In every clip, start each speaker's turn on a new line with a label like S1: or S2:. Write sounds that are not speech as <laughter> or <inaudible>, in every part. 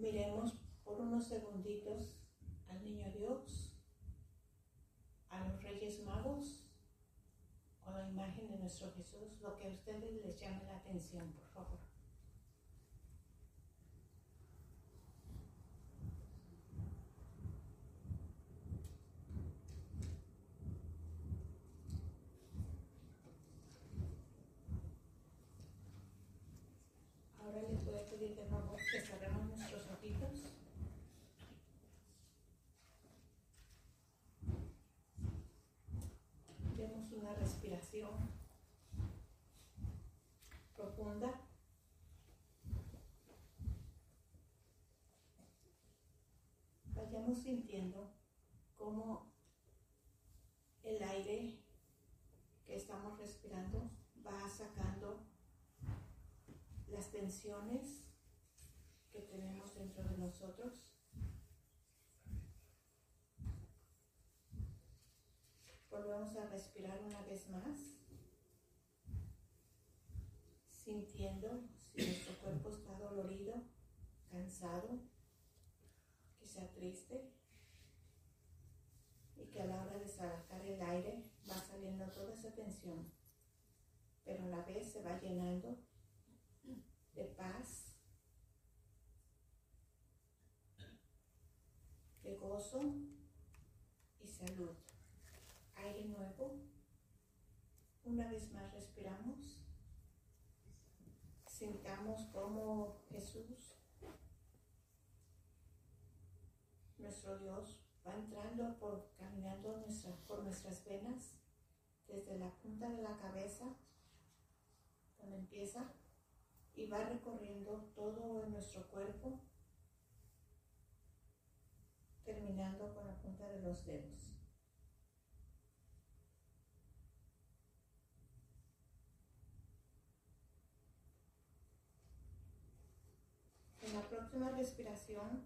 S1: miremos por unos segunditos al niño Dios, a los reyes magos o la imagen de nuestro Jesús, lo que a ustedes les llame la atención, por favor. Ahora les voy a pedir de nuevo que cerremos nuestros ojitos. Demos una profunda. Vayamos sintiendo cómo el aire que estamos respirando va sacando las tensiones que tenemos dentro de nosotros. Volvemos a respirar una vez más, sintiendo si nuestro cuerpo está dolorido, cansado, quizá triste, y que a la hora de sacar el aire va saliendo toda esa tensión, pero a la vez se va llenando de paz, de gozo y salud. Aire nuevo. Una vez más respiramos. Sintamos como Jesús, nuestro Dios, va entrando por, caminando por nuestras venas, desde la punta de la cabeza, donde empieza y va recorriendo todo nuestro cuerpo, terminando con la punta de los dedos. En la próxima respiración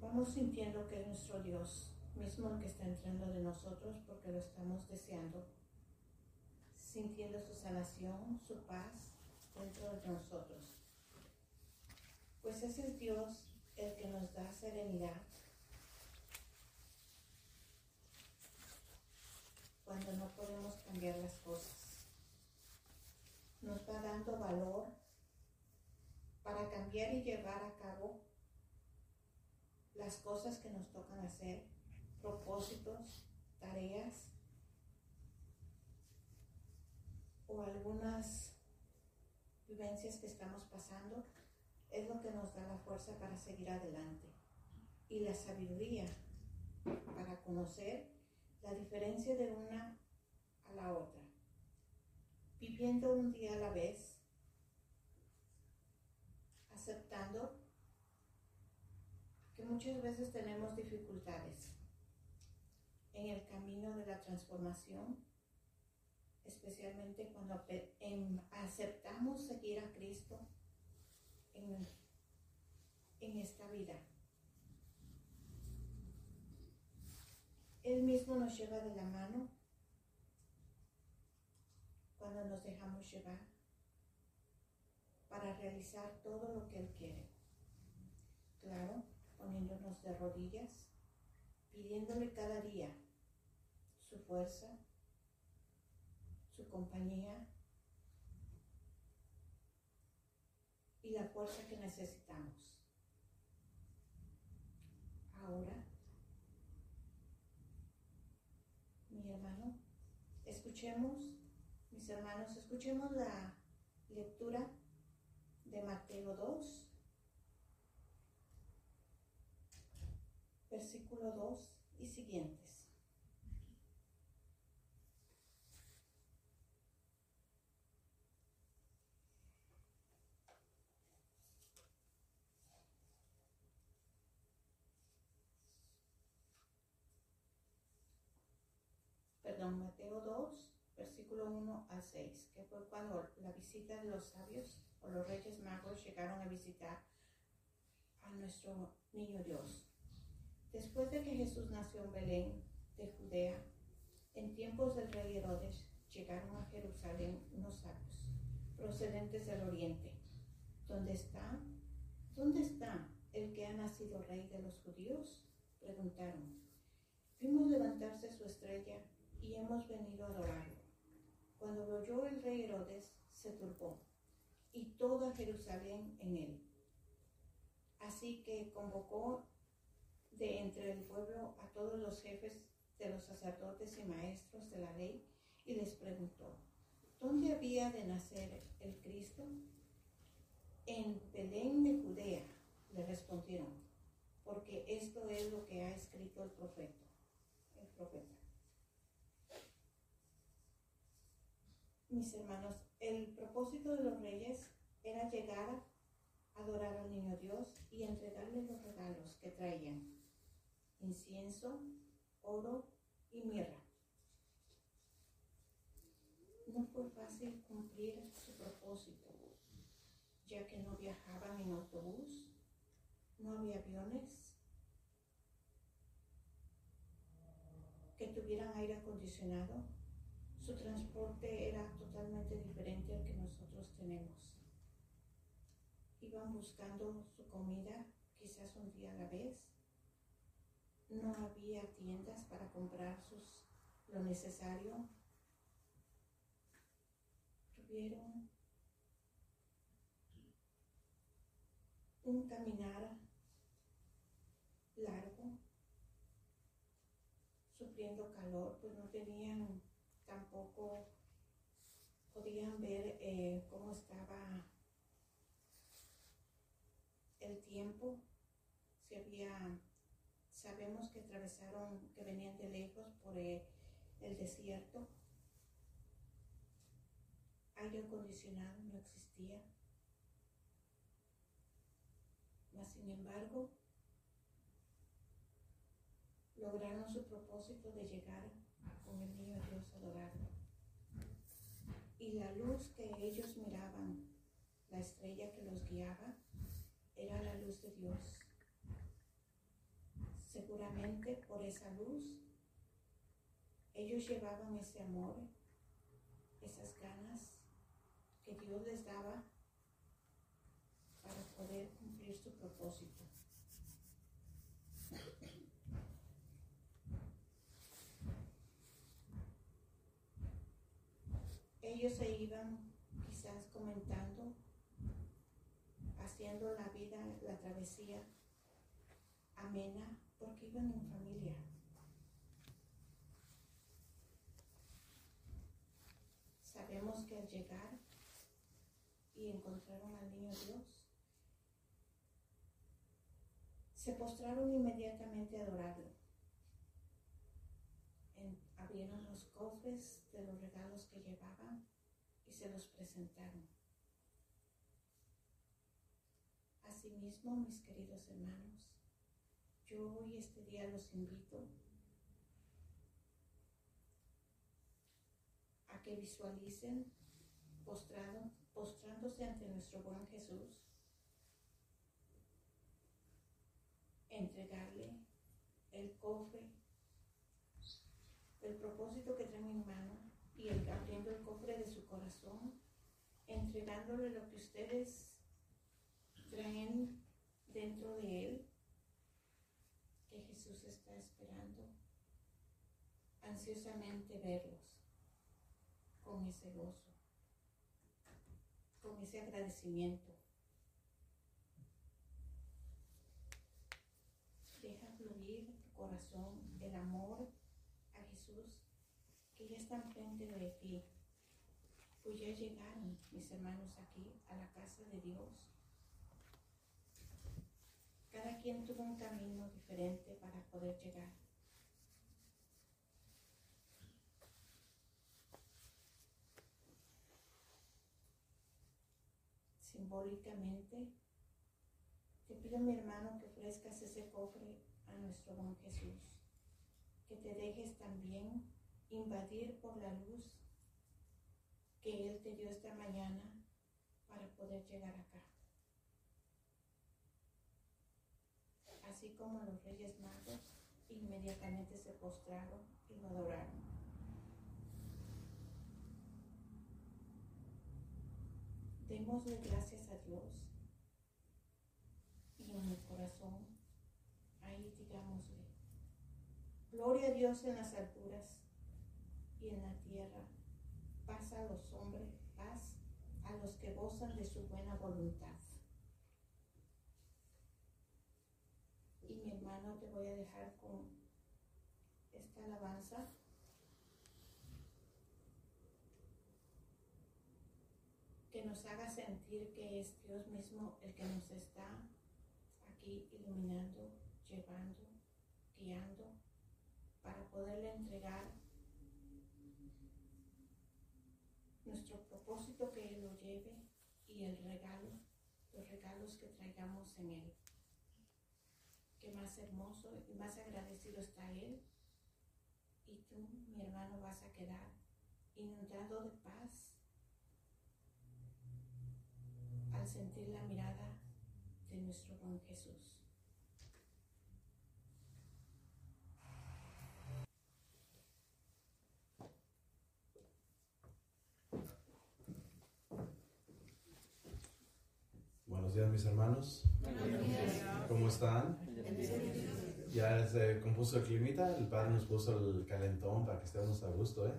S1: vamos sintiendo que es nuestro Dios mismo el que está entrando de nosotros porque lo estamos deseando sintiendo su sanación, su paz dentro de nosotros. Pues ese es Dios el que nos da serenidad cuando no podemos cambiar las cosas. Nos va dando valor para cambiar y llevar a cabo las cosas que nos tocan hacer, propósitos, tareas o algunas vivencias que estamos pasando, es lo que nos da la fuerza para seguir adelante. Y la sabiduría para conocer la diferencia de una a la otra. Viviendo un día a la vez, aceptando que muchas veces tenemos dificultades en el camino de la transformación especialmente cuando aceptamos seguir a Cristo en, en esta vida. Él mismo nos lleva de la mano cuando nos dejamos llevar para realizar todo lo que Él quiere. Claro, poniéndonos de rodillas, pidiéndole cada día su fuerza, su compañía y la fuerza que necesitamos. Ahora, mi hermano, escuchemos, hermanos, escuchemos la lectura de Mateo 2, versículo 2 y siguientes. perdón, Mateo 2, versículo 1 al 6, que fue cuando la visita de los sabios o los reyes magos llegaron a visitar a nuestro niño Dios. Después de que Jesús nació en Belén de Judea, en tiempos del rey Herodes llegaron a Jerusalén unos sabios procedentes del oriente ¿Dónde está? ¿Dónde está el que ha nacido rey de los judíos? Preguntaron. Vimos levantarse su estrella y hemos venido a adorarlo. Cuando lo oyó el rey Herodes, se turbó, y toda Jerusalén en él. Así que convocó de entre el pueblo a todos los jefes de los sacerdotes y maestros de la ley y les preguntó, ¿dónde había de nacer el Cristo? En Belén de Judea, le respondieron, porque esto es lo que ha escrito el profeta. El profeta. Mis hermanos, el propósito de los reyes era llegar a adorar al niño Dios y entregarle los regalos que traían, incienso, oro y mirra. No fue fácil cumplir su propósito, ya que no viajaban en autobús, no había aviones que tuvieran aire acondicionado, su transporte era totalmente diferente al que nosotros tenemos. Iban buscando su comida quizás un día a la vez. No había tiendas para comprar sus, lo necesario. Tuvieron un caminar largo, sufriendo calor, pues no tenían tampoco podían ver eh, cómo estaba el tiempo, si había, sabemos que atravesaron, que venían de lejos por el, el desierto, aire acondicionado no existía, mas sin embargo lograron su propósito de llegar con el niño Dios adorarlo. Y la luz que ellos miraban, la estrella que los guiaba, era la luz de Dios. Seguramente por esa luz ellos llevaban ese amor, esas ganas que Dios les daba para poder cumplir su propósito. ellos se iban quizás comentando, haciendo la vida, la travesía amena, porque iban en familia. Sabemos que al llegar y encontraron al niño Dios, se postraron inmediatamente a adorarlo abrieron los cofres de los regalos que llevaban y se los presentaron. Asimismo, mis queridos hermanos, yo hoy este día los invito a que visualicen postrado, postrándose ante nuestro buen Jesús, entregarle el cofre el propósito que traen en mano y el, abriendo el cofre de su corazón, entregándole lo que ustedes traen dentro de él, que Jesús está esperando ansiosamente verlos con ese gozo, con ese agradecimiento. Deja fluir tu corazón el amor que ya están frente de ti. Pues ya llegaron mis hermanos aquí a la casa de Dios. Cada quien tuvo un camino diferente para poder llegar. Simbólicamente, te pido mi hermano que ofrezcas ese cofre a nuestro buen Jesús que te dejes también invadir por la luz que Él te dio esta mañana para poder llegar acá. Así como los reyes magos inmediatamente se postraron y lo adoraron. Démosle gracias a Dios en mi corazón, ahí digámosle, gloria a Dios en las alturas y en la tierra, paz a los hombres, paz a los que gozan de su buena voluntad. Y mi voy a dejar con esta alabanza. que nos haga sentir que es Dios mismo el que nos está aquí iluminando, llevando, guiando, para poderle entregar nuestro propósito que Él lo lleve y el regalo, los regalos que traigamos en Él. Más hermoso y más agradecido está Él. Y tú, mi hermano, vas a quedar inundado de paz al sentir la mirada de nuestro buen Jesús.
S2: Buenos días mis hermanos. ¿Cómo están? Ya se compuso el climita, el padre nos puso el calentón para que estemos a gusto, ¿eh?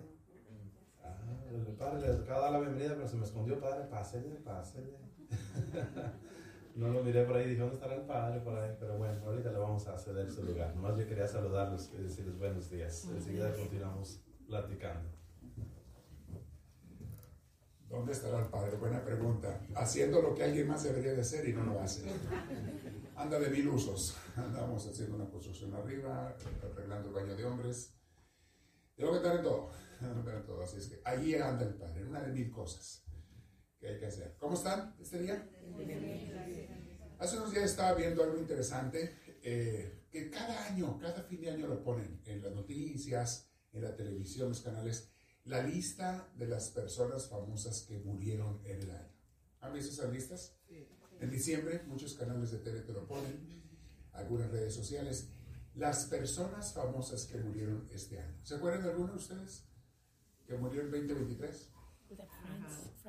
S2: Ah, el padre le acaba de dar la bienvenida, pero se me escondió, padre, pásele, pásele. <laughs> no lo miré por ahí, dije, ¿dónde estará el padre por ahí? Pero bueno, ahorita le vamos a ceder su lugar. Nomás yo quería saludarlos y decirles buenos días. Enseguida continuamos platicando.
S3: ¿Dónde estará el padre? Buena pregunta. Haciendo lo que alguien más debería de hacer y no lo hace. <laughs> Anda de mil usos. <laughs> Andamos haciendo una construcción arriba, arreglando el baño de hombres. Tengo que estar en todo. <laughs> En todo. Así es que allí anda el padre, una de mil cosas que hay que hacer. ¿Cómo están este día? Hace unos días estaba viendo algo interesante, eh, que cada año, cada fin de año lo ponen en las noticias, en la televisión, los canales, la lista de las personas famosas que murieron en el año. ¿Han visto esas listas? En diciembre muchos canales de tele te lo ponen, algunas redes sociales. Las personas famosas que murieron este año. ¿Se acuerdan de alguno de ustedes que murió en 2023?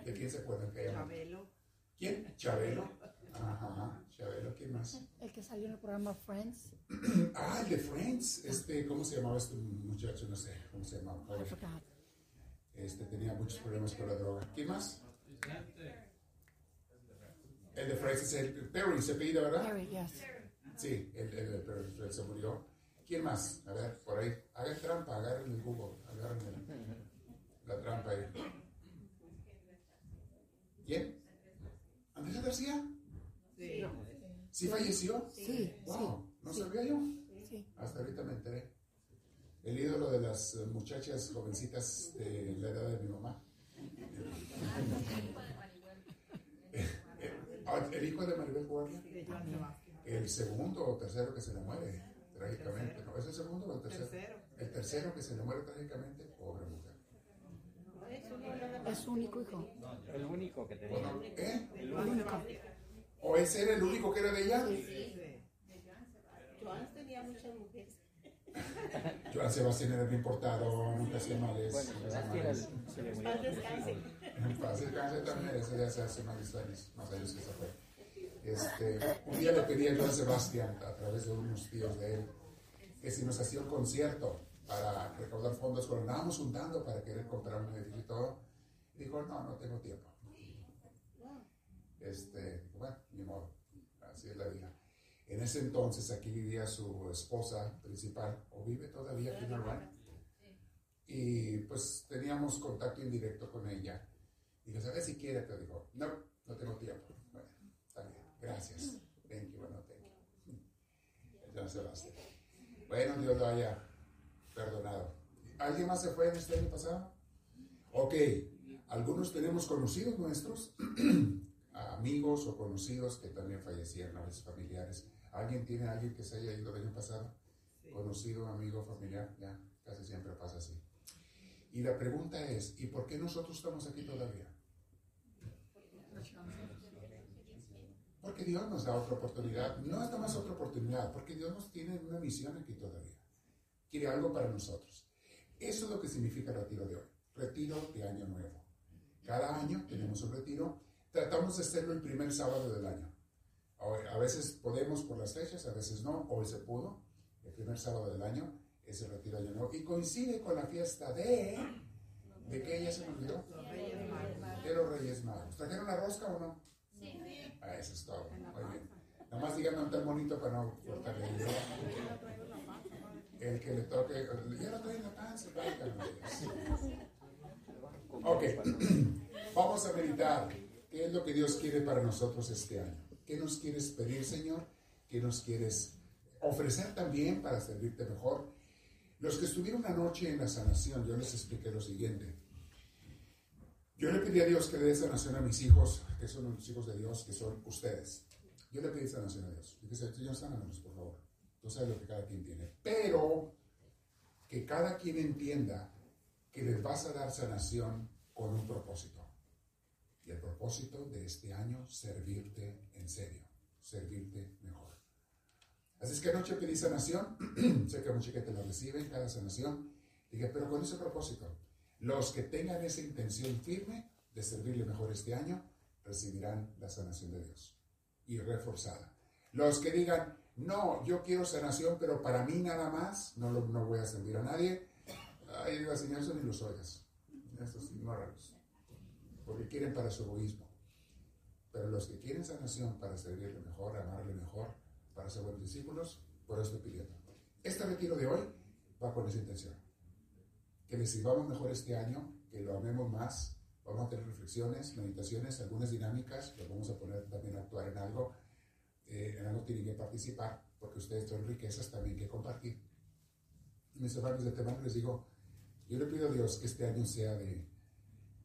S3: ¿De quién se acuerdan que
S4: Chabelo.
S3: ¿Quién? Chabelo. <laughs> Ajá, Chabelo. ¿Quién más?
S4: El que salió en el programa Friends. <clears throat>
S3: Ah, el de Friends. Este, ¿cómo se llamaba este muchacho? No sé, ¿cómo se llamaba? Este, tenía muchos problemas con la droga. ¿Quién más? El de es el Perry, se pide, ¿verdad?
S4: Harry, yes.
S3: Sí, el, el, el Perry Fred se murió. ¿Quién más? A ver, por ahí. Hagan trampa, agarren el Google, agarren el- la trampa ahí. ¿Quién? ¿Andrés García?
S4: Sí.
S3: ¿Sí falleció?
S4: Sí,
S3: Wow, ¿no
S4: sí.
S3: sabía yo?
S4: Sí.
S3: Hasta ahorita me enteré. El ídolo de las muchachas jovencitas de la edad de mi mamá. <laughs> Ah, El hijo de Maribel Guardia. El segundo o tercero que se le muere trágicamente. ¿No es el segundo o el tercero?
S4: Tercero.
S3: El tercero que se le muere trágicamente, pobre mujer.
S4: Es su único hijo.
S5: El único que tenía.
S3: Bueno, ¿eh?
S4: El único.
S3: ¿O ese era el único que era de ella?
S6: Joan tenía muchas mujeres.
S3: Joan Sebastián era bien portado, nunca hacía males.
S5: Bueno.
S6: Paz descanse.
S3: En paz descanse también, ese ya se hace más años, más años que se fue. Este, un día le pedí a Joan Sebastián, a través de unos tíos de él, que si nos hacía un concierto para recaudar fondos, cuando andábamos juntando para querer comprar un edificio y todo, dijo, no, no tengo tiempo. Este, bueno, ni modo, así es la vida. En ese entonces aquí vivía su esposa principal, o vive todavía aquí en Uruguay. Y pues teníamos contacto indirecto con ella. Y le ¿sabes si quiere? Te dijo, no, no tengo tiempo. Bueno, está bien, gracias. Thank you, bueno, thank you. Basta. Bueno, Dios lo haya perdonado. ¿Alguien más se fue en este año pasado? Ok, algunos tenemos conocidos nuestros, <clears throat> amigos o conocidos que también fallecieron, a veces familiares. ¿Alguien tiene a alguien que se haya ido el año pasado? Conocido, amigo, familiar, ya, casi siempre pasa así. Y la pregunta es, ¿y por qué nosotros estamos aquí todavía? Porque Dios nos da otra oportunidad. No es nada más otra oportunidad, porque Dios nos tiene una misión aquí todavía. Quiere algo para nosotros. Eso es lo que significa el retiro de hoy. Retiro de año nuevo. Cada año tenemos un retiro. Tratamos de hacerlo el primer sábado del año. A veces podemos por las fechas, a veces no. Hoy se pudo, el primer sábado del año, es el retiro de año nuevo. Y coincide con la fiesta de... ¿De qué ella se me olvidó? De los Reyes Magos. ¿Trajeron la rosca o no? Sí. Ah, eso es todo. Muy bien. Nada más díganme un tal bonito para no cortarle el El que le toque, ya lo trae en la panza, Ok, <clears throat> vamos a meditar. ¿Qué es lo que Dios quiere para nosotros este año? ¿Qué nos quieres pedir, Señor? ¿Qué nos quieres ofrecer también para servirte mejor? Los que estuvieron anoche en la sanación, yo les expliqué lo siguiente. Yo le pedí a Dios que dé sanación a mis hijos, que son los hijos de Dios, que son ustedes. Yo le pedí sanación a Dios. Y dice, Señor, sánanos, por favor. Tú sabes lo que cada quien tiene. Pero que cada quien entienda que les vas a dar sanación con un propósito. Y el propósito de este año, servirte en serio, servirte mejor. Así es que anoche pedí sanación, <clears throat> sé que mucha gente la recibe en cada sanación. Dije, pero con ese propósito, los que tengan esa intención firme de servirle mejor este año, recibirán la sanación de Dios y reforzada. Los que digan, no, yo quiero sanación, pero para mí nada más, no, no voy a servir a nadie, ay, digo, Señor, eso ni los oigas. Estos ignóralos porque quieren para su egoísmo. Pero los que quieren sanación para servirle mejor, amarle mejor, para ser buenos discípulos, por eso estoy pidiendo. Este retiro de hoy va con esa intención. Que le sirvamos mejor este año, que lo amemos más. Vamos a tener reflexiones, meditaciones, algunas dinámicas, que vamos a poner también a actuar en algo. Eh, en algo tienen que participar, porque ustedes son riquezas también que compartir. Mis hermanos de temor les digo, yo le pido a Dios que este año sea de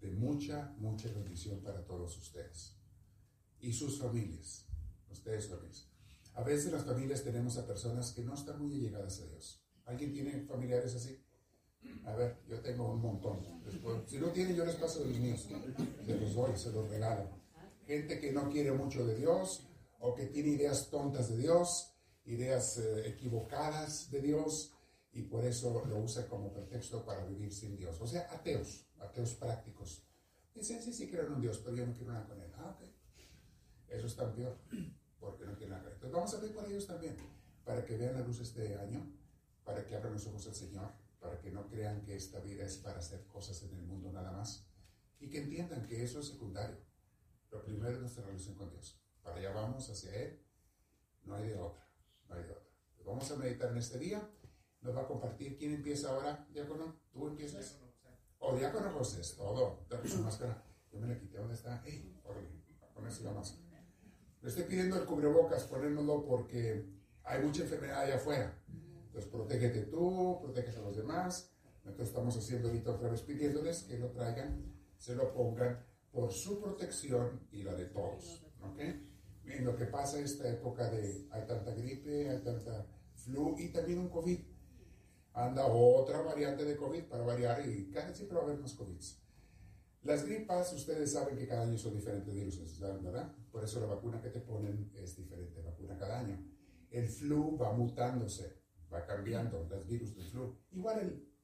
S3: de mucha, mucha bendición para todos ustedes y sus familias, ustedes familias. A veces las familias tenemos a personas que no están muy allegadas a Dios. ¿Alguien tiene familiares así? A ver, yo tengo un montón. si no tienen, yo les paso de los míos. Se los doy, se los regalo. Gente que no quiere mucho de Dios o que tiene ideas tontas de Dios, ideas eh, equivocadas de Dios y por eso lo usa como pretexto para vivir sin Dios. O sea, ateos ateos prácticos. Dicen, sí, sí, creo en un Dios, pero yo no quiero nada con él. Ah, ok. Eso está peor, porque no tiene nada que ver. Entonces vamos a ver por ellos también, para que vean la luz este año, para que abran los ojos al Señor, para que no crean que esta vida es para hacer cosas en el mundo nada más, y que entiendan que eso es secundario. Lo primero es nuestra relación con Dios. Para allá vamos hacia Él, no hay de otra, no hay de otra. Vamos a meditar en este día, nos va a compartir. ¿Quién empieza ahora, diácono? ¿Tú empiezas? O diácono José, todo. Dame su máscara. Yo me la quité. ¿Dónde está? ¡Ey! Ponerse la máscara. Le estoy pidiendo el cubrebocas, ponérnoslo porque hay mucha enfermedad allá afuera. Entonces, protégete tú, protege a los demás. Entonces, estamos haciendo ahorita otra vez pidiéndoles que lo traigan, se lo pongan por su protección y la de todos. ¿Ok? En lo que pasa esta época de hay tanta gripe, hay tanta flu y también un COVID anda otra variante de COVID para variar y casi siempre va a haber más COVID. Las gripas, ustedes saben que cada año son diferentes virus, ¿verdad? Por eso la vacuna que te ponen es diferente, vacuna cada año. El flu va mutándose, va cambiando, los virus del flu. Igual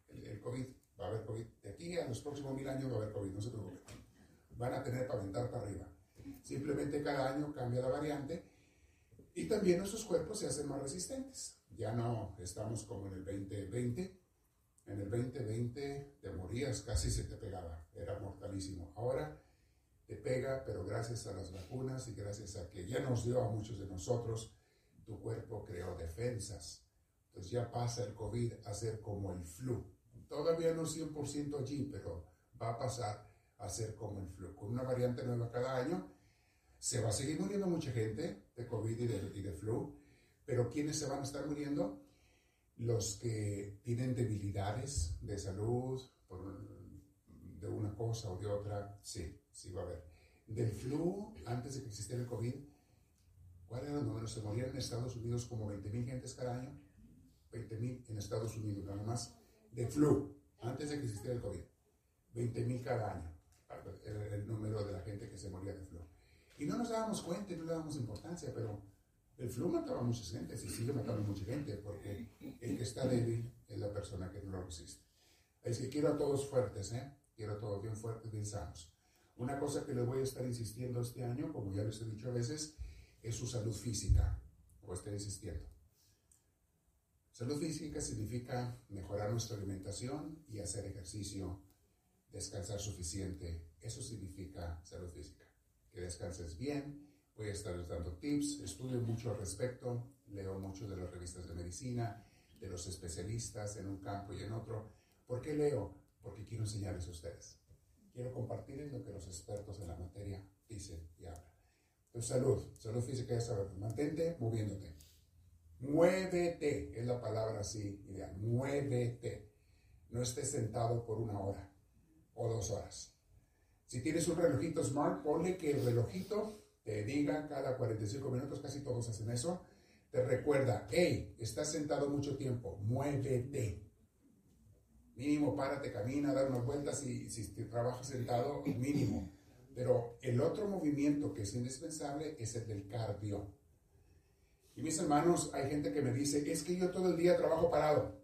S3: el, el, COVID, va a haber COVID. De aquí a los próximos mil años va a haber COVID, no se preocupen. Van a tener para aventar para arriba. Simplemente cada año cambia la variante y también nuestros cuerpos se hacen más resistentes. Ya no estamos como en el 2020. En el 2020 te morías, casi se te pegaba, era mortalísimo. Ahora te pega, pero gracias a las vacunas y gracias a que ya nos dio a muchos de nosotros, tu cuerpo creó defensas. Entonces ya pasa el COVID a ser como el flu. Todavía no 100% allí, pero va a pasar a ser como el flu. Con una variante nueva cada año, se va a seguir muriendo mucha gente de COVID y de, y de flu, pero ¿quiénes se van a estar muriendo? Los que tienen debilidades de salud, de una cosa o de otra, sí, sí va a haber. Del flu, antes de que existiera el COVID, ¿cuál era el número? Se morían en Estados Unidos como 20.000 gentes cada año. 20.000 en Estados Unidos, nada más. De flu, antes de que existiera el COVID. 20.000 cada año. Era el número de la gente que se moría de flu. Y no nos dábamos cuenta no le dábamos importancia, pero el flu mataba a mucha gente y sigue matando a mucha gente porque el que está débil es la persona que no lo resiste. Es que quiero a todos fuertes, ¿eh? Quiero a todos bien fuertes, bien sanos. Una cosa que les voy a estar insistiendo este año, como ya les he dicho a veces, es su salud física, o estoy insistiendo. Salud física significa mejorar nuestra alimentación y hacer ejercicio, descansar suficiente. Eso significa salud física. Que descanses bien. Voy a estar dando tips, estudio mucho al respecto, leo mucho de las revistas de medicina, de los especialistas en un campo y en otro. ¿Por qué leo? Porque quiero enseñarles a ustedes. Quiero compartirles lo que los expertos en la materia dicen y hablan. Entonces, salud, salud física ya sabemos. Mantente moviéndote. Muévete, es la palabra así ideal. Muévete. No estés sentado por una hora o dos horas. Si tienes un relojito smart, ponle que el relojito te diga cada 45 minutos, casi todos hacen eso, te recuerda, hey, estás sentado mucho tiempo, muévete. Mínimo, párate, camina, da unas vueltas y si trabajas sentado, mínimo. Pero el otro movimiento que es indispensable es el del cardio. Y mis hermanos, hay gente que me dice, es que yo todo el día trabajo parado.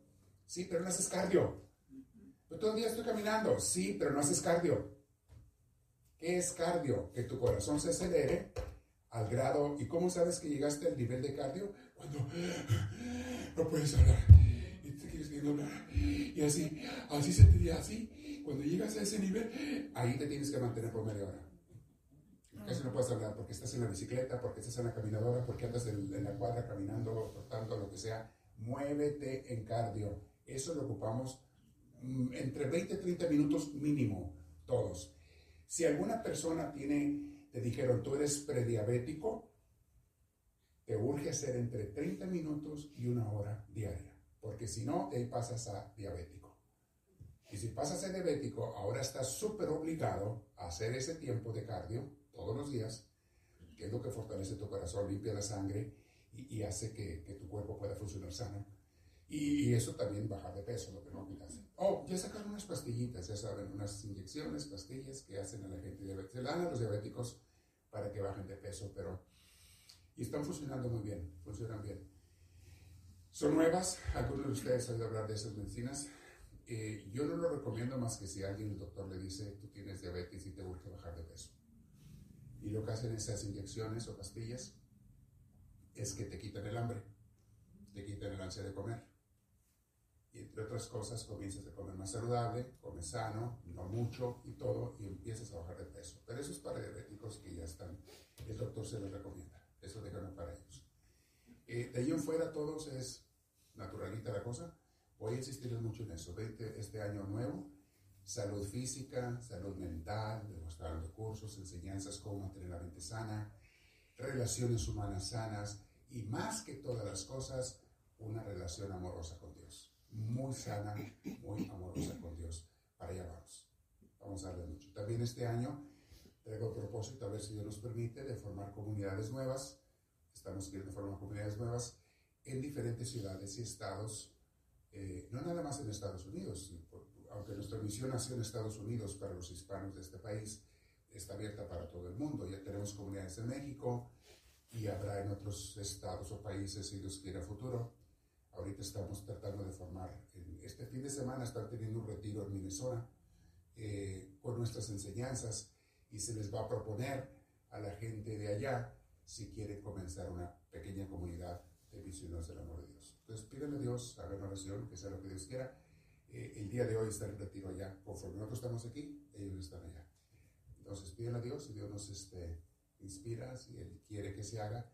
S3: Sí, pero no haces cardio. Yo todo el día estoy caminando. Sí, pero no haces cardio. ¿Qué es cardio? Que tu corazón se acelere al grado. ¿Y cómo sabes que llegaste al nivel de cardio? Cuando <gasps> no puedes hablar y te quieres que hablar. Y así, así se te así. Cuando llegas a ese nivel, ahí te tienes que mantener por media hora. Casi no puedes hablar porque estás en la bicicleta, porque estás en la caminadora, porque andas en, la cuadra caminando, trotando, lo que sea. Muévete en cardio. Eso lo ocupamos mm, entre 20 y 30 minutos mínimo, todos. Si alguna persona tiene, te dijeron, tú eres prediabético, te urge hacer entre 30 minutos y una hora diaria, porque si no, te pasas a diabético. Y si pasas a diabético, ahora estás súper obligado a hacer ese tiempo de cardio todos los días, que es lo que fortalece tu corazón, limpia la sangre y, hace que, tu cuerpo pueda funcionar sano. Y, eso también bajar de peso, lo que no hace. Oh, ya sacaron unas pastillitas, ya saben, unas inyecciones, pastillas que hacen a la gente diabética. Se dan a los diabéticos para que bajen de peso, pero... Y están funcionando muy bien, funcionan bien. Son nuevas, algunos de ustedes han hablar de esas medicinas. Eh, yo no lo recomiendo más que si alguien, el doctor le dice, tú tienes diabetes y te urge bajar de peso. Y lo que hacen esas inyecciones o pastillas es que te quitan el hambre, te quitan el ansia de comer. Y entre otras cosas comienzas a comer más saludable, comes sano, no mucho y todo, y empiezas a bajar de peso. Pero eso es para diabéticos que ya están, el doctor se les recomienda, eso déjalo para ellos. Eh, de ahí en fuera todos es naturalita la cosa. Voy a insistir mucho en eso. este año nuevo salud física, salud mental, demostrando cursos, enseñanzas cómo mantener la mente sana, relaciones humanas sanas y más que todas las cosas, una relación amorosa con Dios. Muy sana, muy amorosa con Dios. Para allá vamos. Vamos a darle mucho. También este año traigo el propósito, a ver si Dios nos permite, de formar comunidades nuevas. Estamos queriendo formar comunidades nuevas en diferentes ciudades y estados, eh, no nada más en Estados Unidos, aunque nuestra misión nació en Estados Unidos para los hispanos de este país, está abierta para todo el mundo. Ya tenemos comunidades en México y habrá en otros estados o países si Dios quiere a futuro. Ahorita estamos tratando de formar, este fin de semana están teniendo un retiro en Minnesota eh, con nuestras enseñanzas y se les va a proponer a la gente de allá si quieren comenzar una pequeña comunidad de misioneros del amor de Dios. Entonces pídanle a Dios, hagan oración, que sea lo que Dios quiera eh, el día de hoy está en retiro allá. Conforme nosotros estamos aquí, ellos están allá. Entonces piden a Dios y Dios nos este, inspira, si Él quiere que se haga,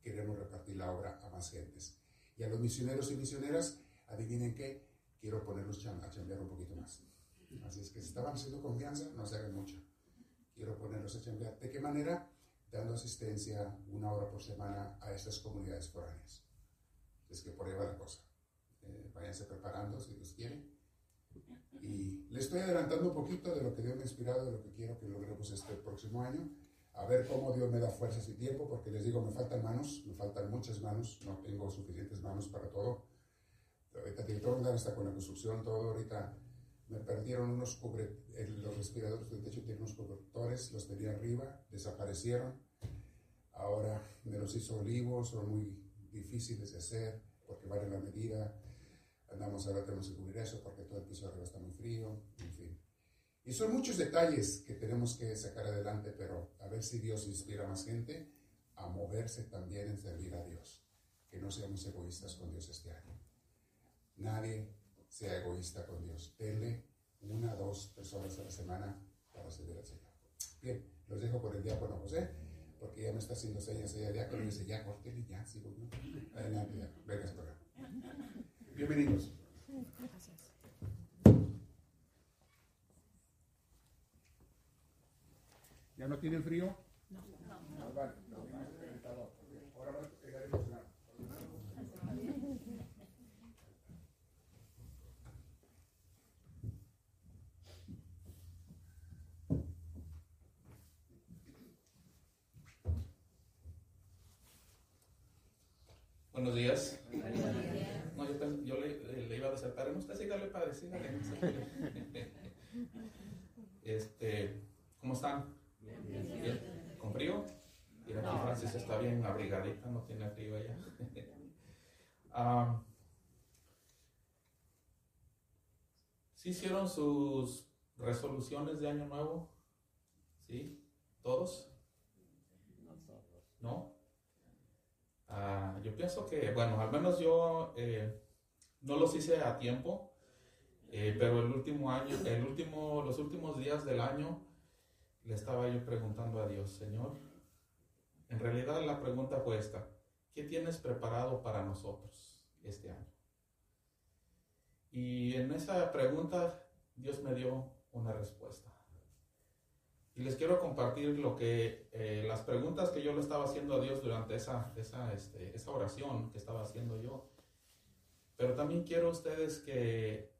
S3: queremos repartir la obra a más gentes. Y a los misioneros y misioneras, adivinen qué, quiero ponerlos a chambear un poquito más. Así es que si estaban haciendo confianza, no se hagan mucho. Quiero ponerlos a chambear. ¿De qué manera? Dando asistencia una hora por semana a estas comunidades foráneas. Es que por ahí va la cosa eh, váyanse preparando si Dios quiere. Y le estoy adelantando un poquito de lo que Dios me ha inspirado, de lo que quiero que logremos este próximo año. A ver cómo Dios me da fuerzas y tiempo, porque les digo, me faltan manos, me faltan muchas manos, no tengo suficientes manos para todo. Ahorita que hasta con la construcción, todo ahorita me perdieron unos cubre, los respiradores del techo tienen unos cobertores, los tenía arriba, desaparecieron. Ahora me los hizo olivos, son muy difíciles de hacer porque vale la medida andamos ahora tenemos que cubrir eso porque todo el piso arriba está muy frío, en fin. Y son muchos detalles que tenemos que sacar adelante, pero a ver si Dios inspira a más gente a moverse también en servir a Dios. Que no seamos egoístas con Dios este año. Nadie sea egoísta con Dios. Denle una, dos personas a la semana para servir al Señor. Bien, los dejo por el diácono José, porque ya me está haciendo señas ella diácono y dice, ya, córtele, ya, sigo yo. Adelante, diácono. venga. Bienvenidos.
S4: Gracias.
S3: ¿Ya no tienen frío?
S4: No.
S3: Ah, vale, calentado. Ahora pegaremos la-
S5: Buenos días. No, yo, pen- yo le, le iba a desatar. No, usted sígale, padre, sígale. <laughs> Este, ¿cómo están? Bien. ¿Con frío? Mira, aquí Francis está bien abrigadita, no tiene frío ella. <laughs> Ah, ¿Sí hicieron sus resoluciones de año nuevo? ¿Sí? ¿Todos? ¿No? Ah, yo pienso que, bueno, al menos yo eh, no los hice a tiempo, eh, pero el último año, el último, los últimos días del año, le estaba yo preguntando a Dios, Señor, en realidad la pregunta fue esta, ¿qué tienes preparado para nosotros este año? Y en esa pregunta Dios me dio una respuesta. Y les quiero compartir lo que, eh, las preguntas que yo le estaba haciendo a Dios durante esa, esa, este, esa oración que estaba haciendo yo. Pero también quiero ustedes que,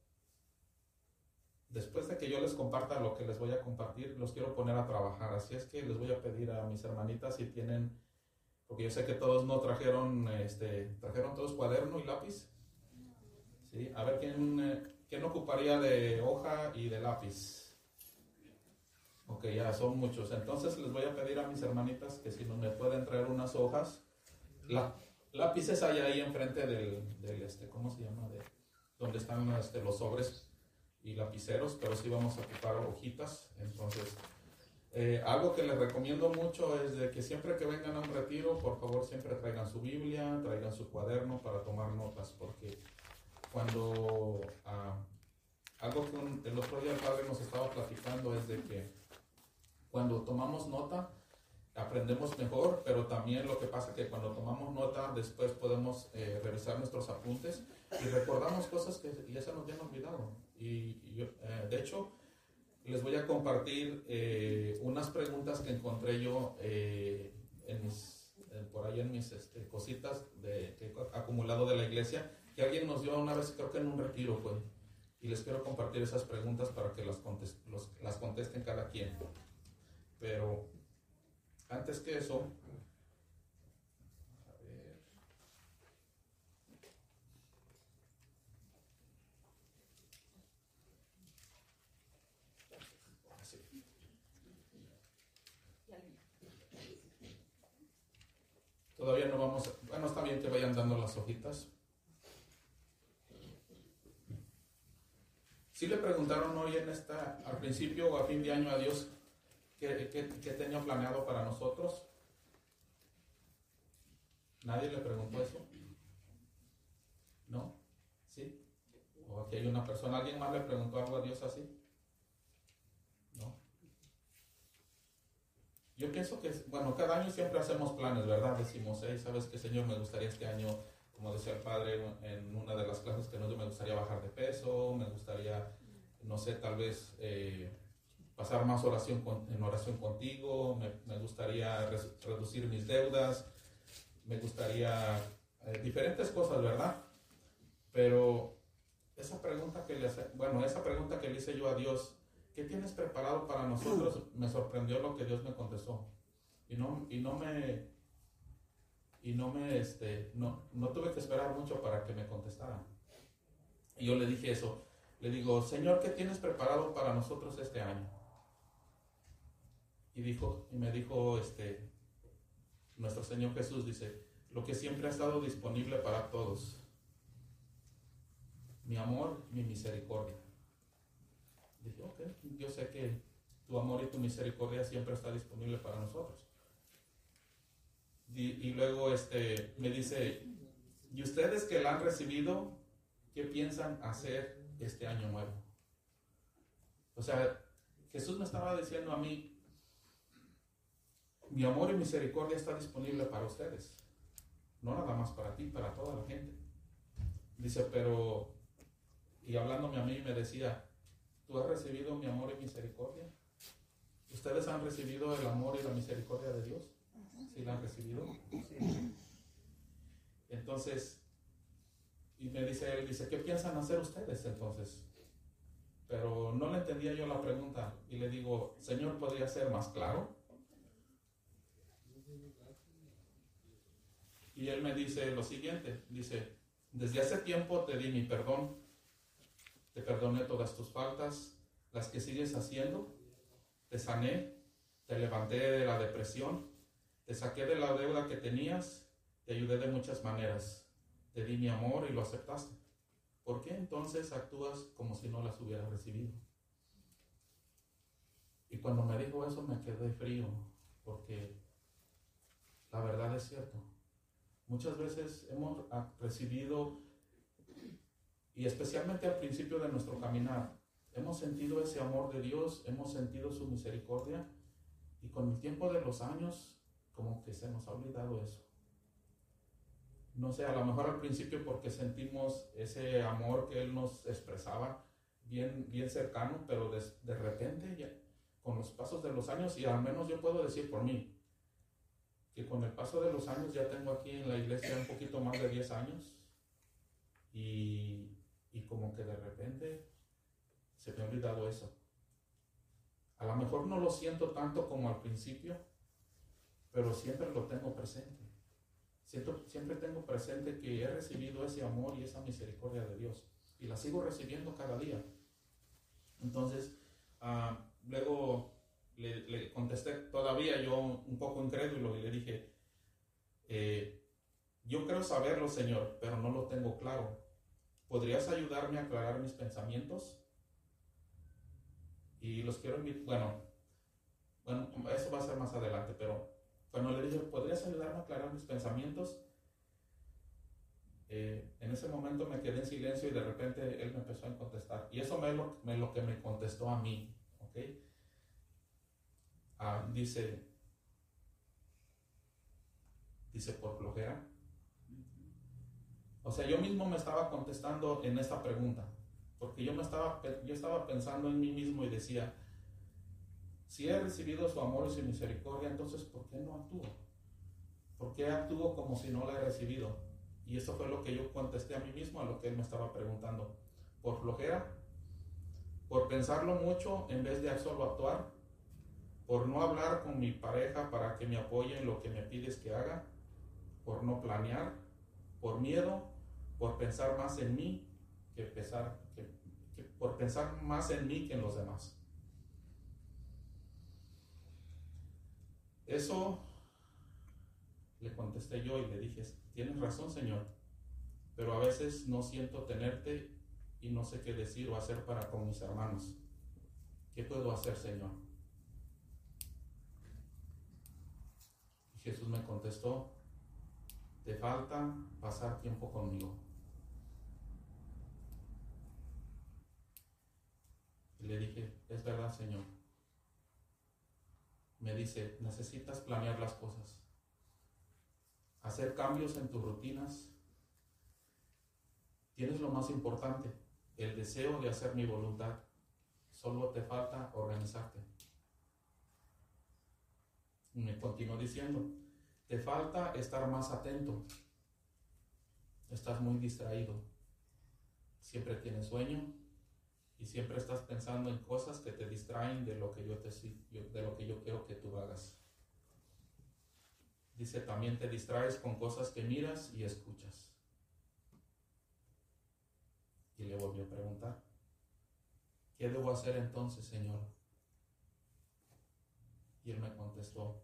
S5: después de que yo les comparta lo que les voy a compartir, los quiero poner a trabajar. Así es que les voy a pedir a mis hermanitas si tienen, porque yo sé que todos no trajeron, este, trajeron todos cuaderno y lápiz. Sí, a ver quién, eh, quién ocuparía de hoja y de lápiz. Ok, ya son muchos. Entonces les voy a pedir a mis hermanitas que si no me pueden traer unas hojas. La, lápices hay ahí enfrente del, este, ¿cómo se llama? De, donde están este, los sobres y lapiceros, pero sí vamos a ocupar hojitas. Entonces, eh, algo que les recomiendo mucho es de que siempre que vengan a un retiro, por favor siempre traigan su Biblia, traigan su cuaderno para tomar notas, porque cuando ah, algo que un- el otro día el padre nos estaba platicando es de que cuando tomamos nota aprendemos mejor, pero también lo que pasa es que cuando tomamos nota después podemos eh, revisar nuestros apuntes y recordamos cosas que ya se nos habían olvidado. Y, eh, de hecho, les voy a compartir eh, unas preguntas que encontré yo eh, en mis, por ahí en mis este, cositas de, que he acumulado de la iglesia, que alguien nos dio una vez, creo que en un retiro fue. Y les quiero compartir esas preguntas para que las, las contesten cada quien. Pero antes que eso, Todavía no vamos, a- bueno, está bien que vayan dando las hojitas. Si le preguntaron hoy en esta, al principio o a fin de año a Dios qué, qué- qué tenía planeado para nosotros. ¿Nadie le preguntó eso? ¿No? ¿Sí? ¿O aquí hay una persona, alguien más le preguntó algo a Dios así? ¿No? Yo pienso que, bueno, cada año siempre hacemos planes, ¿verdad? Decimos, hey, ¿sabes qué, Señor? Me gustaría este año, como decía el Padre en una de las clases que nos dio, me gustaría bajar de peso, me gustaría, no sé, tal vez eh, pasar más oración con- en oración contigo, me, me gustaría res- reducir mis deudas, me gustaría eh, diferentes cosas, ¿verdad? Pero esa pregunta que le hace, bueno, esa pregunta que le hice yo a Dios, ¿qué tienes preparado para nosotros? Me sorprendió lo que Dios me contestó. Y no, y no me, y no me, este, no, no tuve que esperar mucho para que me contestara. Y yo le dije eso, le digo, Señor, ¿qué tienes preparado para nosotros este año? Y dijo, y me dijo, este, nuestro Señor Jesús dice, lo que siempre ha estado disponible para todos, mi amor, mi misericordia. Dije, ok, yo sé que tu amor y tu misericordia siempre está disponible para nosotros. Y, luego este, me dice, ¿y ustedes que la han recibido, qué piensan hacer este año nuevo? O sea, Jesús me estaba diciendo a mí, mi amor y misericordia está disponible para ustedes, no nada más para ti, para toda la gente. Dice, pero, y hablándome a mí me decía, ¿tú has recibido mi amor y misericordia? ¿Ustedes han recibido el amor y la misericordia de Dios? ¿Sí la han recibido? Entonces, y me dice él, dice, ¿qué piensan hacer ustedes entonces? Pero no le entendía yo la pregunta y le digo, Señor, ¿podría ser más claro? Y él me dice lo siguiente, dice, desde hace tiempo te di mi perdón, te perdoné todas tus faltas, las que sigues haciendo, te sané, te levanté de la depresión, te saqué de la deuda que tenías, te ayudé de muchas maneras, te di mi amor y lo aceptaste. ¿Por qué entonces actúas como si no las hubieras recibido? Y cuando me dijo eso me quedé frío, porque la verdad es cierto. Muchas veces hemos recibido, y especialmente al principio de nuestro caminar, hemos sentido ese amor de Dios, hemos sentido su misericordia, y con el tiempo de los años, como que se nos ha olvidado eso. No sé, a lo mejor al principio porque sentimos ese amor que Él nos expresaba bien, bien cercano, pero de, de repente, ya, con los pasos de los años, y al menos yo puedo decir por mí, que con el paso de los años ya tengo aquí en la iglesia un poquito más de 10 años y, y como que de repente se me ha olvidado eso. A lo mejor no lo siento tanto como al principio, pero siempre lo tengo presente. Siento, siempre tengo presente que he recibido ese amor y esa misericordia de Dios y la sigo recibiendo cada día. Entonces, uh, luego le, le, contesté todavía yo un poco incrédulo y le dije, eh, yo creo saberlo, Señor, pero no lo tengo claro. ¿Podrías ayudarme a aclarar mis pensamientos? Y los quiero invitar, bueno, bueno, eso va a ser más adelante, pero cuando le dije, ¿podrías ayudarme a aclarar mis pensamientos? Eh, en ese momento me quedé en silencio y de repente él me empezó a contestar. Y eso me lo, lo que me contestó a mí, ¿ok? Ah, dice, dice por flojera. O sea, yo mismo me estaba contestando en esta pregunta, porque yo me estaba, yo estaba pensando en mí mismo y decía, si he recibido su amor y su misericordia, entonces ¿por qué no actúo? ¿Por qué actúo como si no la he recibido? Y eso fue lo que yo contesté a mí mismo, a lo que él me estaba preguntando. ¿Por flojera? ¿Por pensarlo mucho en vez de solo actuar? ¿Por no hablar con mi pareja para que me apoye en lo que me pides que haga? ¿Por no planear? ¿Por miedo? ¿Por pensar más en mí que, que por pensar más en mí que en los demás? Eso le contesté yo y le dije, tienes razón Señor, pero a veces no siento tenerte y no sé qué decir o hacer para con mis hermanos. ¿Qué puedo hacer Señor? Y Jesús me contestó, te falta pasar tiempo conmigo. Y le dije, es verdad Señor me dice, necesitas planear las cosas, hacer cambios en tus rutinas. Tienes lo más importante, el deseo de hacer mi voluntad. Solo te falta organizarte. Me continuó diciendo, te falta estar más atento. Estás muy distraído. Siempre tienes sueño, y siempre estás pensando en cosas que te distraen de lo que yo, te, de lo que yo quiero que tú hagas. Dice, también te distraes con cosas que miras y escuchas. Y le volvió a preguntar, ¿qué debo hacer entonces, Señor? Y él me contestó,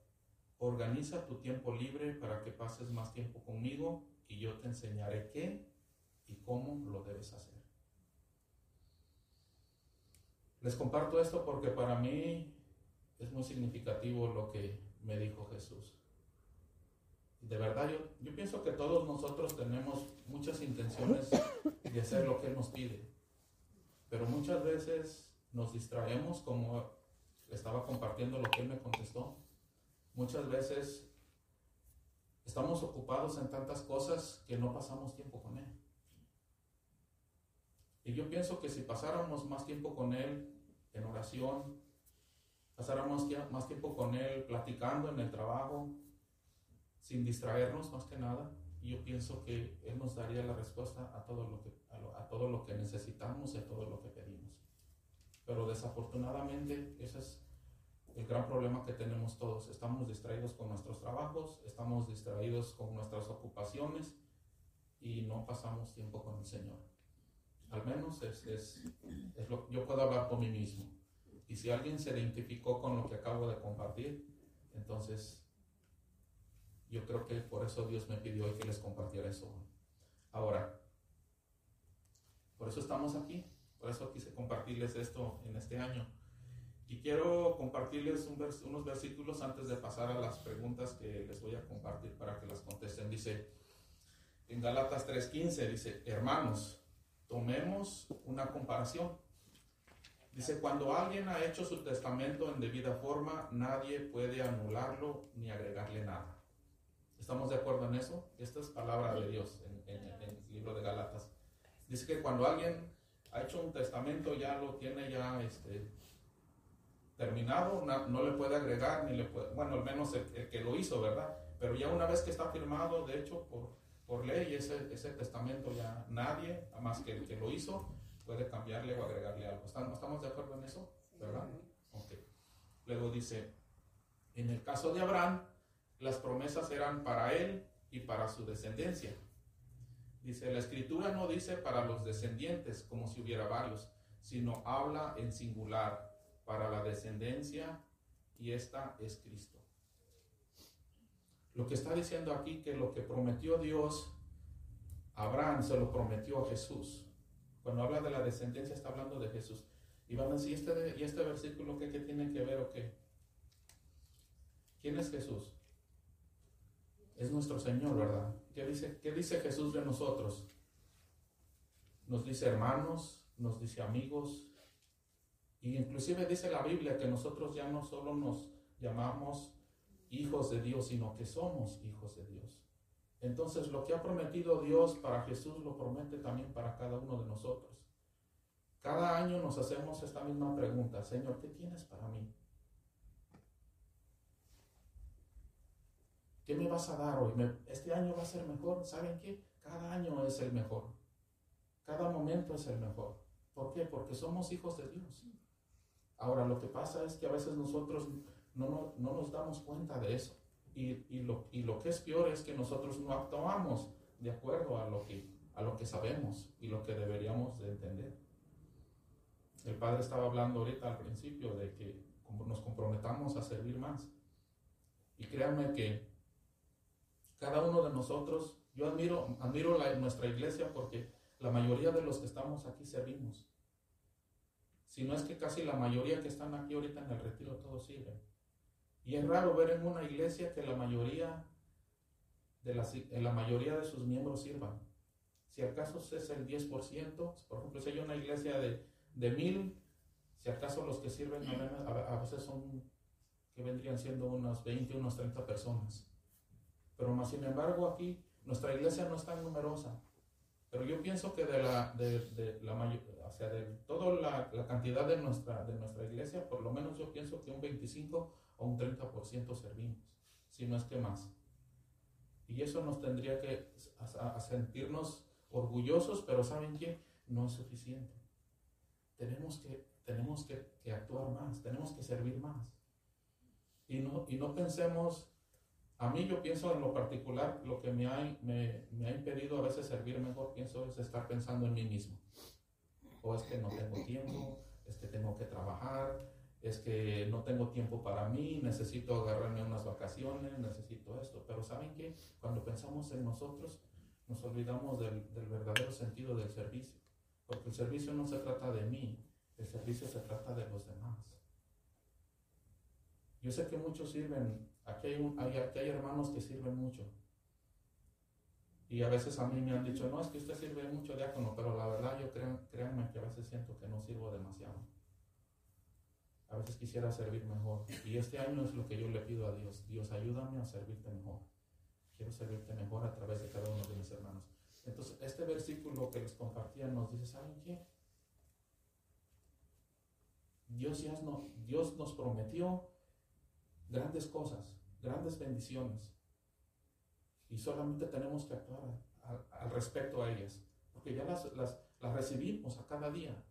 S5: organiza tu tiempo libre para que pases más tiempo conmigo y yo te enseñaré qué y cómo lo debes hacer. Les comparto esto porque para mí es muy significativo lo que me dijo Jesús. de verdad, yo, yo pienso que todos nosotros tenemos muchas intenciones de hacer lo que Él nos pide. Pero muchas veces nos distraemos, como estaba compartiendo lo que Él me contestó. Muchas veces estamos ocupados en tantas cosas que no pasamos tiempo con Él. Y yo pienso que si pasáramos más tiempo con Él en oración, pasáramos más tiempo con Él platicando en el trabajo, sin distraernos más que nada, yo pienso que Él nos daría la respuesta a todo lo que, a, todo lo que necesitamos y a todo lo que pedimos. Pero desafortunadamente ese es el gran problema que tenemos todos. Estamos distraídos con nuestros trabajos, estamos distraídos con nuestras ocupaciones y no pasamos tiempo con el Señor. Al menos es, es, es lo, yo puedo hablar por mí mismo. Y si alguien se identificó con lo que acabo de compartir, entonces yo creo que por eso Dios me pidió hoy que les compartiera eso. Ahora, por eso estamos aquí, por eso quise compartirles esto en este año. Y quiero compartirles unos versículos antes de pasar a las preguntas que les voy a compartir para que las contesten. Dice, en Galatas 3:15, dice, hermanos, tomemos una comparación. Dice, cuando alguien ha hecho su testamento en debida forma, nadie puede anularlo ni agregarle nada. ¿Estamos de acuerdo en eso? Esta es palabra de Dios en, el libro de Galatas. Dice que cuando alguien ha hecho un testamento, ya lo tiene ya este, terminado, no, le puede agregar, ni le puede, bueno, al menos el, que lo hizo, ¿verdad? Pero ya una vez que está firmado, de hecho, por, por ley, ese, ese testamento ya nadie, más que el que lo hizo, puede cambiarle o agregarle algo. ¿Estamos, ¿estamos de acuerdo en eso? ¿Verdad? Ok. Luego dice, en el caso de Abraham, las promesas eran para él y para su descendencia. Dice, la escritura no dice para los descendientes como si hubiera varios, sino habla en singular para la descendencia y esta es Cristo. Lo que está diciendo aquí que lo que prometió Dios Abraham se lo prometió a Jesús. Cuando habla de la descendencia está hablando de Jesús. Y van a decir, ¿y este, ¿y este versículo qué, qué tiene que ver o qué? ¿Quién es Jesús? es nuestro Señor, ¿verdad? ¿Qué dice, ¿Qué dice Jesús de nosotros? Nos dice hermanos, nos dice amigos, y inclusive dice la Biblia que nosotros ya no solo nos llamamos hijos de Dios, sino que somos hijos de Dios. Entonces lo que ha prometido Dios para Jesús lo promete también para cada uno de nosotros. Cada año nos hacemos esta misma pregunta, Señor, ¿qué tienes para mí? ¿Qué me vas a dar hoy? ¿Este año va a ser mejor? ¿Saben qué? Cada año es el mejor. Cada momento es el mejor. ¿Por qué? Porque somos hijos de Dios. Ahora, lo que pasa es que a veces nosotros no, nos damos cuenta de eso. Y, lo, y, lo, que es peor es que nosotros no actuamos de acuerdo a lo, que, a lo que sabemos y lo que deberíamos de entender. El Padre estaba hablando ahorita al principio de que nos comprometamos a servir más. Y créanme que cada uno de nosotros, yo admiro, admiro nuestra iglesia porque la mayoría de los que estamos aquí servimos. Si no es que casi la mayoría que están aquí ahorita en el retiro todos sirven. Y es raro ver en una iglesia que la mayoría de la mayoría de sus miembros sirvan. Si acaso es el 10%, por ejemplo, si hay una iglesia de, de mil, si acaso los que sirven a veces son que vendrían siendo unas 20, unas 30 personas. Pero más sin embargo aquí nuestra iglesia no es tan numerosa. Pero yo pienso que de la, de, de la o sea, de toda la, cantidad de nuestra, de nuestra iglesia, por lo menos yo pienso que un 25 o un 30% servimos, si no es que más. Y eso nos tendría que sentirnos orgullosos, pero ¿saben qué? No es suficiente. Tenemos que, tenemos que actuar más, tenemos que servir más. Y no, y no pensemos a mí yo pienso en lo particular, lo que me ha, me, me ha impedido a veces servir mejor, pienso es estar pensando en mí mismo. Es que no tengo tiempo, es que tengo que trabajar, es que no tengo tiempo para mí, necesito agarrarme unas vacaciones, necesito esto. Pero ¿saben qué? Cuando pensamos en nosotros, nos olvidamos del, verdadero sentido del servicio. Porque el servicio no se trata de mí, el servicio se trata de los demás. Yo sé que muchos sirven Aquí hay, hay, hermanos que sirven mucho, Y a veces a mí me han dicho, no, es que usted sirve mucho diácono, pero la verdad yo creo, créanme que a veces siento que no sirvo demasiado. A veces quisiera servir mejor. Y este año es lo que yo le pido a Dios. Dios, ayúdame a servirte mejor. Quiero servirte mejor a través de cada uno de mis hermanos. Entonces, este versículo que les compartía nos dice, ¿saben qué? Dios, ya no, Dios nos prometió grandes cosas, grandes bendiciones. Y solamente tenemos que actuar al respecto a ellas. Porque ya las, las, las recibimos a cada día.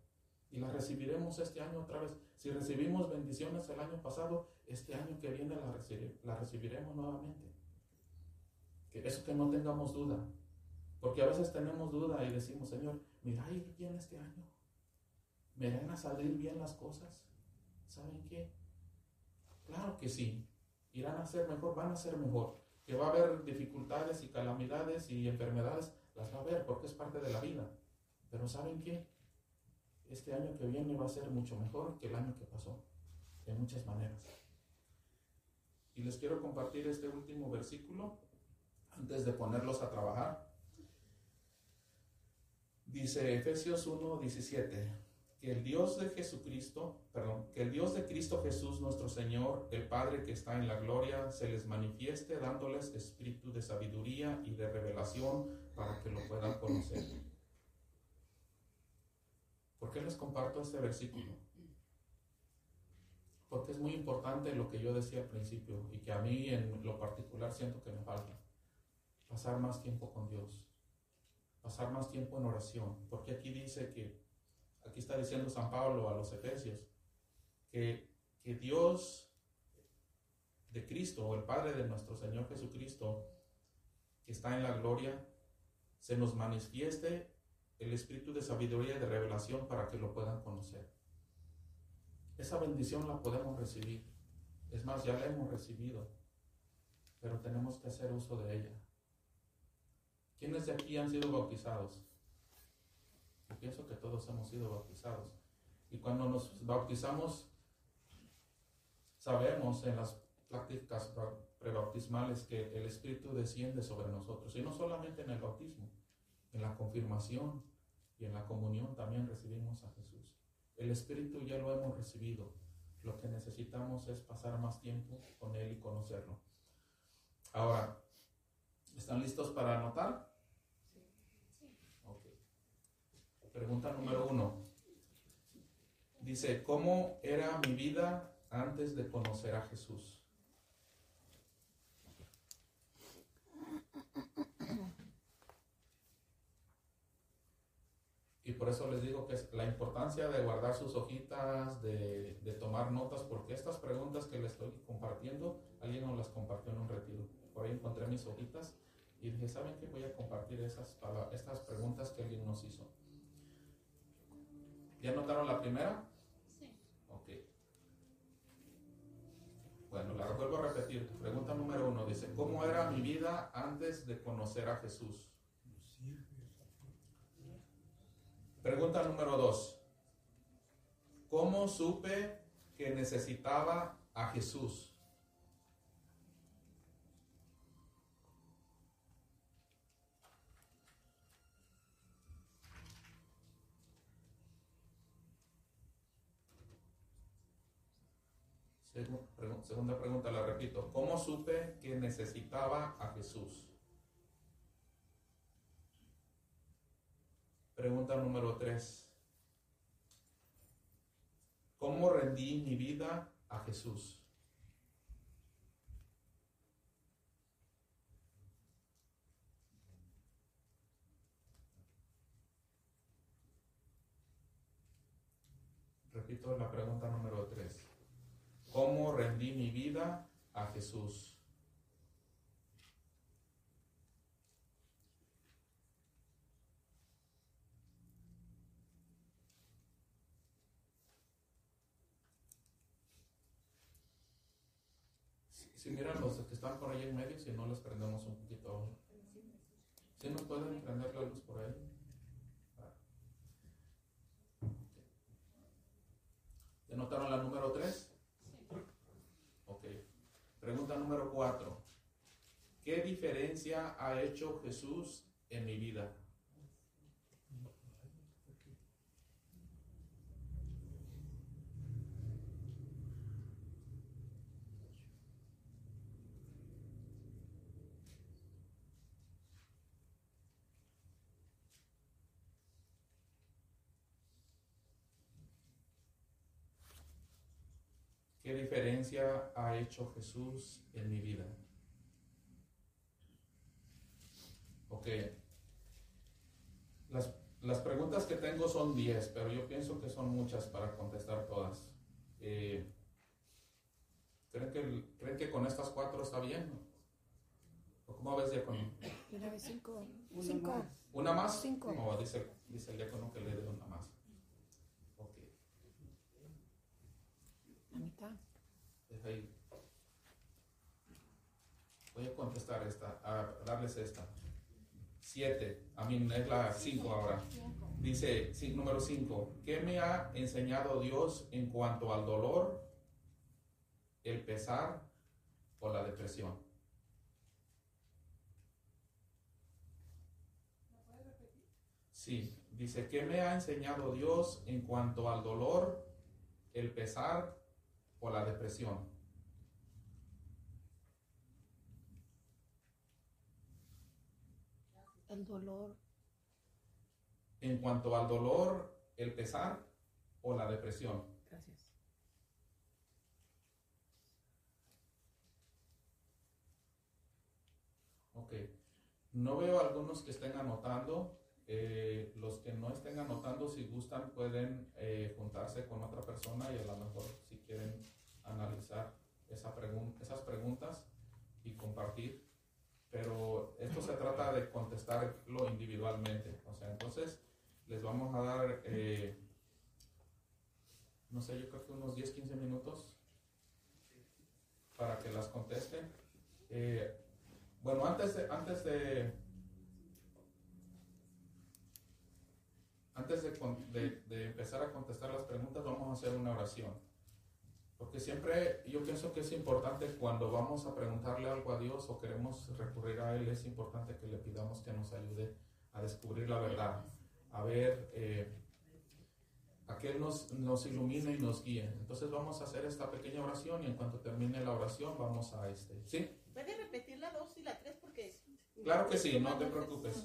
S5: Y las recibiremos este año otra vez. Si recibimos bendiciones el año pasado, este año que viene las la recibiremos nuevamente. Que eso que no tengamos duda. Porque a veces tenemos duda y decimos, Señor, mira ir bien este año. ¿Me van a salir bien las cosas? ¿Saben qué? Claro que sí. Irán a ser mejor, van a ser mejor. Que va a haber dificultades y calamidades y enfermedades, las va a haber porque es parte de la vida. Pero ¿saben qué? Este año que viene va a ser mucho mejor que el año que pasó, de muchas maneras. Y les quiero compartir este último versículo antes de ponerlos a trabajar. Dice Efesios 1, 17 que el Dios de Jesucristo, perdón, que el Dios de Cristo Jesús nuestro Señor, el Padre que está en la gloria, se les manifieste dándoles espíritu de sabiduría y de revelación para que lo puedan conocer. ¿Por qué les comparto este versículo? Porque es muy importante lo que yo decía al principio y que a mí en lo particular siento que me falta. Pasar más tiempo con Dios. Pasar más tiempo en oración. Porque aquí dice que aquí está diciendo San Pablo a los Efesios, que, que Dios de Cristo, o el Padre de nuestro Señor Jesucristo, que está en la gloria, se nos manifieste el espíritu de sabiduría y de revelación para que lo puedan conocer. Esa bendición la podemos recibir. Es más, ya la hemos recibido, pero tenemos que hacer uso de ella. ¿Quiénes de aquí han sido bautizados? Pienso que todos hemos sido bautizados. Y cuando nos bautizamos, sabemos en las prácticas prebautismales que el Espíritu desciende sobre nosotros. Y no solamente en el bautismo, en la confirmación y en la comunión también recibimos a Jesús. El Espíritu ya lo hemos recibido. Lo que necesitamos es pasar más tiempo con Él y conocerlo. Ahora, ¿están listos para anotar? Pregunta número uno. Dice, ¿cómo era mi vida antes de conocer a Jesús? Y por eso les digo que es la importancia de guardar sus hojitas, de, tomar notas, porque estas preguntas que les estoy compartiendo, alguien nos las compartió en un retiro. Por ahí encontré mis hojitas y dije, ¿saben qué? Voy a compartir esas, estas preguntas que alguien nos hizo. ¿Ya notaron la primera? Sí. Ok. Bueno, la vuelvo a repetir. Pregunta número uno dice, ¿cómo era mi vida antes de conocer a Jesús? Pregunta número dos. ¿Cómo supe que necesitaba a Jesús? Segunda pregunta, la repito. ¿Cómo supe que necesitaba a Jesús? Pregunta número tres. ¿Cómo rendí mi vida a Jesús? Repito la pregunta número cómo rendí mi vida a Jesús. Si, miran los que están por ahí en medio, si no les prendemos un poquito. Si nos pueden prender la luz por ahí. ¿Ya notaron la número 3? Pregunta número cuatro. ¿Qué diferencia ha hecho Jesús en mi vida? ¿Qué diferencia ha hecho Jesús en mi vida? Ok. Las, las preguntas que tengo son 10, pero yo pienso que son muchas para contestar todas. Eh, ¿creen, que, ¿Creen que con estas cuatro está bien? ¿O cómo ves, diácono?
S4: Una vez cinco. Cinco.
S6: más.
S5: ¿Una más?
S4: Cinco.
S5: No, dice, dice el diácono que le dé una más. Ok.
S4: La mitad.
S5: Deja ahí. Voy a contestar esta, a darles esta. Siete, a mí es la cinco ahora. Dice, sí, número cinco, ¿qué me ha enseñado Dios en cuanto al dolor, el pesar o la depresión? Sí, dice, ¿qué me ha enseñado Dios en cuanto al dolor, el pesar o la depresión?
S4: El dolor.
S5: En cuanto al dolor, el pesar o la depresión.
S4: Gracias.
S5: Ok. No veo algunos que estén anotando. Eh, los que no estén anotando, si gustan, pueden eh, juntarse con otra persona y a lo mejor quieren analizar esa pregun- esas preguntas y compartir. Pero esto se trata de contestarlo individualmente. O sea, entonces les vamos a dar, eh, no sé, yo creo que unos 10, 15 minutos para que las contesten. Eh, bueno, antes de, antes de, antes de, de- de empezar a contestar las preguntas, vamos a hacer una oración. Porque siempre yo pienso que es importante cuando vamos a preguntarle algo a Dios o queremos recurrir a Él, es importante que le pidamos que nos ayude a descubrir la verdad, a ver, eh, a que Él nos, nos ilumine y nos guíe. Entonces vamos a hacer esta pequeña oración y en cuanto termine la oración vamos a este. ¿Sí?
S6: ¿Puede repetir la 2 y la 3? Porque.
S5: Claro que sí, no te preocupes.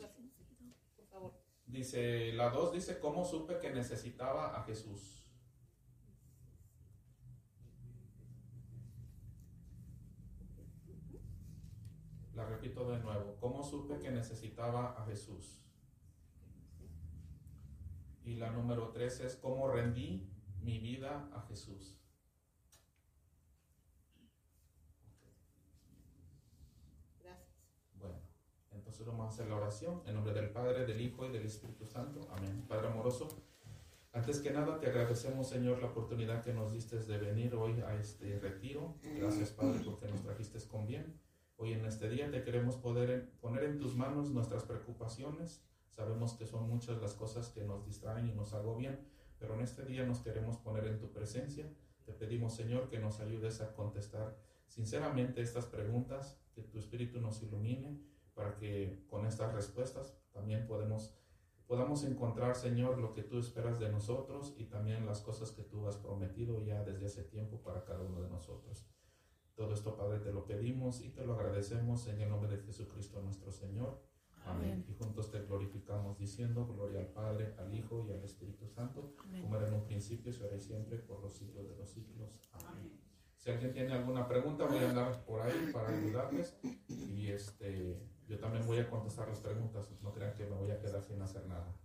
S6: Por favor.
S5: Dice, la 2 dice, ¿cómo supe que necesitaba a Jesús? La repito de nuevo, ¿cómo supe que necesitaba a Jesús? Y la número 3 es, ¿cómo rendí mi vida a Jesús?
S6: Gracias.
S5: Bueno, entonces vamos a hacer la oración en nombre del Padre, del Hijo y del Espíritu Santo. Amén. Padre amoroso, antes que nada te agradecemos, Señor, la oportunidad que nos diste de venir hoy a este retiro. Gracias, Padre, porque nos trajiste con bien. Hoy en este día te queremos poder poner en tus manos nuestras preocupaciones. Sabemos que son muchas las cosas que nos distraen y nos agobian, pero en este día nos queremos poner en tu presencia. Te pedimos, Señor, que nos ayudes a contestar sinceramente estas preguntas, que tu Espíritu nos ilumine para que con estas respuestas también podamos encontrar, Señor, lo que tú esperas de nosotros y también las cosas que tú has prometido ya desde hace tiempo para cada uno de nosotros. Todo esto, Padre, te lo pedimos y te lo agradecemos en el nombre de Jesucristo nuestro Señor. Amén. Y juntos te glorificamos diciendo, gloria al Padre, al Hijo y al Espíritu Santo, como era en un principio, será y siempre, por los siglos de los siglos. Amén. Si alguien tiene alguna pregunta, voy a andar por ahí para ayudarles. Y este, yo también voy a contestar las preguntas. No crean que me voy a quedar sin hacer nada.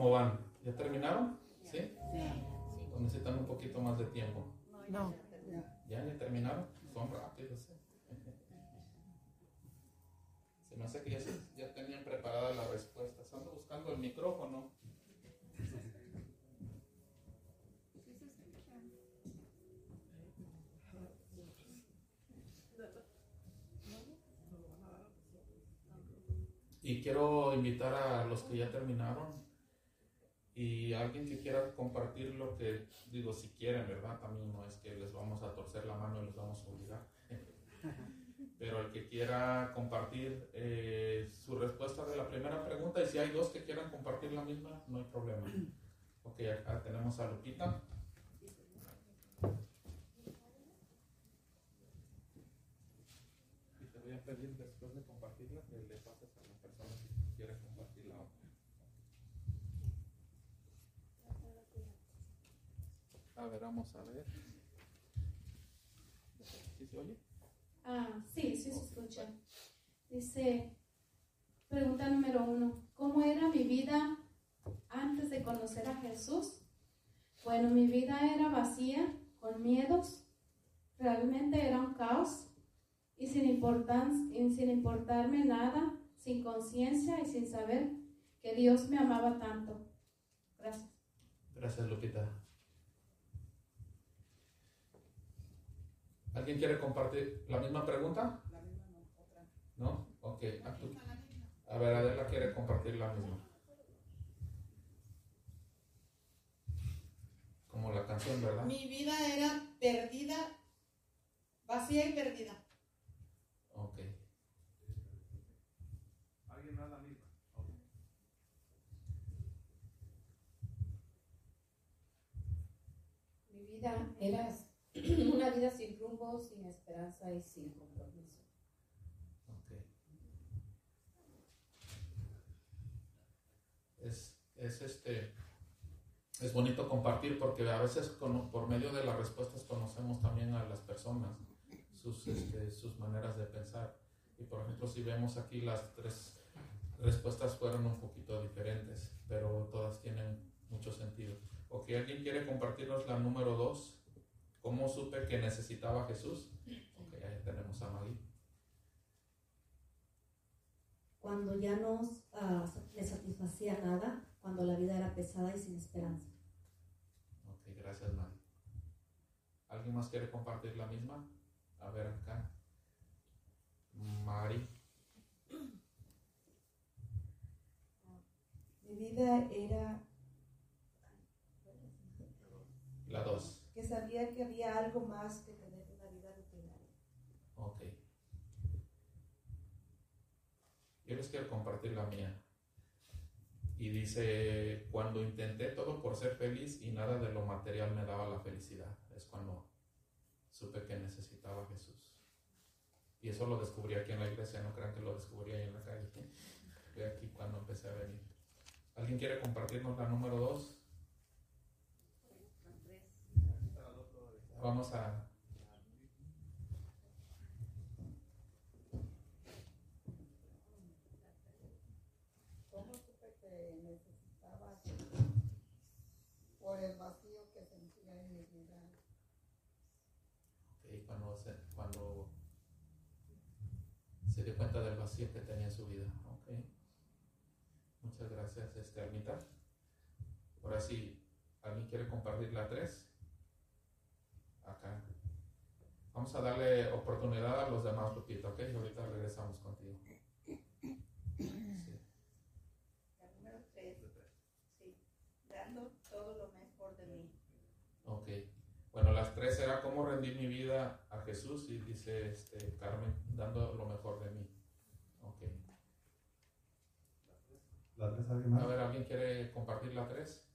S5: ¿Cómo van? ¿Ya terminaron? ¿Sí? ¿O necesitan un poquito más de tiempo?
S4: No.
S5: ¿Ya? ¿Ya terminaron? Son rápidos. ¿eh? <laughs> Se me hace que ya, se- ya tenían preparadas las respuestas. Ando buscando el micrófono. Y quiero invitar a los que ya terminaron y alguien que quiera compartir lo que digo, si quieren, ¿verdad? También no es que les vamos a torcer la mano y les vamos a obligar. Compartir eh, su respuesta de la primera pregunta, y si hay dos que quieran compartir la misma, no hay problema. <clears throat> Ok, acá tenemos a Lupita. Y te voy a pedir después de compartirla que le pases a la persona que quiere compartir la otra. A ver, vamos a ver. ¿Sí se oye?
S7: Ah, sí, sí se escucha. Dice, pregunta número uno, ¿cómo era mi vida antes de conocer a Jesús? Bueno, mi vida era vacía, con miedos, realmente era un caos y sin, importan- y sin importarme nada, sin conciencia y sin saber que Dios me amaba tanto. Gracias.
S5: Gracias, Lupita. ¿Alguien quiere compartir la misma pregunta? ¿No? Ok. ah, tú- A ver, Adela quiere compartir la misma. Como la canción, ¿verdad?
S6: Mi vida era perdida, vacía y perdida.
S5: Ok.
S2: ¿Alguien más la misma? Ok.
S8: Mi vida era <clears throat> una vida sin rumbo, sin esperanza y sin compromiso.
S5: Ok. Es, es este es bonito compartir porque a veces con- por medio de las respuestas conocemos también a las personas, sus, este, sus maneras de pensar. Y por ejemplo, si vemos aquí las tres respuestas fueron un poquito diferentes, pero todas tienen mucho sentido. Ok, ¿alguien quiere compartirnos la número dos? ¿Cómo supe que necesitaba a Jesús? Ok, ahí tenemos a Maggie.
S9: cuando ya no ah, le satisfacía nada, cuando la vida era pesada y sin esperanza.
S5: Ok, gracias, Mari. ¿Alguien más quiere compartir la misma? A ver acá. Mari.
S10: Mi vida era
S5: La dos.
S10: Sabía que había algo más que tener una vida rutinaria.
S5: Ok. Yo les quiero compartir la mía. Y dice, cuando intenté todo por ser feliz y nada de lo material me daba la felicidad, es cuando supe que necesitaba a Jesús. Y eso lo descubrí aquí en la iglesia, no crean que lo descubrí ahí en la calle. Fue aquí cuando empecé a venir. ¿Alguien quiere compartirnos la número dos? Vamos a...
S11: ¿Cómo supe que necesitaba por el vacío que sentía en mi vida?
S5: Ok, cuando se, cuando se dio cuenta del vacío que tenía en su vida. Ok. Muchas gracias, este, Almita. Ahora sí, ¿alguien quiere compartir la 3? Acá. Vamos a darle oportunidad a los demás, Lupita, ok? Y ahorita regresamos contigo. Sí.
S1: La número tres. Sí. Dando todo lo mejor de mí.
S5: Ok. Bueno, las tres era cómo rendir mi vida a Jesús y dice este, Carmen, dando lo mejor de mí. Ok.
S2: ¿La tres alguien más?
S5: A ver, ¿alguien quiere compartir la tres?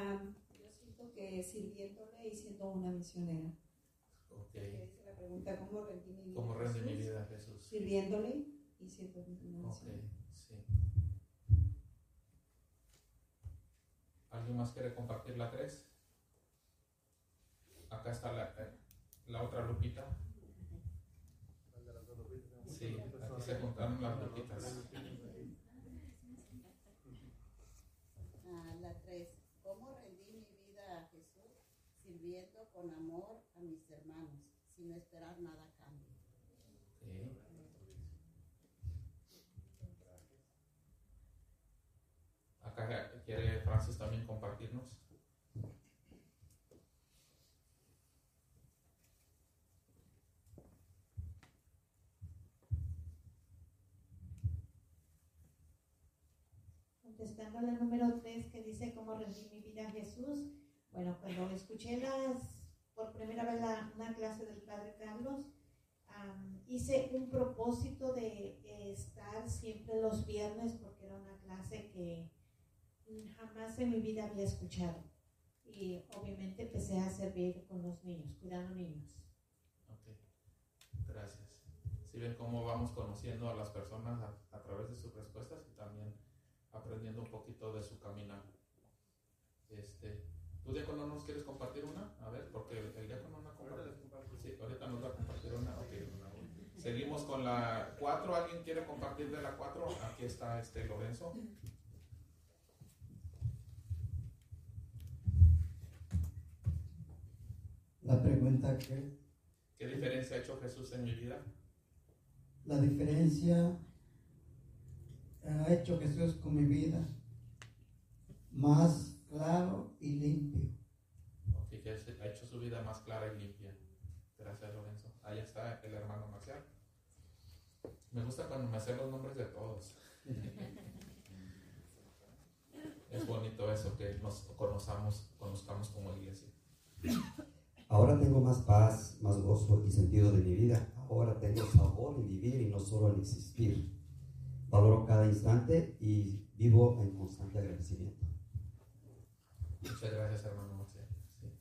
S10: Ah, yo siento que sirviéndole y siendo una misionera.
S5: Ok.
S10: Que dice la pregunta, ¿cómo rendí mi vida?
S5: ¿Cómo
S10: a
S5: rendí mi
S10: Jesús?
S5: vida a Jesús?
S10: Sirviéndole y siendo una
S5: Ok,
S10: misionera.
S5: sí. ¿Alguien más quiere compartir la 3? Acá está la, la otra lupita. Sí, aquí se juntaron las lupitas.
S12: Ah, la 3. ¿Cómo rendí mi vida a Jesús sirviendo con amor a mis hermanos sin esperar nada a cambio?
S5: Acá quiere Francis también compartirnos.
S1: Contestando la número 3 que dice cómo rendí mi vida a Jesús. Bueno, cuando escuché las, por primera vez una clase del Padre Carlos, hice un propósito de estar siempre los viernes porque era una clase que jamás en mi vida había escuchado. Y obviamente empecé a servir con los niños, cuidando niños.
S5: Ok, gracias. Si ven cómo vamos conociendo a las personas a, a, través de sus respuestas y también aprendiendo un poquito de su caminar. Este, ¿Tú, diácono, nos quieres compartir una? A ver, porque el, el diácono no comparte. Sí, ahorita nos va a compartir una. Okay. Seguimos con la 4. ¿Alguien quiere compartir de la 4? Aquí está este Lorenzo.
S13: La pregunta que...
S5: ¿Qué diferencia ha hecho Jesús en mi vida?
S13: La diferencia ha hecho Jesús con mi vida más claro y limpio.
S5: Ok, que ha hecho su vida más clara y limpia. Gracias, Lorenzo. Ahí está el hermano Marcial. Me gusta cuando me hacen los nombres de todos. <laughs> es bonito eso, que nos conozcamos, conozcamos como iglesia.
S14: Ahora tengo más paz, más gozo y sentido de mi vida. Ahora tengo sabor en vivir y no solo en existir. Valoro cada instante y vivo en constante agradecimiento.
S5: Muchas gracias, hermano Marcelo. Sí.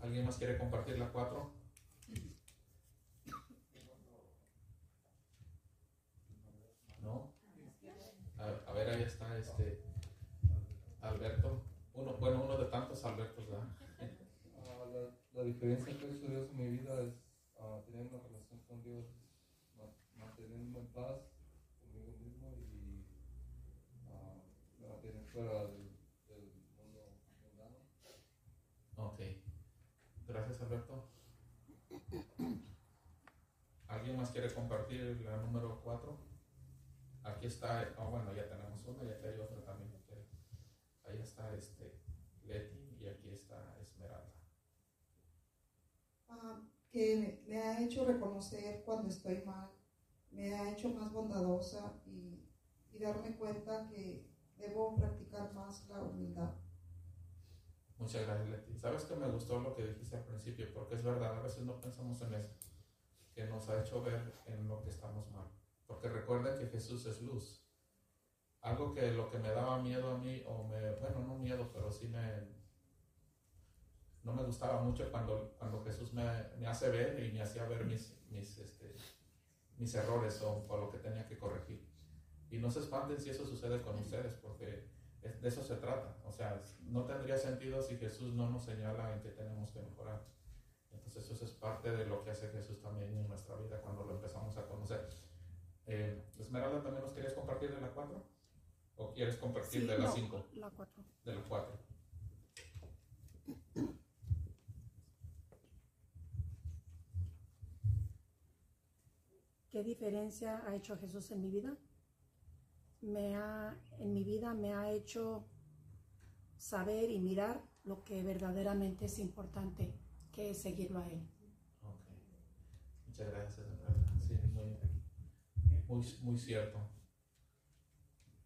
S5: ¿Alguien más quiere compartir la cuatro? ¿No? A, ver, ahí está este Alberto. Uno, bueno, uno de tantos Albertos, ¿verdad?
S15: la diferencia que hecho Dios en mi vida es uh, tener una relación con Dios, mantenerme en paz conmigo mismo y uh, mantener fuera del, del, mundo mundano.
S5: Ok. Gracias, Alberto. ¿Alguien más quiere compartir la número 4? Aquí está, oh, bueno, ya tenemos una y aquí hay otra también. Ahí está este Leti y aquí está Esmeralda.
S10: Uh, que me ha hecho reconocer cuando estoy mal, me ha hecho más bondadosa y, y, darme cuenta que debo practicar más la humildad.
S5: Muchas gracias, Leti. Sabes que me gustó lo que dijiste al principio, porque es verdad, a veces no pensamos en eso, que nos ha hecho ver en lo que estamos mal. Porque recuerda que Jesús es luz. Algo que lo que me daba miedo a mí, o me, bueno, no miedo, pero sí me, no me gustaba mucho cuando, cuando Jesús me, me, hace ver y me hacía ver mis, mis, este, mis errores o, o, lo que tenía que corregir. Y no se espanten si eso sucede con ustedes, porque de eso se trata. O sea, no tendría sentido si Jesús no nos señala en que tenemos que mejorar. Entonces eso es parte de lo que hace Jesús también en nuestra vida cuando lo empezamos a conocer. Eh, Esmeralda, ¿también nos querías compartir de la 4? ¿O quieres compartir
S4: sí,
S5: de la
S4: no,
S5: 5?
S4: La 4.
S5: De la 4.
S4: ¿Qué diferencia ha hecho Jesús en mi vida? Me ha, en mi vida me ha hecho saber y mirar lo que verdaderamente es importante, que es seguirlo a Él.
S5: Okay. Muchas gracias. Sí, muy, muy, muy cierto.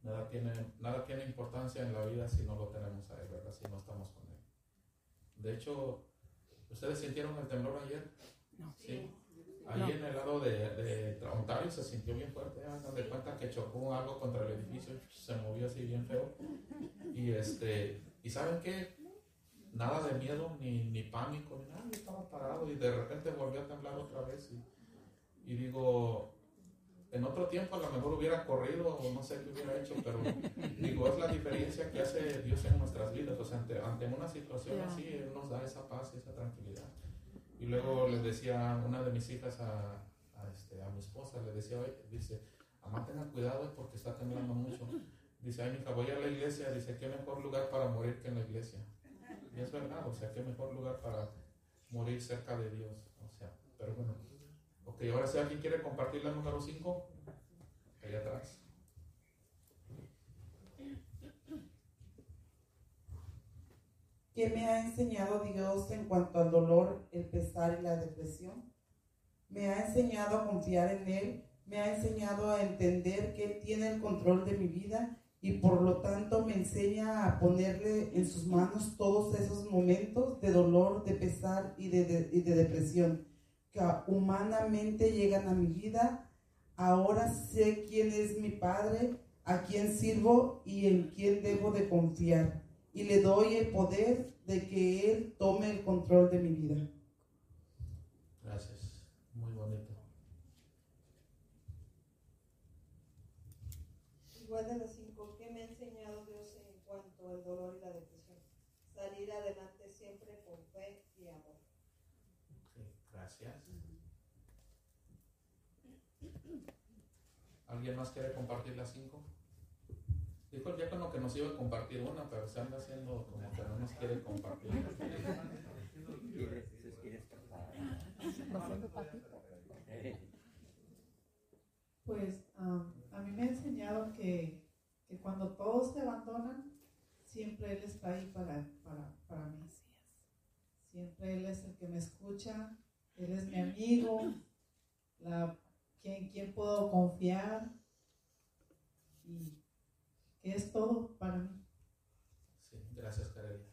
S5: Nada tiene, nada tiene importancia en la vida si no lo tenemos a Él, ¿verdad? Si no estamos con Él. De hecho, ¿ustedes sintieron el temblor ayer?
S4: No.
S5: Sí. Ahí no. en el lado de, de, Ontario se sintió bien fuerte, hagan de cuenta que chocó algo contra el edificio, se movió así bien feo. Y este, ¿y saben qué? Nada de miedo, ni, ni pánico, ni nada, yo estaba parado y de repente volvió a temblar otra vez. Y, y digo, en otro tiempo a lo mejor hubiera corrido o no sé qué hubiera hecho, pero digo, es la diferencia que hace Dios en nuestras vidas. O sea, ante, ante una situación así, Él nos da esa paz y esa tranquilidad. Y luego le decía una de mis hijas a, a, este, a mi esposa, le decía, oye, dice, mamá tenga cuidado porque está temblando mucho. Dice, ay, hija, voy a la iglesia. Dice, qué mejor lugar para morir que en la iglesia. Y es verdad, o sea, qué mejor lugar para morir cerca de Dios. O sea, pero bueno. Ok, ahora si alguien quiere compartir la número 5, allá atrás.
S16: ¿Qué me ha enseñado Dios en cuanto al dolor, el pesar y la depresión? Me ha enseñado a confiar en Él, me ha enseñado a entender que Él tiene el control de mi vida y por lo tanto me enseña a ponerle en sus manos todos esos momentos de dolor, de pesar y de, de, y de depresión que humanamente llegan a mi vida. Ahora sé quién es mi Padre, a quién sirvo y en quién debo de confiar. Y le doy el poder de que Él tome el control de mi vida.
S5: Gracias, muy bonito.
S17: Igual de los cinco, ¿qué me ha enseñado Dios en cuanto al dolor y la depresión? Salir adelante siempre con fe y amor.
S5: Gracias. ¿Alguien más quiere compartir las cinco? Dijo el diácono que nos iba a compartir una, pero se anda haciendo como que no nos quiere compartir.
S18: Pues a mí me ha enseñado que, que, cuando todos te abandonan, siempre Él está ahí para, para, para mí. Siempre Él es el que me escucha, Él es mi amigo, la, quien, quien puedo confiar es todo para mí.
S5: Sí, gracias, Kareli.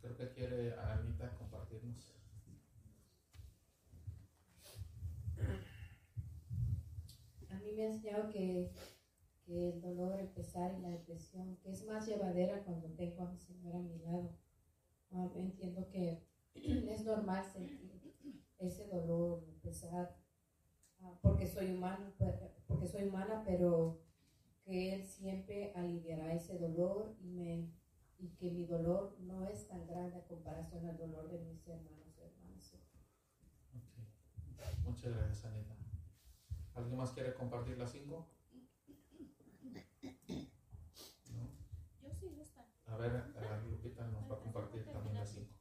S5: Creo que quiere Anita compartirnos.
S19: A mí me ha enseñado que, que el dolor, el pesar y la depresión, que es más llevadera cuando tengo a mi Señor a mi lado. Ah, entiendo que <clears throat> es normal sentir ese dolor, pesar, ah, porque soy humano, porque soy humana, pero que Él siempre aliviará ese dolor y, me, y que mi dolor no es tan grande a comparación al dolor de mis hermanos y hermanas.
S5: Okay. Muchas gracias, Anita. ¿Alguien más quiere compartir las cinco?
S7: ¿No? Yo sí, está.
S5: A ver, a Lupita nos va a compartir también las cinco.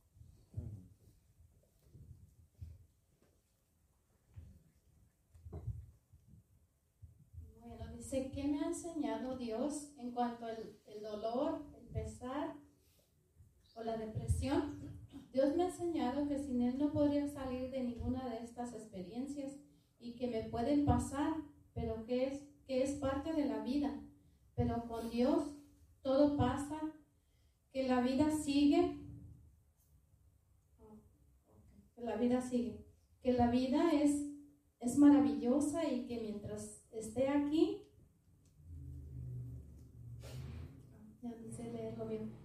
S7: Bueno, dice, ¿qué me ha enseñado Dios en cuanto al dolor, el pesar o la depresión? Dios me ha enseñado que sin Él no podría salir de ninguna de estas experiencias y que me pueden pasar, pero que es, que es parte de la vida. Pero con Dios todo pasa, que la vida sigue, que la vida sigue, que la vida es, es maravillosa y que mientras esté aquí,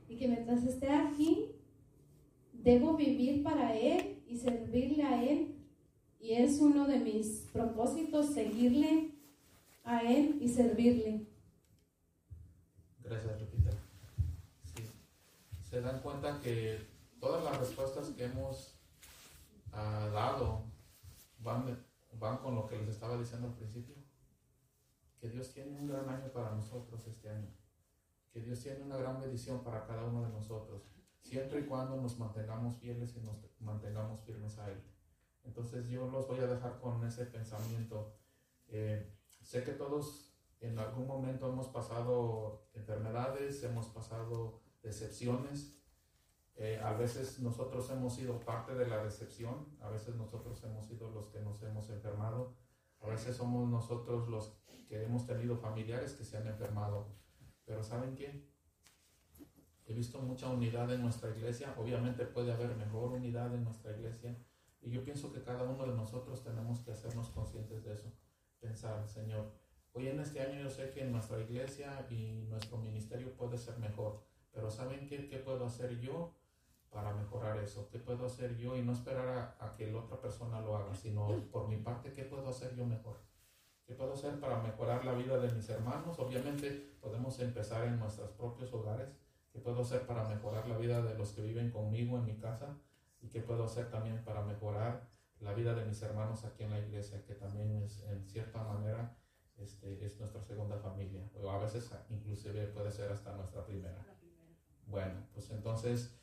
S7: y que mientras esté aquí, debo vivir para Él y servirle a Él. Y es uno de mis propósitos, seguirle a Él y servirle.
S5: Gracias, Lupita. Sí. Se dan cuenta que todas las respuestas que hemos uh, dado van, van con lo que les estaba diciendo al principio. Que Dios tiene un gran año para nosotros este año. Que Dios tiene una gran bendición para cada uno de nosotros. Siempre y cuando nos mantengamos fieles y nos mantengamos firmes a Él. Entonces yo los voy a dejar con ese pensamiento. Eh, sé que todos en algún momento hemos pasado enfermedades, hemos pasado decepciones. Eh, a veces nosotros hemos sido parte de la decepción, a veces nosotros hemos sido los que nos hemos enfermado, a veces somos nosotros los que hemos tenido familiares que se han enfermado. Pero ¿saben qué? He visto mucha unidad en nuestra iglesia, obviamente puede haber mejor unidad en nuestra iglesia, y yo pienso que cada uno de nosotros tenemos que hacernos conscientes de eso. Pensar, Señor, hoy en este año yo sé que nuestra iglesia y nuestro ministerio puede ser mejor, pero ¿saben qué, qué puedo hacer yo para mejorar eso? ¿Qué puedo hacer yo y no esperar a, a, que la otra persona lo haga, sino por mi parte, ¿qué puedo hacer yo mejor? ¿Qué puedo hacer para mejorar la vida de mis hermanos? Obviamente podemos empezar en nuestros propios hogares. ¿Qué puedo hacer para mejorar la vida de los que viven conmigo en mi casa? ¿Y qué puedo hacer también para mejorar la vida de mis hermanos aquí en la iglesia, que también es en cierta manera este, es nuestra segunda familia, o a veces inclusive puede ser hasta nuestra primera. Bueno, pues entonces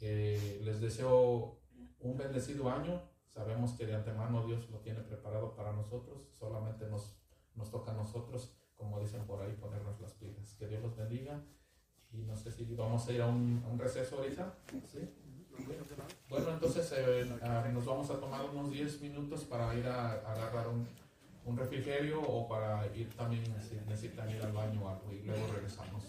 S5: eh, les deseo un bendecido año. Sabemos que de antemano Dios lo tiene preparado para nosotros, solamente nos, nos toca a nosotros, como dicen por ahí, ponernos las pilas. Que Dios los bendiga y no sé si vamos a ir a un, receso ahorita. ¿Sí? Bueno, entonces eh, ah, nos vamos a tomar unos 10 minutos para ir a, a agarrar un, un refrigerio o para ir también si necesitan ir al baño o algo y luego regresamos.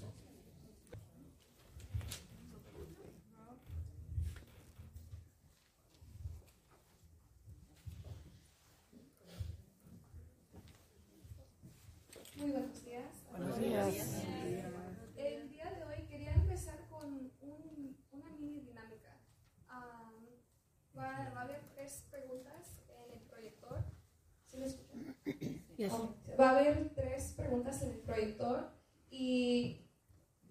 S20: Muy buenos días.
S4: Buenos días.
S20: El día de hoy quería empezar con un- una mini dinámica. Va, va a haber tres preguntas en el proyector. ¿Sí me escuchan?
S4: Yes.
S20: Va a haber tres preguntas en el proyector y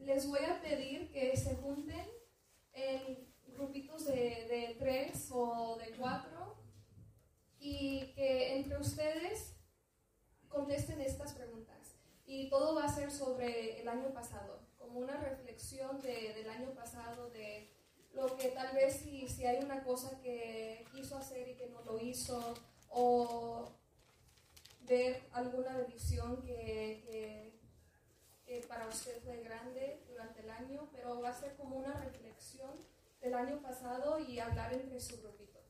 S20: les voy a pedir que se junten en grupitos de, de tres o de cuatro y que entre ustedes contesten estas preguntas. Y todo va a ser sobre el año pasado, como una reflexión de- del año pasado, de lo que tal vez si, si hay una cosa que quiso hacer y que no lo hizo, o ver alguna bendición que, que- que para usted fue grande durante el año, pero va a ser como una reflexión del año pasado y hablar entre su grupito.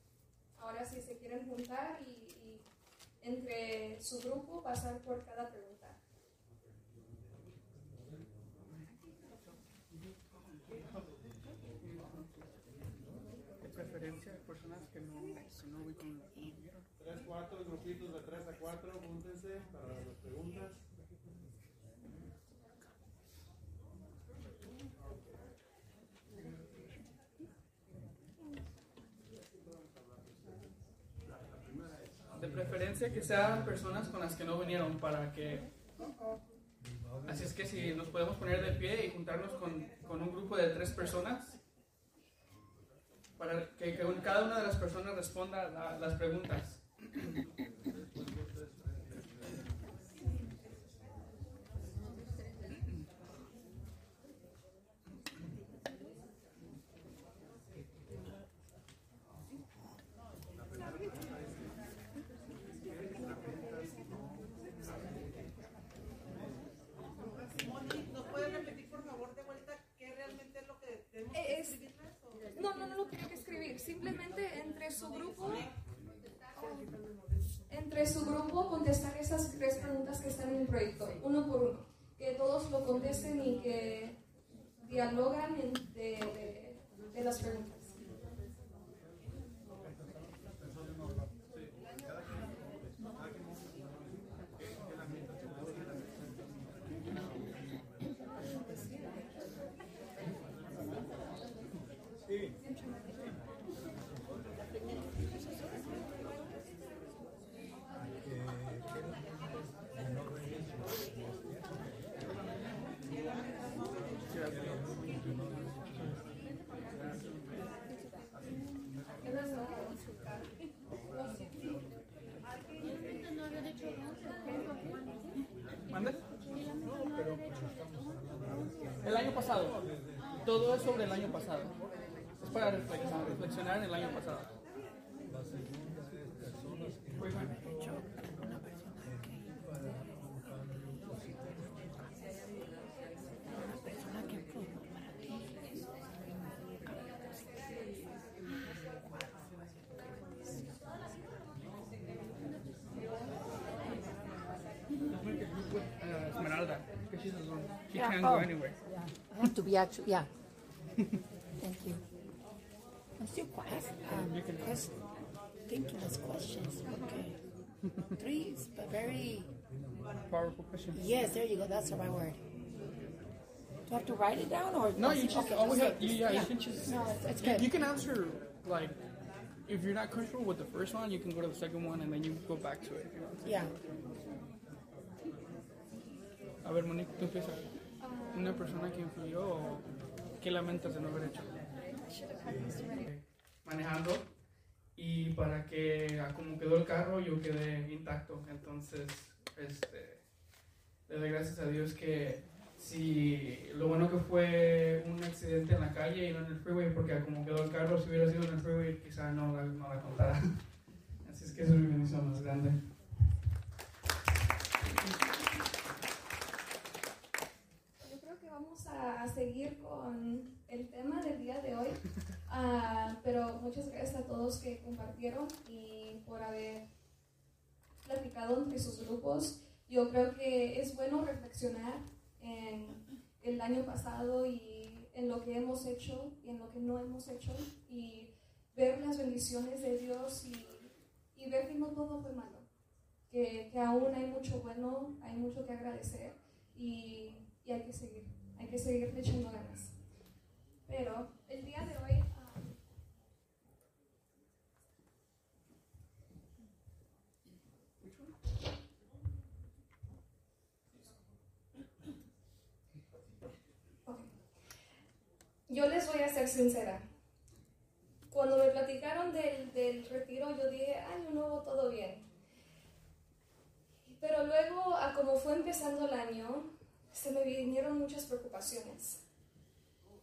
S20: Ahora si se quieren juntar y, y entre su grupo pasar por cada pregunta.
S21: De preferencia, personas que no, que no ubican lo que vieron.
S2: Tres, cuatro, grupitos de tres a cuatro, para las preguntas.
S21: De preferencia que sean personas con las que no vinieron para que... Así es que si nos podemos poner de pie y juntarnos con, con un grupo de tres personas para que, cada una de las personas responda la- las preguntas.
S22: Moni, ¿nos puedes repetir por favor de vuelta qué realmente es lo que tenemos
S20: Eh,
S22: que
S20: es-
S22: escribirles? o-
S20: No, no, no lo tiene que escribir. Simplemente entre entre su grupo contestar esas tres preguntas que están en el proyecto, uno por uno. Que todos lo contesten y que dialogan de- de las preguntas.
S21: ¿Mande? El año pasado. Todo es sobre el año pasado. Es para reflexionar, en el año pasado. Uh, Esmeralda, because. She can't
S4: Oh.
S21: go anywhere.
S4: To be actually, yeah. Thank you. I'm still quiet. Um, quest- thinking those questions. Okay. Three, but very.
S21: Powerful question.
S4: Yes, there you go. That's the right word. Do I have to write it down or?
S21: No, you just
S4: okay,
S21: always
S4: just
S21: have, you, yeah, you can choose.
S4: No, it's, it's good.
S21: you can answer like if you're not comfortable with the first one, you can go to the second one and then you go back to it. If you want to.
S4: Yeah.
S21: A ver, Monique, tú empieza. Una persona que influyó o qué lamentas de no haber hecho. Manejando y para que a como quedó el carro yo quedé intacto. Entonces, este, le doy gracias a Dios que si lo bueno que fue un accidente en la calle y no en el freeway, porque a como quedó el carro, si hubiera sido en el freeway, quizá no la, no la contara. <laughs> Así es que eso es mi bendición más grande.
S20: Yo creo que vamos a seguir con el tema del día de hoy, <laughs> Ah, pero muchas gracias a todos que compartieron y por haber platicado entre sus grupos. Yo creo que es bueno reflexionar en el año pasado y en lo que hemos hecho y en lo que no hemos hecho y ver las bendiciones de Dios y, y ver que no todo fue malo, que, que aún hay mucho bueno, hay mucho que agradecer y, y hay que seguir, hay que seguir echando ganas. Pero el día de hoy... ah. Yo les voy a ser sincera. Cuando me platicaron del, del retiro, yo dije, año nuevo, todo bien. Pero luego, a como fue empezando el año, se me vinieron muchas preocupaciones.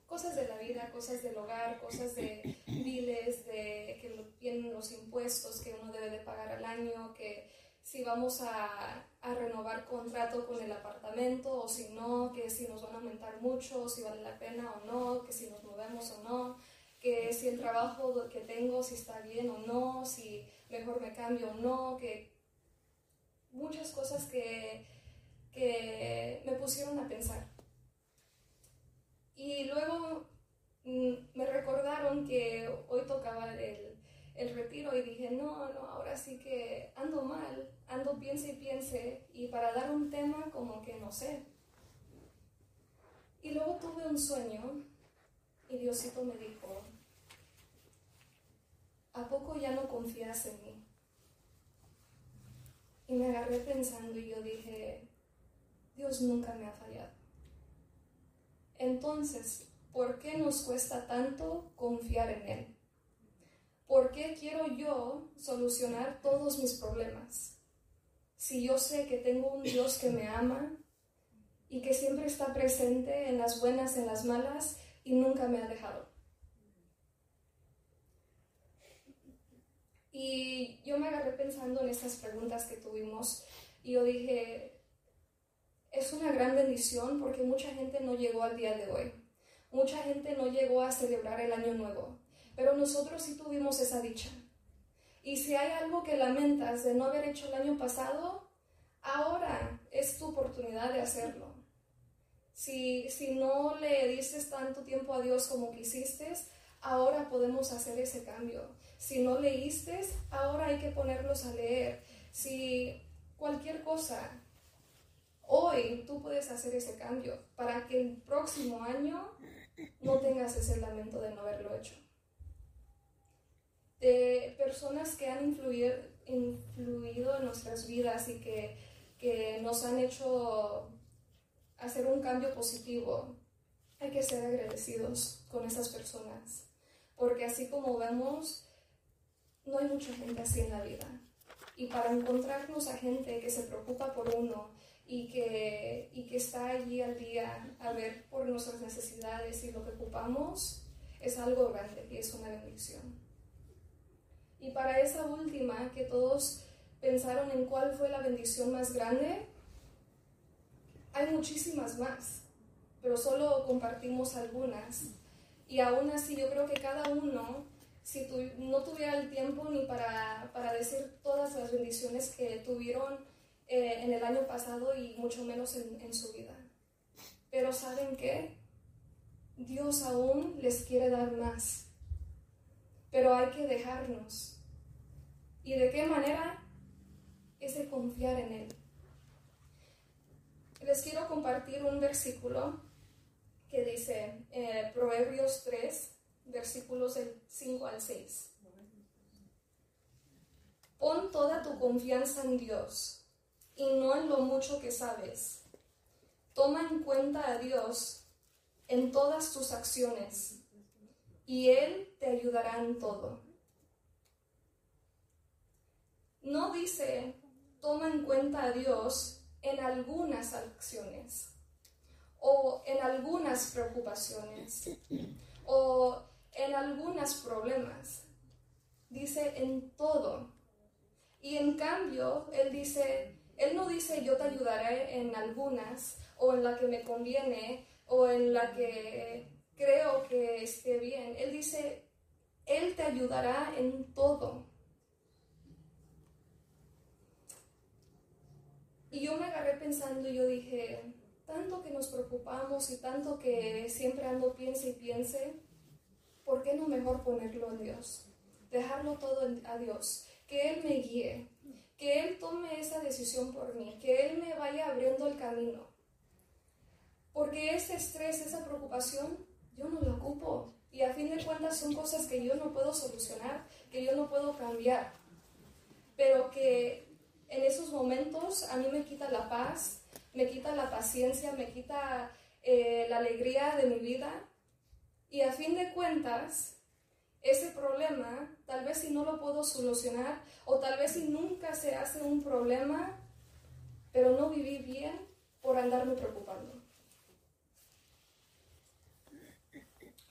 S20: Cosas de la vida, cosas del hogar, cosas de biles, de que vienen los impuestos que uno debe de pagar al año, que si vamos a, a renovar contrato con el apartamento o si no, que si nos van a aumentar mucho, si vale la pena o no, que si nos movemos o no, que si el trabajo que tengo, si está bien o no, si mejor me cambio o no, que muchas cosas que, que me pusieron a pensar. Y luego mm, me recordaron que hoy tocaba el, el retiro y dije, no, no, ahora sí que ando mal, ando piense y piense y para dar un tema como que no sé. Y luego tuve un sueño y Diosito me dijo, ¿a poco ya no confías en mí? Y me agarré pensando y yo dije, Dios nunca me ha fallado. Entonces, ¿por qué nos cuesta tanto confiar en Él? ¿Por qué quiero yo solucionar todos mis problemas? Si yo sé que tengo un Dios que me ama y que siempre está presente en las buenas, en las malas y nunca me ha dejado. Y yo me agarré pensando en estas preguntas que tuvimos y yo dije, es una gran bendición porque mucha gente no llegó al día de hoy. Mucha gente no llegó a celebrar el año nuevo, pero nosotros sí tuvimos esa dicha. Y si hay algo que lamentas de no haber hecho el año pasado, ahora es tu oportunidad de hacerlo. Si, si no le dices tanto tiempo a Dios como quisiste, ahora podemos hacer ese cambio. Si no leíste, ahora hay que ponerlos a leer. Si cualquier cosa, hoy tú puedes hacer ese cambio para que el próximo año no tengas ese lamento de no haberlo hecho. De personas que han influido, influido en nuestras vidas y que, que nos han hecho hacer un cambio positivo. Hay que ser agradecidos con esas personas, porque así como vemos, no hay mucha gente así en la vida. Y para encontrarnos a gente que se preocupa por uno y que, y que está allí al día a ver por nuestras necesidades y lo que ocupamos, es algo grande y es una bendición. Y para esa última, que todos pensaron en cuál fue la bendición más grande, hay muchísimas más, pero solo compartimos algunas. Y aún así yo creo que cada uno, si tu- no tuviera el tiempo ni para, para decir todas las bendiciones que tuvieron eh, en el año pasado y mucho menos en, en su vida. Pero ¿saben qué? Dios aún les quiere dar más. Pero hay que dejarnos. ¿Y de qué manera? Es de confiar en Él. Les quiero compartir un versículo que dice eh, Proverbios 3, versículos del 5 al 6. Pon toda tu confianza en Dios y no en lo mucho que sabes. toma en cuenta a Dios en todas tus acciones y Él te ayudará en todo. No dice, toma en cuenta a Dios en algunas acciones o en algunas preocupaciones o en algunos problemas. Dice en todo. Y en cambio, Él dice, Él no dice yo te ayudaré en algunas o en la que me conviene o en la que creo que esté bien. Él dice, Él te ayudará en todo. Y yo me agarré pensando y yo dije, tanto que nos preocupamos y tanto que siempre ando piense y piense, ¿por qué no mejor ponerlo en Dios? Dejarlo todo a Dios, que Él me guíe, que Él tome esa decisión por mí, que Él me vaya abriendo el camino. Porque ese estrés, esa preocupación, yo no lo ocupo. Y a fin de cuentas son cosas que yo no puedo solucionar, que yo no puedo cambiar. Pero que en esos momentos a mí me quita la paz, me quita la paciencia, me quita eh, la alegría de mi vida. Y a fin de cuentas, ese problema, tal vez si no lo puedo solucionar, o tal vez si nunca se hace un problema, pero no viví bien por andarme preocupando.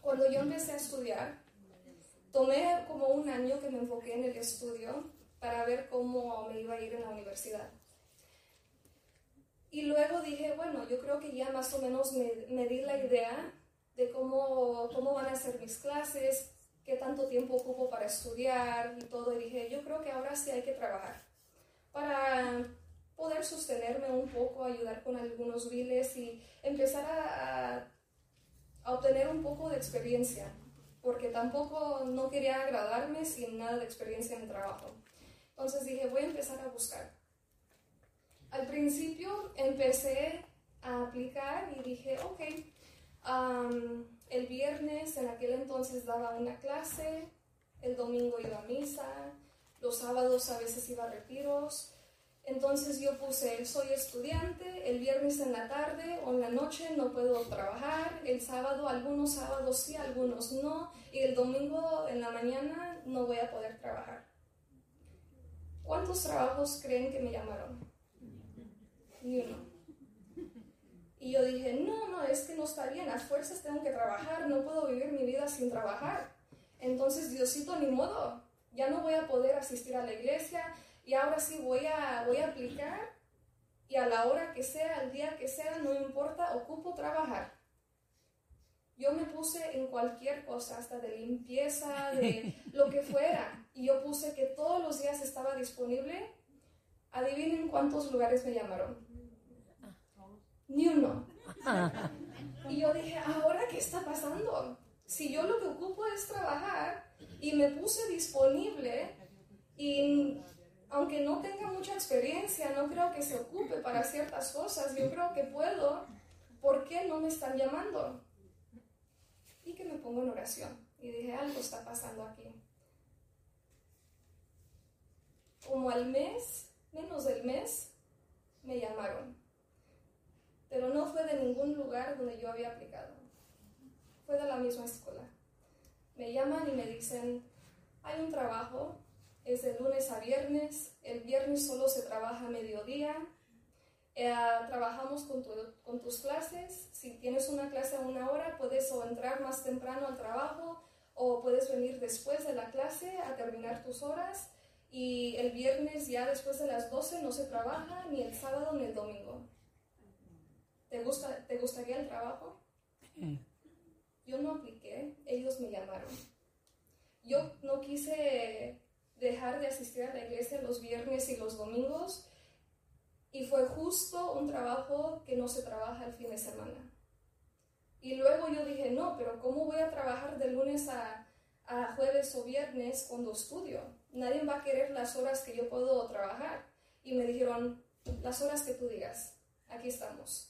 S20: Cuando yo empecé a estudiar, tomé como un año que me enfoqué en el estudio para ver cómo me iba a ir en la universidad. Y luego dije, bueno, yo creo que ya más o menos me, di la idea de cómo, cómo van a ser mis clases, qué tanto tiempo ocupo para estudiar y todo. Y dije, yo creo que ahora sí hay que trabajar para poder sostenerme un poco, ayudar con algunos biles y empezar a, a obtener un poco de experiencia, porque tampoco no quería agradarme sin nada de experiencia en el trabajo. Entonces dije, voy a empezar a buscar. Al principio empecé a aplicar y dije, ok, el viernes en aquel entonces daba una clase, el domingo iba a misa, los sábados a veces iba a retiros. Entonces yo puse, soy estudiante, el viernes en la tarde o en la noche no puedo trabajar, el sábado, algunos sábados sí, algunos no, y el domingo en la mañana no voy a poder trabajar. ¿Cuántos trabajos creen que me llamaron? Ni uno. Y yo dije, no, no, es que no está bien, a fuerzas tengo que trabajar, no puedo vivir mi vida sin trabajar. Entonces, Diosito, ni modo, ya no voy a poder asistir a la iglesia y ahora sí voy a, voy a aplicar y a la hora que sea, al día que sea, no importa, ocupo trabajar. Yo me puse en cualquier cosa, hasta de limpieza, de <laughs> lo que fuera. Y yo puse que todos los días estaba disponible. Adivinen cuántos lugares me llamaron. Ni uno. Y yo dije, ¿ahora qué está pasando? Si yo lo que ocupo es trabajar y me puse disponible y aunque no tenga mucha experiencia, no creo que se ocupe para ciertas cosas, yo creo que puedo, ¿por qué no me están llamando? y que me pongo en oración. Y dije, algo está pasando aquí. Como al mes, menos del mes, me llamaron. Pero no fue de ningún lugar donde yo había aplicado. Fue de la misma escuela. Me llaman y me dicen, hay un trabajo, es de lunes a viernes, el viernes solo se trabaja a mediodía, eh, trabajamos con, tus clases. Si tienes una clase a una hora, puedes o entrar más temprano al trabajo o puedes venir después de la clase a terminar tus horas. Y el viernes ya después de las 12 no se trabaja ni el sábado ni el domingo. ¿Te, gusta, ¿te gustaría el trabajo? Yo no apliqué, ellos me llamaron. Yo no quise dejar de asistir a la iglesia los viernes y los domingos y fue justo un trabajo que no se trabaja el fin de semana. Y luego yo dije, no, pero ¿cómo voy a trabajar de lunes a, a jueves o viernes cuando estudio? Nadie va a querer las horas que yo puedo trabajar. Y me dijeron, las horas que tú digas, aquí estamos.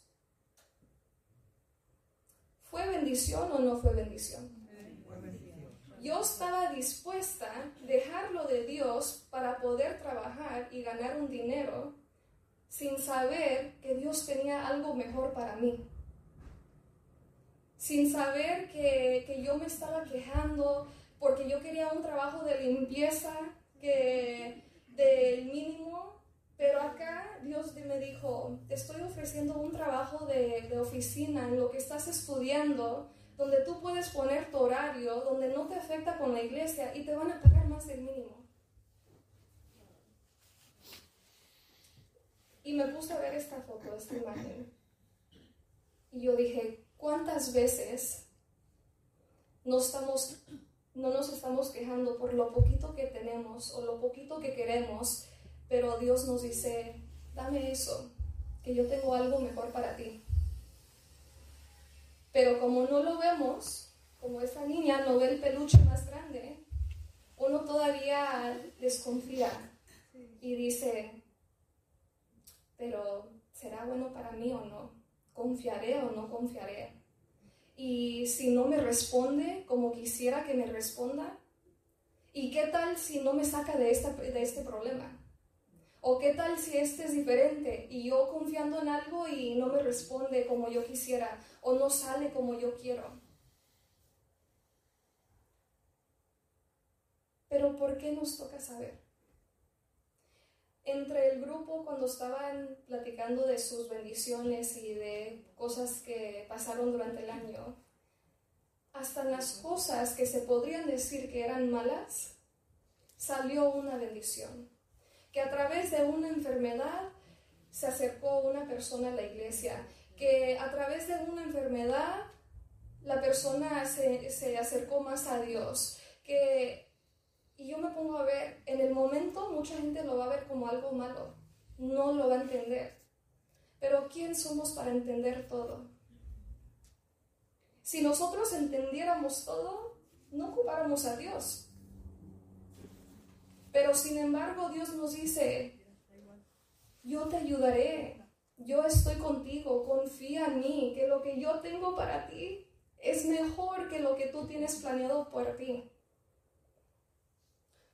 S20: ¿Fue bendición o no fue bendición? Yo estaba dispuesta a dejarlo de Dios para poder trabajar y ganar un dinero sin saber que Dios tenía algo mejor para mí. Sin saber que, que yo me estaba quejando porque yo quería un trabajo de limpieza que del mínimo, pero acá Dios me dijo, te estoy ofreciendo un trabajo de, de oficina en lo que estás estudiando, donde tú puedes poner tu horario, donde no te afecta con la iglesia y te van a pagar más del mínimo. Y me puse a ver esta foto, esta imagen. Y yo dije, ¿cuántas veces no, estamos, no nos estamos quejando por lo poquito que tenemos o lo poquito que queremos, pero Dios nos dice, dame eso, que yo tengo algo mejor para ti? Pero como no lo vemos, como esta niña no ve el peluche más grande, uno todavía desconfía y dice, pero ¿será bueno para mí o no? ¿Confiaré o no confiaré? Y si no me responde como quisiera que me responda, ¿y qué tal si no me saca de, de este problema? ¿O qué tal si este es diferente y yo confiando en algo y no me responde como yo quisiera o no sale como yo quiero? Pero ¿por qué nos toca saber? Entre el grupo, cuando estaban platicando de sus bendiciones y de cosas que pasaron durante el año, hasta las cosas que se podrían decir que eran malas, salió una bendición. Que a través de una enfermedad se acercó una persona a la iglesia. Que a través de una enfermedad la persona se, se acercó más a Dios. Que y yo me pongo a ver, en el momento mucha gente lo va a ver como algo malo, no lo va a entender. Pero ¿quién somos para entender todo? Si nosotros entendiéramos todo, no ocupáramos a Dios. Pero sin embargo Dios nos dice, yo te ayudaré, yo estoy contigo, confía en mí, que lo que yo tengo para ti es mejor que lo que tú tienes planeado por ti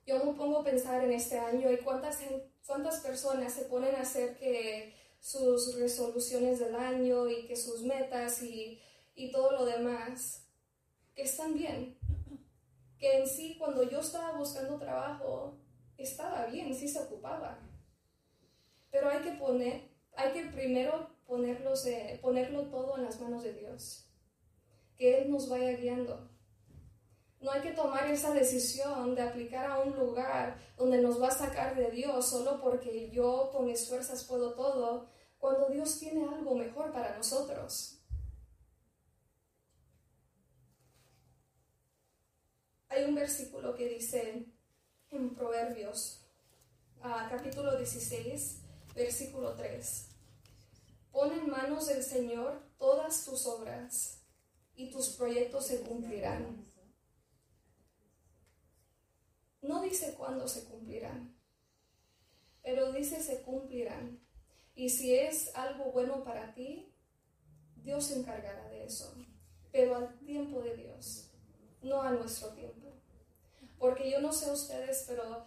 S20: yo me pongo a pensar en este año y cuántas, cuántas personas se ponen a hacer que sus resoluciones del año y que sus metas y, y todo lo demás, que están bien. Que en sí, cuando yo estaba buscando trabajo, estaba bien, sí se ocupaba. Pero hay que poner, hay que primero ponerlos, ponerlo todo en las manos de Dios. Que Él nos vaya guiando no hay que tomar esa decisión de aplicar a un lugar donde nos va a sacar de Dios solo porque yo con mis fuerzas puedo todo, cuando Dios tiene algo mejor para nosotros. Hay un versículo que dice en Proverbios, capítulo 16, versículo 3. Pon en manos del Señor todas tus obras y tus proyectos se cumplirán. No dice cuándo se cumplirán, pero dice se cumplirán. Y si es algo bueno para ti, Dios se encargará de eso, pero al tiempo de Dios, no a nuestro tiempo. Porque yo no sé ustedes, pero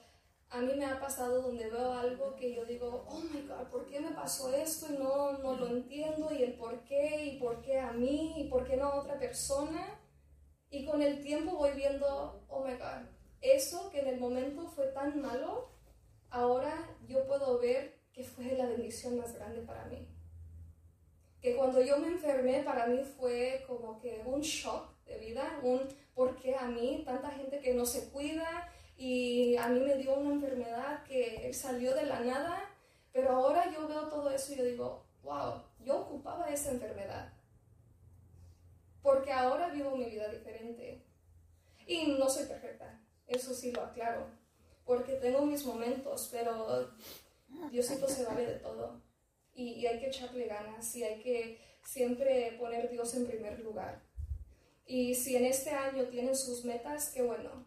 S20: a mí me ha pasado donde veo algo que yo digo, oh my God, ¿por qué me pasó esto? Y no, no lo entiendo, y el por qué, y por qué a mí, y por qué no a otra persona. Y con el tiempo voy viendo, oh my God, eso que en el momento fue tan malo, ahora yo puedo ver que fue la bendición más grande para mí. Que cuando yo me enfermé, para mí fue como que un shock vida, un por qué a mí, tanta gente que no se cuida y a mí me dio una enfermedad que salió de la nada, pero ahora yo veo todo eso y yo digo, wow, yo ocupaba esa enfermedad. Porque ahora vivo mi vida diferente. Y no soy perfecta, eso sí lo aclaro. Porque tengo mis momentos, pero Diosito se vale de todo. Y, hay que echarle ganas y hay que siempre poner Dios en primer lugar. Y si en este año tienen sus metas, qué bueno.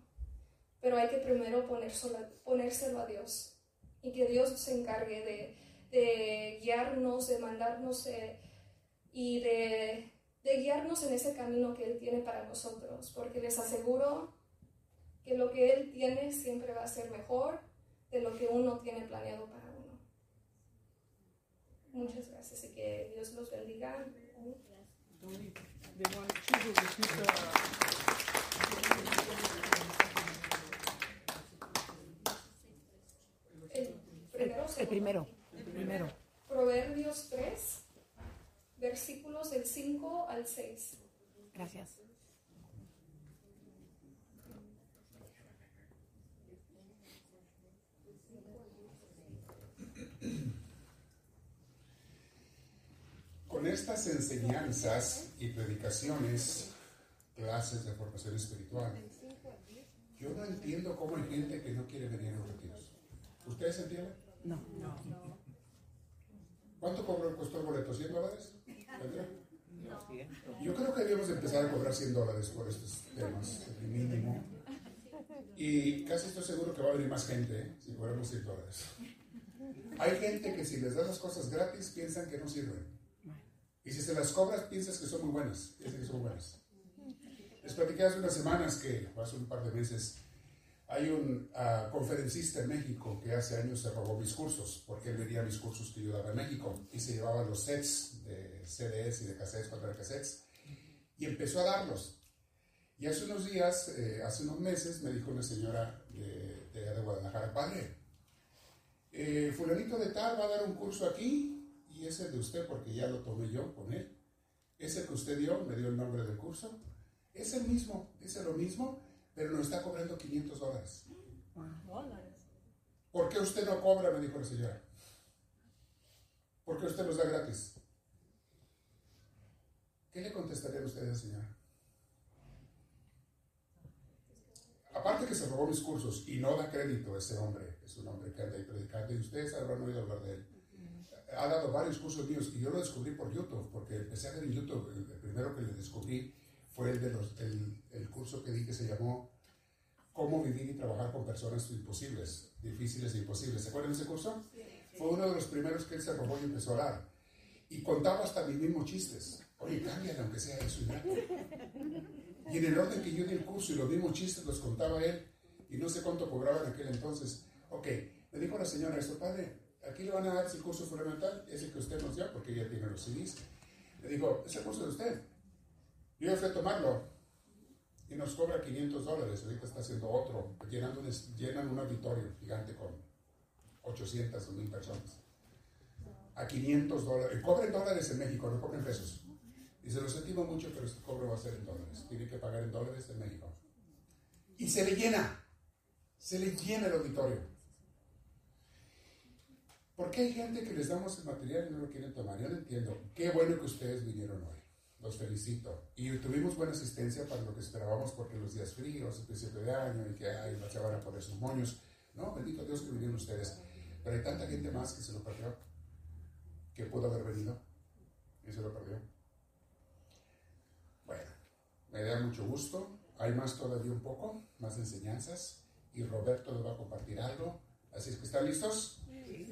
S20: Pero hay que primero ponérselo, ponérselo a Dios. Y que Dios se encargue de, de guiarnos, de mandarnos eh, y de, de guiarnos en ese camino que Él tiene para nosotros. Porque les aseguro que lo que Él tiene siempre va a ser mejor de lo que uno tiene planeado para uno. Muchas gracias y que Dios los bendiga. El primero,
S4: El primero. El primero.
S20: Proverbios 3, versículos del 5 al 6.
S4: Gracias.
S3: Con estas enseñanzas y predicaciones, clases de formación espiritual, yo no entiendo cómo hay gente que no quiere venir a los retiros. ¿Ustedes entienden?
S4: No.
S3: ¿Cuánto cobró, costó el boleto? ¿100 dólares? Yo creo que debemos empezar a cobrar 100 dólares por estos temas, el mínimo. Y casi estoy seguro que va a venir más gente ¿eh? si cobramos 100 dólares. Hay gente que si les das las cosas gratis piensan que no sirven. Y si se las cobras piensas que son muy buenas. Piensan que son buenas. Les platicé hace unas semanas que, hace un par de meses, hay un ah, conferencista en México que hace años se robó mis cursos, porque él venía a mis cursos que yo daba en México y se llevaba los sets de CDs y de cassettes cuando eran cassettes y empezó a darlos. Y hace unos días, eh, hace unos meses, me dijo una señora de, de, de Guadalajara, padre, eh, fulanito de tal va a dar un curso aquí y ese de usted, porque ya lo tomé yo con él. Ese que usted dio, me dio el nombre del curso. Es el mismo, es lo mismo, pero nos está cobrando 500 dólares. ¿Por qué usted no cobra? Me dijo la señora. ¿Por qué usted los da gratis? ¿Qué le contestarían ustedes, señora? Aparte que se robó mis cursos y no da crédito a ese hombre, es un hombre que anda ahí predicando y ustedes habrán oído hablar de él. Ha dado varios cursos míos y yo lo descubrí por YouTube, porque empecé a ver en YouTube, el, primero que le descubrí fue el, de los, el, el curso que di que se llamó Cómo vivir y trabajar con personas imposibles, difíciles e imposibles. ¿Se acuerdan de ese curso? Fue uno de los primeros que él se robó y empezó a orar. Y contaba hasta mis mismos chistes. Oye, cámbiale aunque sea eso y. Y en el orden que yo di el curso y los mismos chistes los contaba él, y no sé cuánto cobraba en aquel entonces. Ok, le dijo la señora esto, padre, aquí le van a dar ese curso fundamental, ese que usted nos dio, porque ella tiene los CDs. Le dijo, es el curso de usted. Yo fui a tomarlo y nos cobra 500 dólares. Ahorita está haciendo otro, llenando un, llenan un auditorio gigante con 800 o 1000 personas. A 500 dólares. Cobren dólares en México, no cobren pesos. Y se lo sentimos mucho, pero este cobro va a ser en dólares. Tiene que pagar en dólares en México. Y se le llena. Se le llena el auditorio. ¿Por qué hay gente que les damos el material y no lo quieren tomar? Yo no entiendo. Qué bueno que ustedes vinieron hoy. Los felicito. Y tuvimos buena asistencia para lo que esperábamos porque los días fríos, el principio de año y que ay, se van a poner sus moños. No, bendito Dios que vinieron ustedes. Pero hay tanta gente más que se lo perdió. Que pudo haber venido y se lo perdió. Bueno, me da mucho gusto. Hay más todavía un poco, más enseñanzas. Y Roberto les va a compartir algo. Así es que están listos.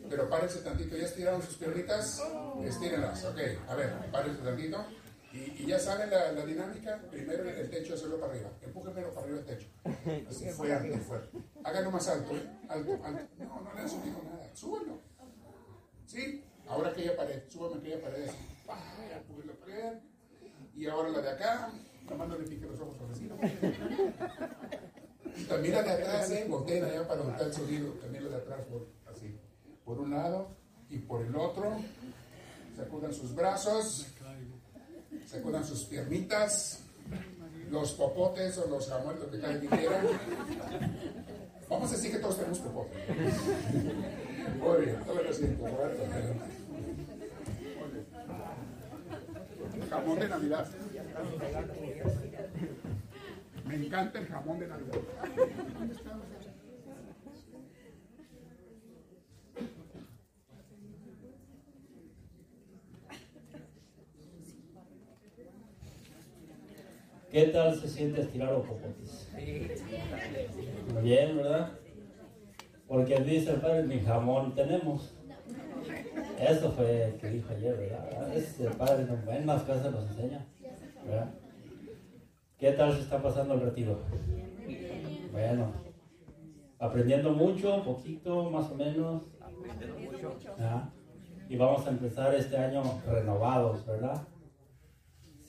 S3: Pero párense tantito. ¿Ya estiraron sus piernitas? Estírenlas. Ok, a ver, párense tantito. Y, y ya saben la, la, dinámica. Primero el techo, hacerlo para arriba. Empújenmelo para arriba el techo. Así, fuerte, fuerte. Háganlo más alto, ¿eh? Alto, alto. No, no le han subido nada. Súbanlo. ¿Sí? Ahora aquella pared. Súbame aquella pared. Empuje la pared. Y ahora la de acá. Nomás no le pique los ojos al vecino. También la de atrás, ¿eh? Volteen allá para notar el sonido. También la de atrás, por, así. Por un lado y por el otro. Sacudan sus brazos sacudan sus piernitas, los popotes o los jamones, lo que cada quien quiera. Vamos a decir que todos tenemos popotes. Muy bien, todo lo siento. Jamón de Navidad. Me encanta el jamón de Navidad.
S23: ¿Qué tal se siente estirar los bien, ¿verdad? Porque dice el padre, ni jamón tenemos. Eso fue que dijo ayer, ¿verdad? Es el padre, en más cosas nos enseña, ¿verdad? ¿Qué tal se está pasando el retiro? Bueno, aprendiendo mucho, poquito, más o menos. ¿Ah? y vamos a empezar este año renovados, ¿verdad?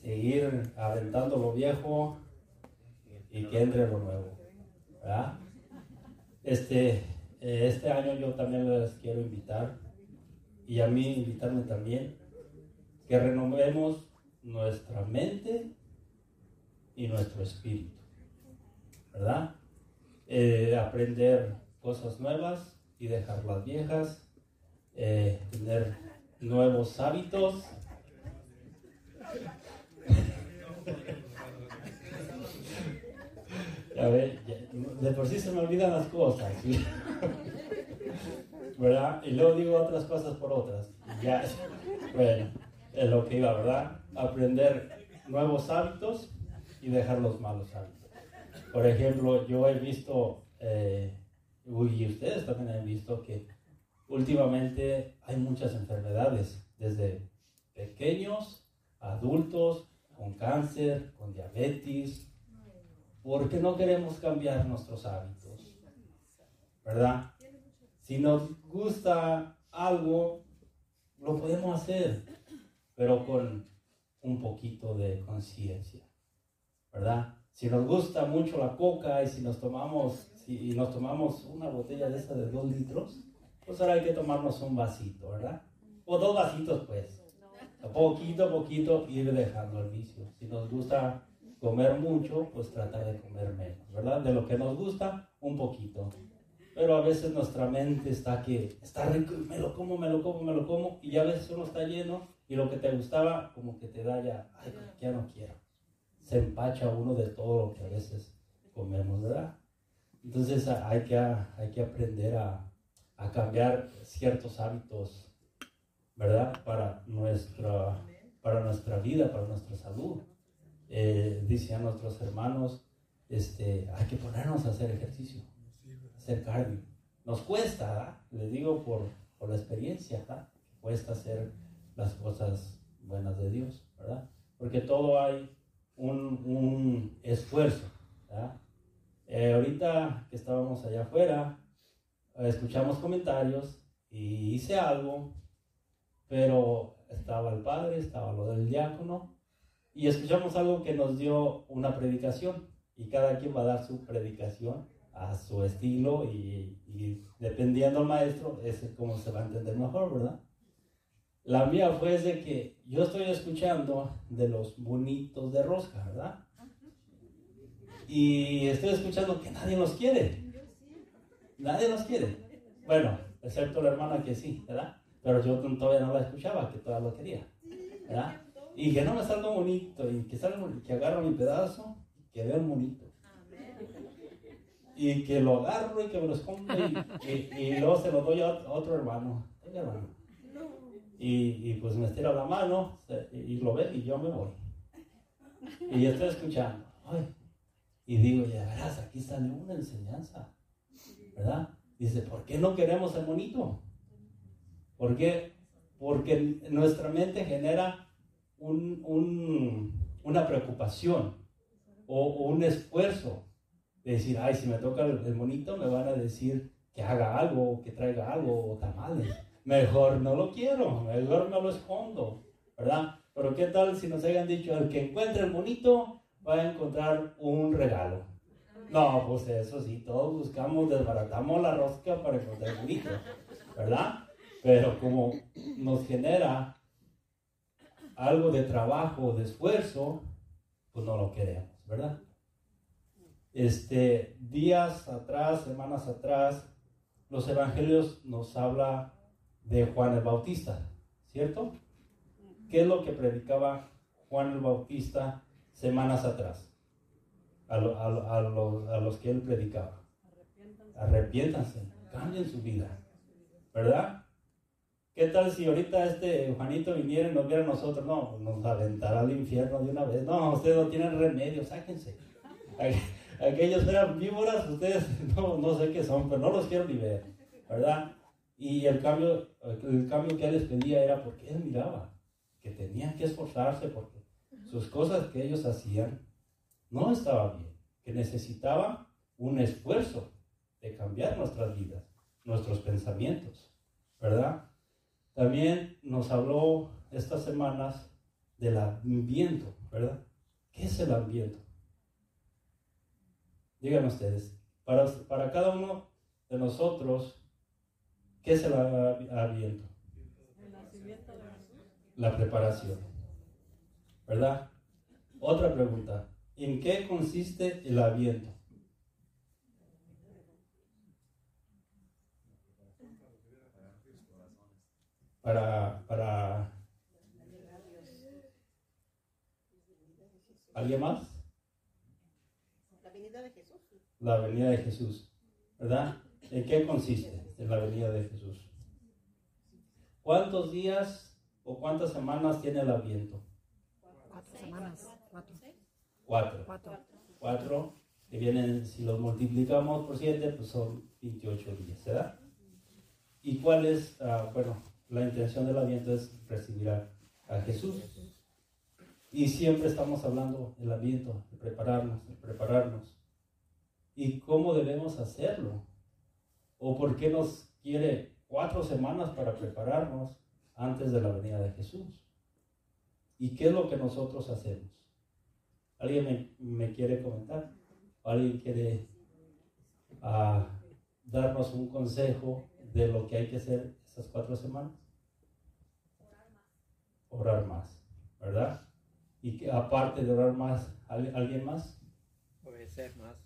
S23: Seguir aventando lo viejo y que entre lo nuevo, ¿verdad? Este, eh, este año yo también les quiero invitar y a mí invitarme también que renovemos nuestra mente y nuestro espíritu, ¿verdad? Eh, aprender cosas nuevas y dejar las viejas, eh, tener nuevos hábitos. <laughs> Ya ve, ya- de por sí se me olvidan las cosas. ¿verdad? Y luego digo otras cosas por otras. Ya, <laughs> bueno, es lo que iba, ¿verdad? Aprender nuevos hábitos y dejar los malos hábitos. Por ejemplo, yo he visto, eh, y ustedes también han visto que últimamente hay muchas enfermedades, desde pequeños, adultos, con cáncer, con diabetes, porque no queremos cambiar nuestros hábitos, ¿verdad? Si nos gusta algo, lo podemos hacer, pero con un poquito de conciencia, ¿verdad? Si nos gusta mucho la coca y si nos tomamos, si nos tomamos una botella de esa de dos litros, pues ahora hay que tomarnos un vasito, ¿verdad? O dos vasitos, pues. Poquito a poquito ir dejando el vicio. Si nos gusta comer mucho, pues tratar de comer menos, ¿verdad? De lo que nos gusta, un poquito. Pero a veces nuestra mente está que está rico me lo como, me lo como, me lo como, y a veces uno está lleno y lo que te gustaba como que te da ya, ay, ya no quiero. Se empacha uno de todo lo que a veces comemos, ¿verdad? Entonces hay que, hay que aprender a, a cambiar ciertos hábitos, ¿verdad? Para nuestra, para nuestra vida, para nuestra salud. Eh, nuestros hermanos, este, hay que ponernos a hacer ejercicio, hacer cardio. Nos cuesta, ¿verdad? Les digo por, por la experiencia, ¿verdad? Cuesta hacer las cosas buenas de Dios, ¿verdad? Porque todo hay un, un esfuerzo. Eh, ahorita que estábamos allá afuera, escuchamos comentarios y hice algo, pero estaba el padre, estaba lo del diácono, y escuchamos algo que nos dio una predicación, y cada quien va a dar su predicación a su estilo, y, y dependiendo del maestro, es como se va a entender mejor, ¿verdad? La mía fue de que yo estoy escuchando de los bonitos de rosca, ¿verdad? Y estoy escuchando que nadie los quiere. Nadie los quiere. Bueno, excepto la hermana que sí, ¿verdad? Pero yo todavía no la escuchaba, que todavía lo quería, ¿verdad? Y que no me salga bonito, y que, salga, que agarro mi pedazo, y que vea un bonito. Y que lo agarro y que me lo escondo y, y- y luego se lo doy a ot- a otro hermano. Hermano. Y, y pues me estira la mano y lo ve y yo me voy. Y yo estoy escuchando. Ay, y digo, ya verás, aquí sale una enseñanza. ¿Verdad? Dice, ¿por qué no queremos el monito? ¿Por qué? Porque nuestra mente genera un- un- una preocupación o, o un esfuerzo de decir, ay, si me toca el, monito, me van a decir que haga algo, que traiga algo, o tamales. Mejor no lo quiero, mejor me lo escondo, ¿verdad? Pero ¿qué tal si nos hayan dicho, el que encuentre el monito va a encontrar un regalo? No, pues eso sí, todos buscamos, desbaratamos la rosca para encontrar el monito, ¿verdad? Pero como nos genera algo de trabajo, de esfuerzo, pues no lo queremos, ¿verdad? Este, días atrás, semanas atrás, los evangelios nos habla de Juan el Bautista, ¿cierto? ¿Qué es lo que predicaba Juan el Bautista semanas atrás? A, lo- a lo- a los, a los que él predicaba. Arrepiéntanse, cambien su vida, ¿verdad? ¿Qué tal si ahorita este Juanito viniera y nos viera a nosotros? No, pues nos aventará al infierno de una vez. No, ustedes no tienen remedio, sáquense. Aqu- Aquellos eran víboras, ustedes <laughs> no, no sé qué son, pero no los quiero ni ver, ¿verdad? Y el cambio, el cambio que él les pedía era porque él miraba que tenían que esforzarse porque sus cosas que ellos hacían no estaban bien, que necesitaba un esfuerzo de cambiar nuestras vidas, nuestros pensamientos, ¿verdad? También nos habló estas semanas del ambiente, ¿verdad? ¿Qué es el ambiente? Digan ustedes, para, para cada uno de nosotros, ¿qué es el ambiente? La preparación, ¿verdad? Otra pregunta, ¿en qué consiste el aviento? Para, para ¿Alguien más?
S12: La venida de Jesús.
S23: La venida de Jesús, ¿verdad? ¿En qué consiste en la venida de Jesús? ¿Cuántos días o cuántas semanas tiene el aviento?
S4: Cuatro semanas.
S23: Cuatro.
S4: Cuatro.
S23: Cuatro, que vienen, si los multiplicamos por siete, pues son 28 días, ¿verdad? ¿Y cuál es, ah, bueno, la intención del aviento es recibir a, a Jesús? Y siempre estamos hablando del aviento, de prepararnos, de prepararnos. ¿Y cómo debemos hacerlo? ¿O por qué nos quiere cuatro semanas para prepararnos antes de la venida de Jesús? ¿Y qué es lo que nosotros hacemos? ¿Alguien me, quiere comentar? ¿Alguien quiere ah, darnos un consejo de lo que hay que hacer estas cuatro semanas? Orar más. Orar más, ¿verdad? Y que aparte de orar más, ¿alguien más?
S24: Obedecer más.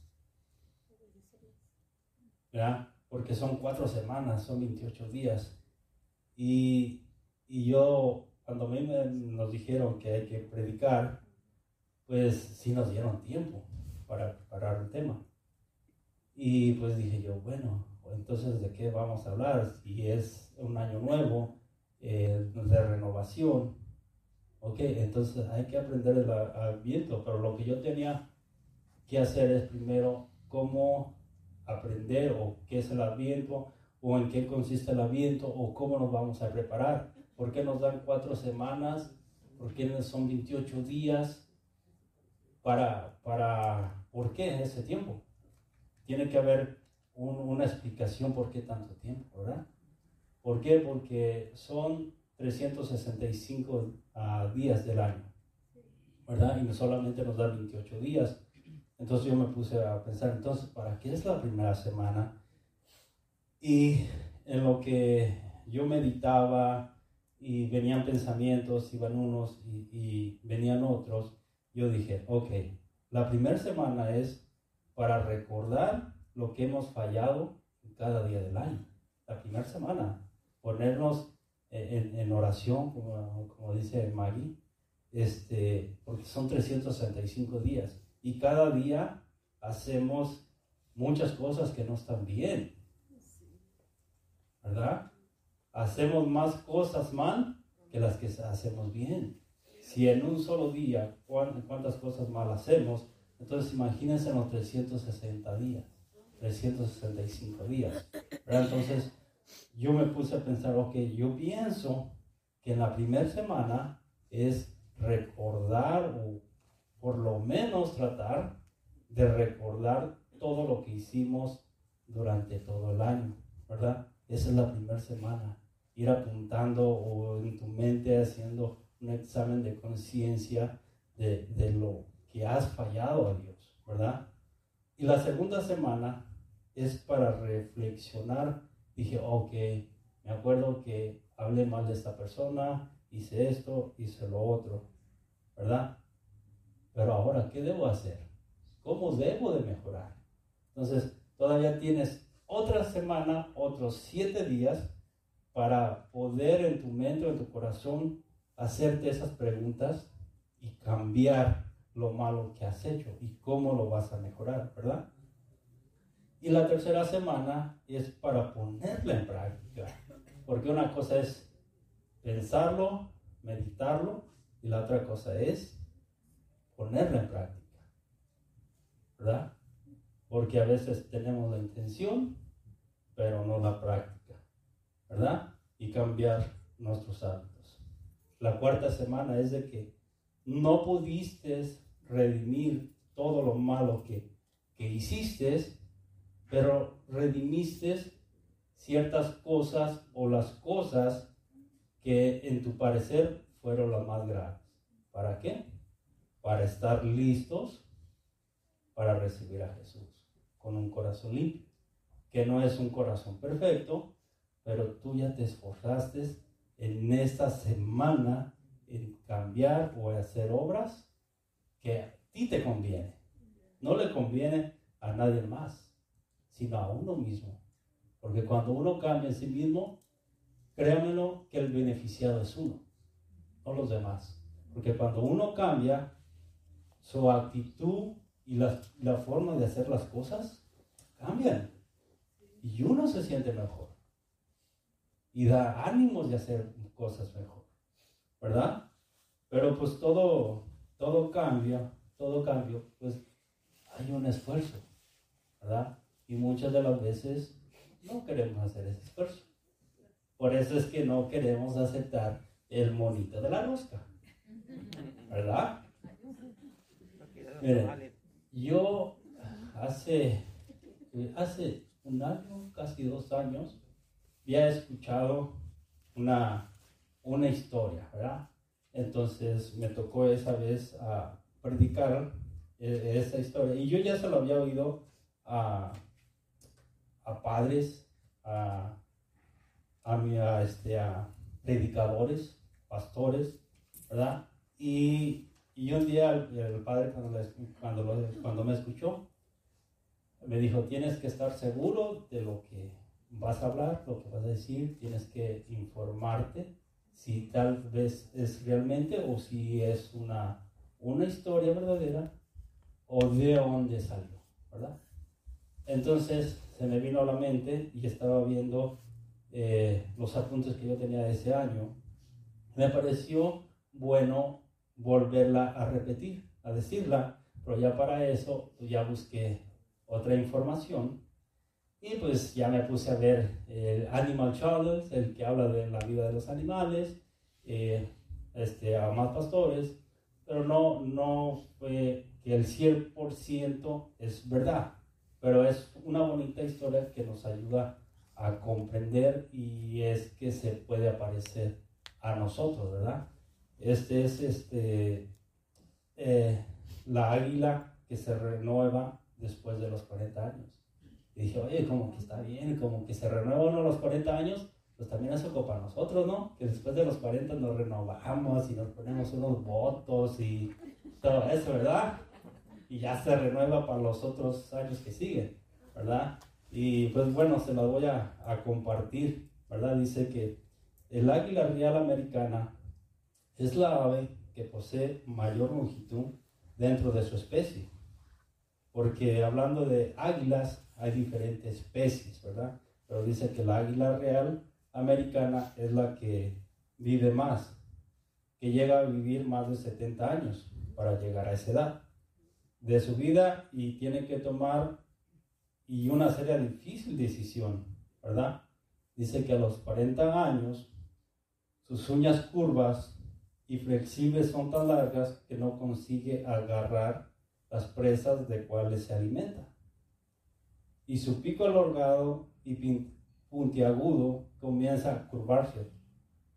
S23: ¿Verdad? Porque son cuatro semanas, son 28 días. Y, y yo, cuando a me, nos dijeron que hay que predicar, pues sí nos dieron tiempo para preparar el tema. Y pues dije yo, bueno, entonces de qué vamos a hablar? Si es un año nuevo, eh, de renovación, Ok, entonces hay que aprender el aviento, pero lo que yo tenía que hacer es primero cómo aprender o qué es el aviento o en qué consiste el aviento o cómo nos vamos a preparar. ¿Por qué nos dan cuatro semanas? ¿Por qué son 28 días? Para, para, ¿Por qué ese tiempo? Tiene que haber una explicación por qué tanto tiempo, ¿verdad? ¿Por qué? Porque son 365 uh, días del año, ¿verdad? Y solamente nos da 28 días. Entonces yo me puse a pensar, entonces, ¿para qué es la primera semana? Y en lo que yo meditaba y venían pensamientos, iban unos y, venían otros, yo dije, ok, la primera semana es para recordar lo que hemos fallado en cada día del año. La primera semana, ponernos en, oración, como, como, dice Maggie, este, porque son 365 días y cada día hacemos muchas cosas que no están bien, ¿verdad? Hacemos más cosas mal que las que hacemos bien. Si en un solo día, ¿cuántas cosas mal hacemos? Entonces imagínense los 360 días, 365 días. ¿verdad? Entonces, yo me puse a pensar, ok, yo pienso que en la primera semana es recordar o por lo menos tratar de recordar todo lo que hicimos durante todo el año, ¿verdad? Esa es la primera semana. Ir apuntando o en tu mente haciendo un examen de conciencia de, de lo que has fallado a Dios, ¿verdad? Y la segunda semana es para reflexionar dije, ok, me acuerdo que hablé mal de esta persona, hice esto, hice lo otro, ¿verdad? Pero ahora, ¿qué debo hacer? ¿Cómo debo de mejorar? Entonces, todavía tienes otra semana, otros siete días para poder en tu mente o en tu corazón hacerte esas preguntas y cambiar lo malo que has hecho y cómo lo vas a mejorar, ¿verdad? Y la tercera semana es para ponerla en práctica. Porque una cosa es pensarlo, meditarlo, y la otra cosa es ponerla en práctica. ¿Verdad? Porque a veces tenemos la intención, pero no la práctica. ¿Verdad? Y cambiar nuestros hábitos. La cuarta semana es de que no pudiste redimir todo lo malo que, que hiciste pero redimiste ciertas cosas o las cosas que en tu parecer fueron las más graves. ¿Para qué? Para estar listos para recibir a Jesús con un corazón limpio, que no es un corazón perfecto, pero tú ya te esforzaste en esta semana en cambiar o hacer obras que a ti te conviene. No le conviene a nadie más, sino a uno mismo. Porque cuando uno cambia en sí mismo, créanmelo que el beneficiado es uno, no los demás. Porque cuando uno cambia, su actitud y la, la forma de hacer las cosas cambian. Y uno se siente mejor. Y da ánimos de hacer cosas mejor. ¿Verdad? Pero pues todo, todo cambia, todo cambio, pues hay un esfuerzo. ¿Verdad? Y muchas de las veces no queremos hacer ese esfuerzo. Por eso es que no queremos aceptar el monito de la rosca. ¿Verdad? Miren, yo hace, hace un año, casi dos años, había escuchado una, una historia, ¿verdad? Entonces me tocó esa vez a predicar eh, esa historia. Y yo ya se lo había oído a, a padres, a, a, mi- a, este, a predicadores, pastores, ¿verdad? Y, y un día el, padre cuando, cuando, cuando me escuchó, me dijo, tienes que estar seguro de lo que vas a hablar, lo que vas a decir, tienes que informarte si tal vez es realmente o si es una, una historia verdadera o de dónde salió, ¿verdad? Entonces se me vino a la mente y estaba viendo eh, los apuntes que yo tenía de ese año. Me pareció bueno volverla a repetir, a decirla, pero ya para eso pues, ya busqué otra información y pues ya me puse a ver el Animal Challenge, el que habla de la vida de los animales, eh, este, a más pastores, pero no, no fue que el 100% es verdad, pero es una bonita historia que nos ayuda a comprender y es que se puede aparecer a nosotros, ¿verdad? Este es este, eh, la águila que se renueva después de los 40 años. Y dije, oye, como que está bien, como que se renueva uno a los 40 años, pues también eso para nosotros, ¿no? Que después de los 40 nos renovamos y nos ponemos unos votos y todo eso, ¿verdad? Y ya se renueva para los otros años que siguen, ¿verdad? Y pues bueno, se las voy a, a compartir, ¿verdad? Dice que el águila real americana es la ave que posee mayor longitud dentro de su especie. Porque hablando de águilas, hay diferentes especies, ¿verdad? Pero dice que la águila real americana es la que vive más, que llega a vivir más de 70 años para llegar a esa edad de su vida y tiene que tomar y una seria difícil decisión, ¿verdad? Dice que a los 40 años sus uñas curvas y flexibles son tan largas que no consigue agarrar las presas de cuales se alimenta. Y su pico alargado y puntiagudo comienza a curvarse,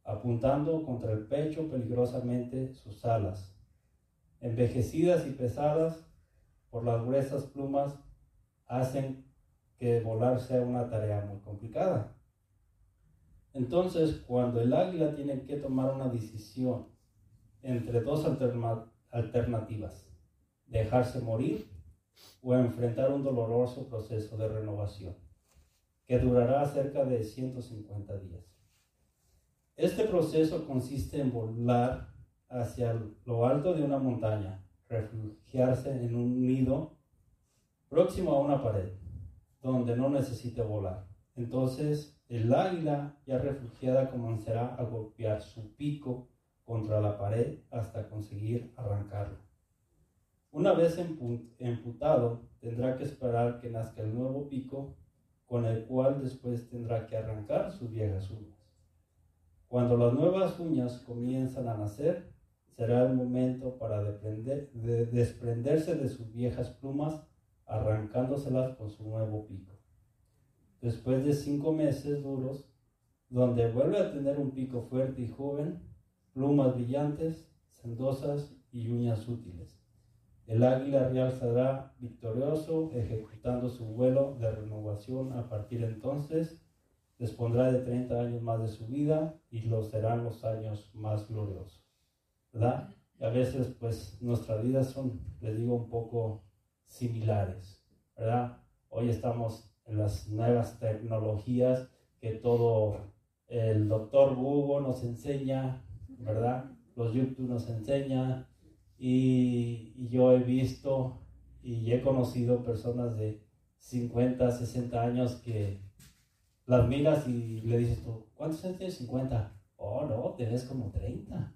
S23: apuntando contra el pecho peligrosamente sus alas. Envejecidas y pesadas por las gruesas plumas, hacen que volar sea una tarea muy complicada. Entonces, cuando el águila tiene que tomar una decisión entre dos alterna- alternativas, dejarse morir o enfrentar un doloroso proceso de renovación, que durará cerca de 150 días. Este proceso consiste en volar hacia lo alto de una montaña, refugiarse en un nido próximo a una pared, donde no necesite volar. Entonces el águila ya refugiada comenzará a golpear su pico contra la pared hasta conseguir arrancarlo. Una vez empu- emputado, tendrá que esperar que nazca el nuevo pico, con el cual después tendrá que arrancar sus viejas uñas. Cuando las nuevas uñas comienzan a nacer, será el momento para desprenderse de sus viejas plumas, arrancándoselas con su nuevo pico. Después de cinco meses duros, donde vuelve a tener un pico fuerte y joven, plumas brillantes, sendosas y uñas útiles. El águila real saldrá victorioso, ejecutando su vuelo de renovación a partir de entonces. Dispondrá de 30 años más de su vida y los serán los años más gloriosos. ¿Verdad? Y a veces, pues, nuestras vidas son, les digo, un poco similares. ¿Verdad? Hoy estamos en las nuevas tecnologías que todo el doctor Google nos enseña, ¿verdad? Los YouTube nos enseñan y, y yo he visto y he conocido personas de 50, 60 años que las miras y le dices tú, ¿cuántos años tienes? 50. Oh, no, tenés como 30.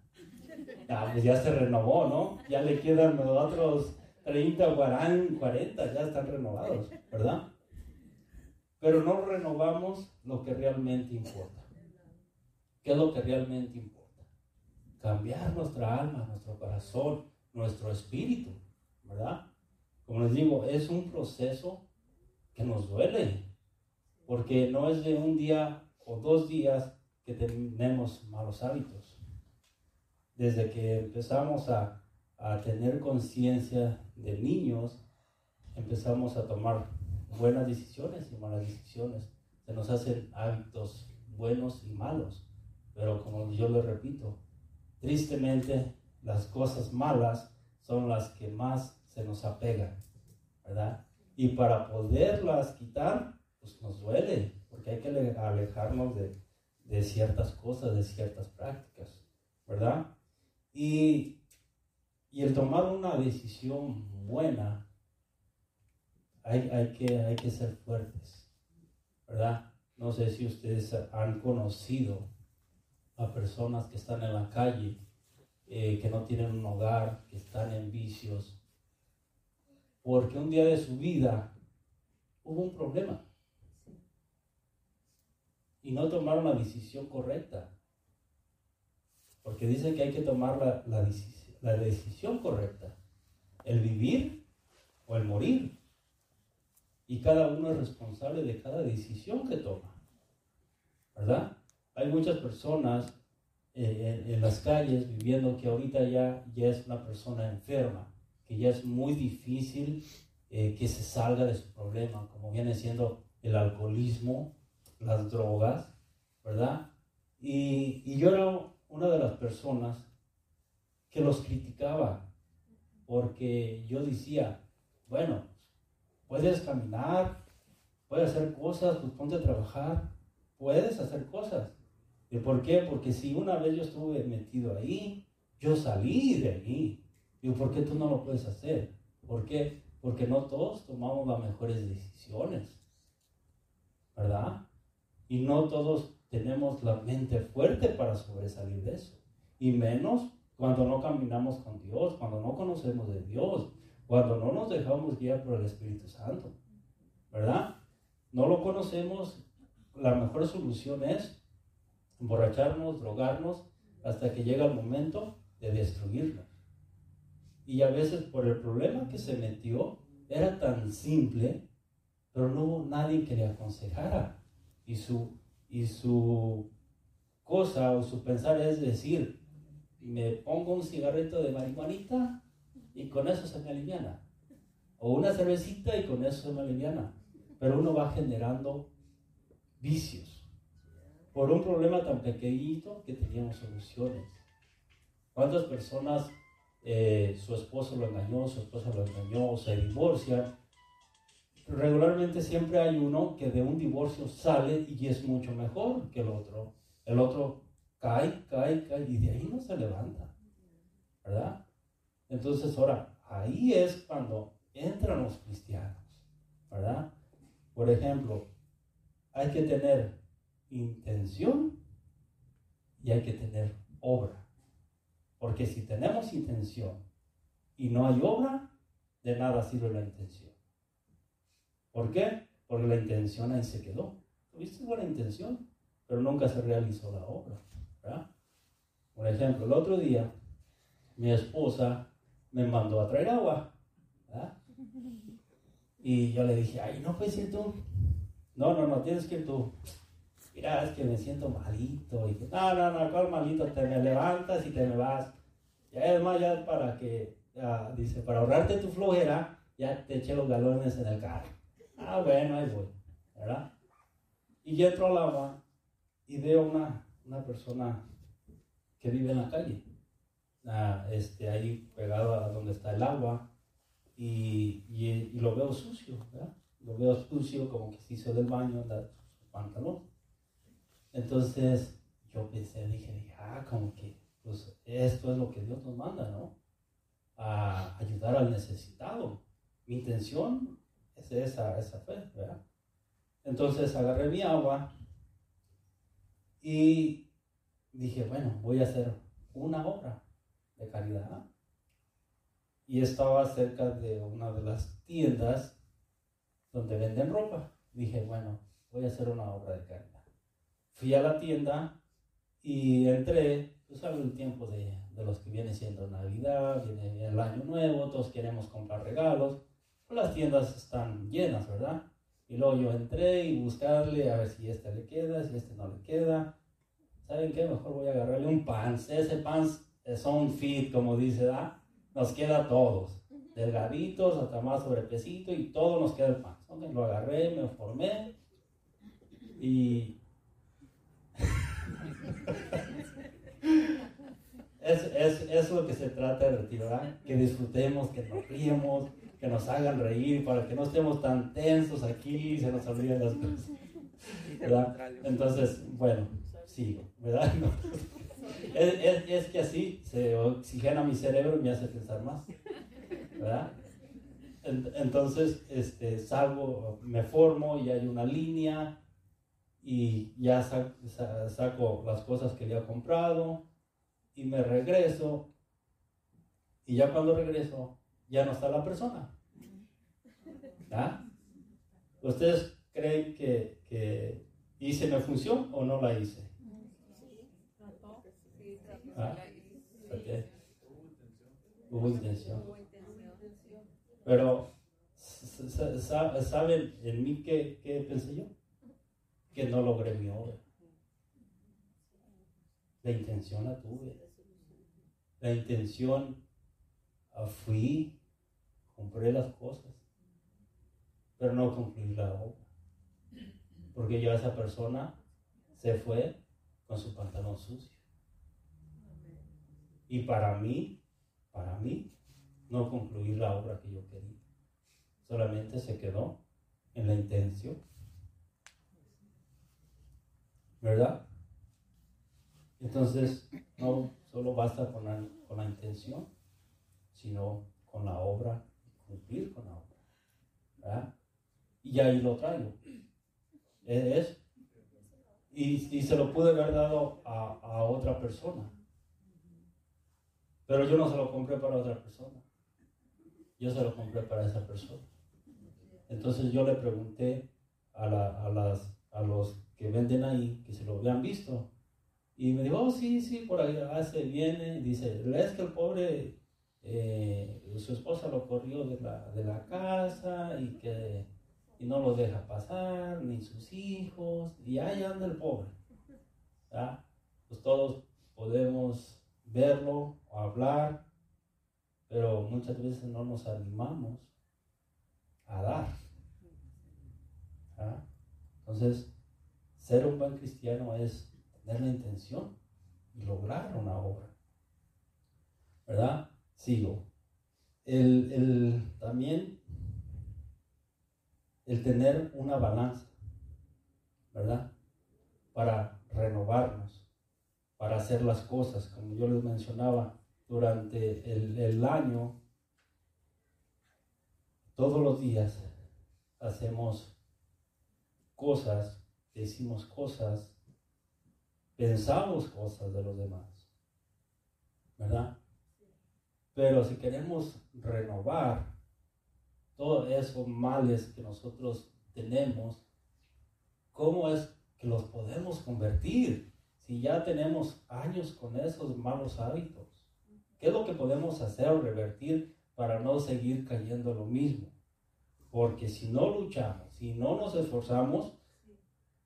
S23: Ah, pues ya se renovó, ¿no? Ya le quedan otros 30 o 40, ya están renovados, ¿verdad? Pero no renovamos lo que realmente importa. ¿Qué es lo que realmente importa? Cambiar nuestra alma, nuestro corazón, nuestro espíritu, ¿verdad? Como les digo, es un proceso que nos duele, porque no es de un día o dos días que tenemos malos hábitos. Desde que empezamos a, a tener conciencia de niños, empezamos a tomar buenas decisiones y malas decisiones. Se nos hacen hábitos buenos y malos. Pero como yo le repito, tristemente las cosas malas son las que más se nos apegan, ¿verdad? Y para poderlas quitar, pues nos duele, porque hay que alejarnos de, de ciertas cosas, de ciertas prácticas, ¿verdad? Y, y el tomar una decisión buena, hay, hay, que, hay que ser fuertes, ¿verdad? No sé si ustedes han conocido a personas que están en la calle, eh, que no tienen un hogar, que están en vicios, porque un día de su vida hubo un problema y no tomaron la decisión correcta. Porque dicen que hay que tomar la, la, la decisión correcta, el vivir o el morir. Y cada uno es responsable de cada decisión que toma. ¿Verdad? Hay muchas personas eh, en, en, las calles viviendo que ahorita ya, ya es una persona enferma, que ya es muy difícil eh, que se salga de su problema, como viene siendo el alcoholismo, las drogas, ¿verdad? Y, yo era una de las personas que los criticaba, porque yo decía, bueno, puedes caminar, puedes hacer cosas, pues ponte a trabajar, puedes hacer cosas. ¿Y por qué? Porque si una vez yo estuve metido ahí, yo salí de ahí. ¿Y por qué tú no lo puedes hacer? ¿Por qué? Porque no todos tomamos las mejores decisiones. ¿Verdad? Y no todos tenemos la mente fuerte para sobresalir de eso. Y menos cuando no caminamos con Dios, cuando no conocemos de Dios, cuando no nos dejamos guiar por el Espíritu Santo. ¿Verdad? No lo conocemos, la mejor solución es emborracharnos, drogarnos, hasta que llega el momento de destruirnos. Y a veces por el problema que se metió, era tan simple, pero no hubo nadie que le aconsejara. Y su, y su cosa o su pensar es decir, me pongo un cigarrito de marihuanita y con eso se me aliviana. O una cervecita y con eso se me aliviana. Pero uno va generando vicios por un problema tan pequeñito que teníamos soluciones. ¿Cuántas personas eh, su esposo lo engañó, su esposa lo engañó, se divorcian? Regularmente siempre hay uno que de un divorcio sale y es mucho mejor que el otro. El otro cae, cae, cae y de ahí no se levanta. ¿Verdad? Entonces ahora, ahí es cuando entran los cristianos. ¿Verdad? Por ejemplo, hay que tener intención y hay que tener obra. Porque si tenemos intención y no hay obra, de nada sirve la intención. ¿Por qué? Porque la intención ahí se quedó. Tuviste buena intención, pero nunca se realizó la obra. ¿verdad? Por ejemplo, el otro día mi esposa me mandó a traer agua. Y yo le dije, ay, no puedes ir tú. No, no, no, tienes que ir tú. Mira, es que me siento malito. Y no, no, no, ¿cuál malito? Te me levantas y te me vas. Ya es más, ya para que, ya, dice, para ahorrarte tu flojera, ya te eché los galones en el carro. Ah, bueno, ahí voy, ¿verdad? Y yo entro al agua y veo una, una persona que vive en la calle, ah, este, ahí pegado a donde está el agua, y, y, y lo veo sucio, ¿verdad? Lo veo sucio, como que se hizo del baño, da su pantalón. Entonces yo pensé, dije, ah, como que, pues esto es lo que Dios nos manda, ¿no? A ayudar al necesitado. Mi intención es esa, esa fe, ¿verdad? Entonces agarré mi agua y dije, bueno, voy a hacer una obra de caridad. Y estaba cerca de una de las tiendas donde venden ropa. Dije, bueno, voy a hacer una obra de caridad. Fui a la tienda y entré, tú sabes el tiempo de, de los que viene siendo Navidad, viene el Año Nuevo, todos queremos comprar regalos. Las tiendas están llenas, ¿verdad? Y luego yo entré y buscarle a ver si este le queda, si este no le queda. ¿Saben qué? Mejor voy a agarrarle un pants. Ese pants es un fit, como dice, ¿da? Nos queda a todos. Delgaditos, hasta más sobrepesito y todo nos queda el pants. Ok, Lo agarré, me formé y... es, es, es lo que se trata de retirar, que disfrutemos, que nos riemos, que nos hagan reír, para que no estemos tan tensos aquí y se nos olviden las cosas. ¿verdad? Entonces, bueno, sigo, ¿verdad? No. Es, es, es, que así se oxigena mi cerebro y me hace pensar más, ¿verdad? Entonces, este, salgo, me formo y hay una línea y ya saco las cosas que he comprado y me regreso y ya cuando regreso ya no está la persona. ¿Ustedes creen que, que hice mi función o no la hice? ¿Ah? Okay. Hubo intención. Pero, ¿saben en mí qué, qué pensé yo? Que no logré mi obra. La intención la tuve. La intención ah, fui, compré las cosas, pero no concluí la obra. Porque ya esa persona se fue con su pantalón sucio. Y para mí, para mí, no concluí la obra que yo quería. Solamente se quedó en la intención. ¿Verdad? Entonces, no solo basta con la, con la intención, sino con la obra, cumplir con la obra. ¿verdad? Y ahí lo traigo. Es, y, y se lo pude haber dado a, a otra persona. Pero yo no se lo compré para otra persona. Yo se lo compré para esa persona. Entonces yo le pregunté a, la, a, las, a los que venden ahí que se lo habían visto. Y me dijo, oh, sí, sí, por ahí hace, viene. Dice, es que el pobre, eh, su esposa lo corrió de la, de la casa y que y no lo deja pasar, ni sus hijos, y ahí anda el pobre. ¿ya? Pues todos podemos verlo o hablar, pero muchas veces no nos animamos a dar. ¿ya? Entonces, ser un buen cristiano es tener la intención y lograr una obra. ¿Verdad? Sigo. El, el, también el tener una balanza, ¿verdad? Para renovarnos, para hacer las cosas, como yo les mencionaba, durante el, el año, todos los días hacemos cosas, decimos cosas, pensamos cosas de los demás, ¿verdad? Pero si queremos renovar todos esos males que nosotros tenemos, ¿cómo es que los podemos convertir si ya tenemos años con esos malos hábitos? ¿Qué es lo que podemos hacer o revertir para no seguir cayendo lo mismo? Porque si no luchamos, si no nos esforzamos,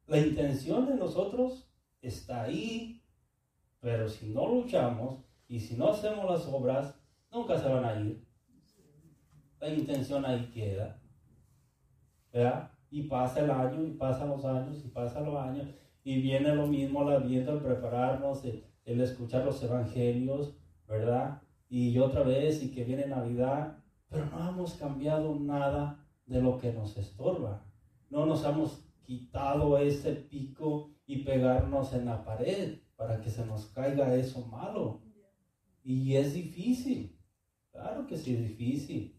S23: La intención de nosotros está ahí, pero si no luchamos y si no hacemos las obras, nunca se van a ir. La intención ahí queda. ¿Verdad? Y pasa el año, y pasan los años, y pasan los años, y viene lo mismo la viento, el prepararnos, el, el escuchar los evangelios, ¿verdad? Y otra vez, y que viene Navidad, pero no hemos cambiado nada de lo que nos estorba. No nos hemos quitado ese pico y pegarnos en la pared para que se nos caiga eso malo. Y es difícil, claro que sí es difícil.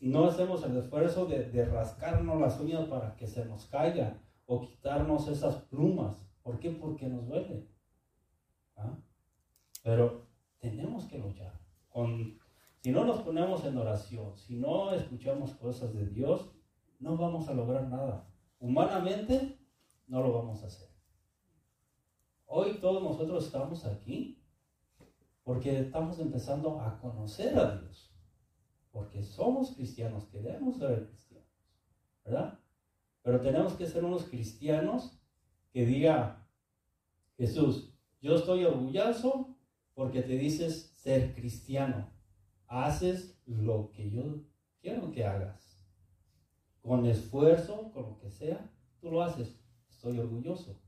S23: No hacemos el esfuerzo de, de rascarnos las uñas para que se nos caiga o quitarnos esas plumas. ¿Por qué? Porque nos duele. ¿Ah? Pero tenemos que luchar. Con, si no nos ponemos en oración, si no escuchamos cosas de Dios, no vamos a lograr nada. Humanamente, no lo vamos a hacer. Hoy todos nosotros estamos aquí porque estamos empezando a conocer a Dios. Porque somos cristianos, queremos ser cristianos. ¿Verdad? Pero tenemos que ser unos cristianos que diga, Jesús, yo estoy orgulloso porque te dices ser cristiano. Haces lo que yo quiero que hagas. Con esfuerzo, con lo que sea, tú lo haces. Estoy orgulloso.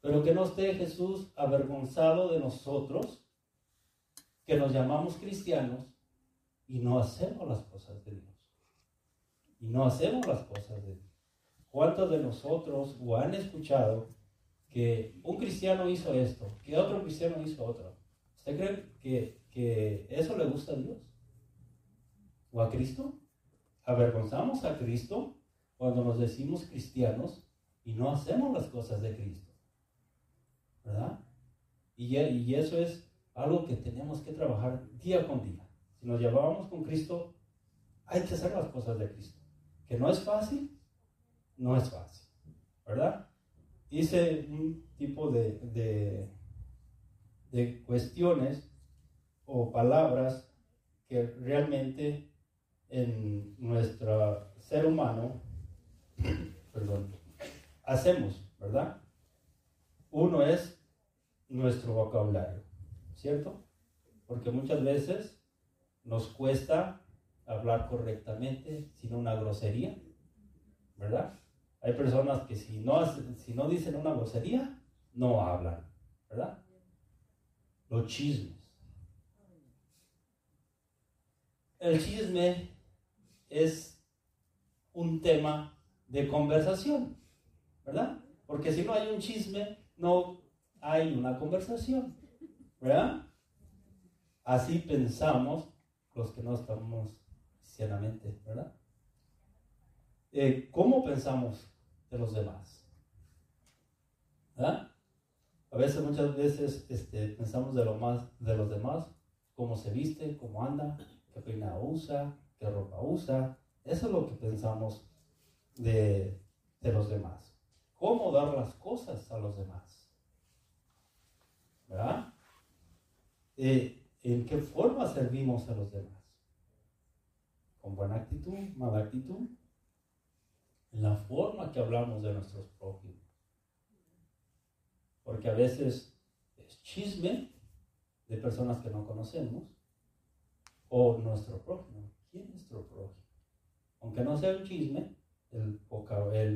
S23: Pero que no esté Jesús avergonzado de nosotros, que nos llamamos cristianos y no hacemos las cosas de Dios. Y no hacemos las cosas de Dios. ¿Cuántos de nosotros o han escuchado que un cristiano hizo esto, que otro cristiano hizo otro? ¿Usted cree que, que eso le gusta a Dios? ¿O a Cristo? Avergonzamos a Cristo cuando nos decimos cristianos y no hacemos las cosas de Cristo. ¿Verdad? Y, eso es algo que tenemos que trabajar día con día. Si nos llevábamos con Cristo, hay que hacer las cosas de Cristo. Que no es fácil, no es fácil. ¿Verdad? Hice un tipo de, de, de cuestiones o palabras que realmente en nuestro ser humano, perdón, hacemos, ¿verdad? Uno es nuestro vocabulario, ¿cierto? Porque muchas veces nos cuesta hablar correctamente sin una grosería, ¿verdad? Hay personas que si no, si no dicen una grosería, no hablan, ¿verdad? Los chismes. El chisme es un tema de conversación, ¿verdad? Porque si no hay un chisme, no hay una conversación, ¿verdad? Así pensamos los que no estamos cristianamente, ¿verdad? Eh, ¿Cómo pensamos de los demás? ¿Verdad? A veces, muchas veces, este, pensamos de, lo más, de los demás, cómo se viste, cómo anda, qué peinado usa, qué ropa usa. Eso es lo que pensamos de, de los demás. ¿Cómo dar las cosas a los demás? ¿Verdad? Eh, ¿En qué forma servimos a los demás? ¿Con buena actitud, mala actitud? En la forma que hablamos de nuestros prójimos. Porque a veces es chisme de personas que no conocemos o nuestro prójimo. ¿Quién es nuestro prójimo? Aunque no sea un chisme, el,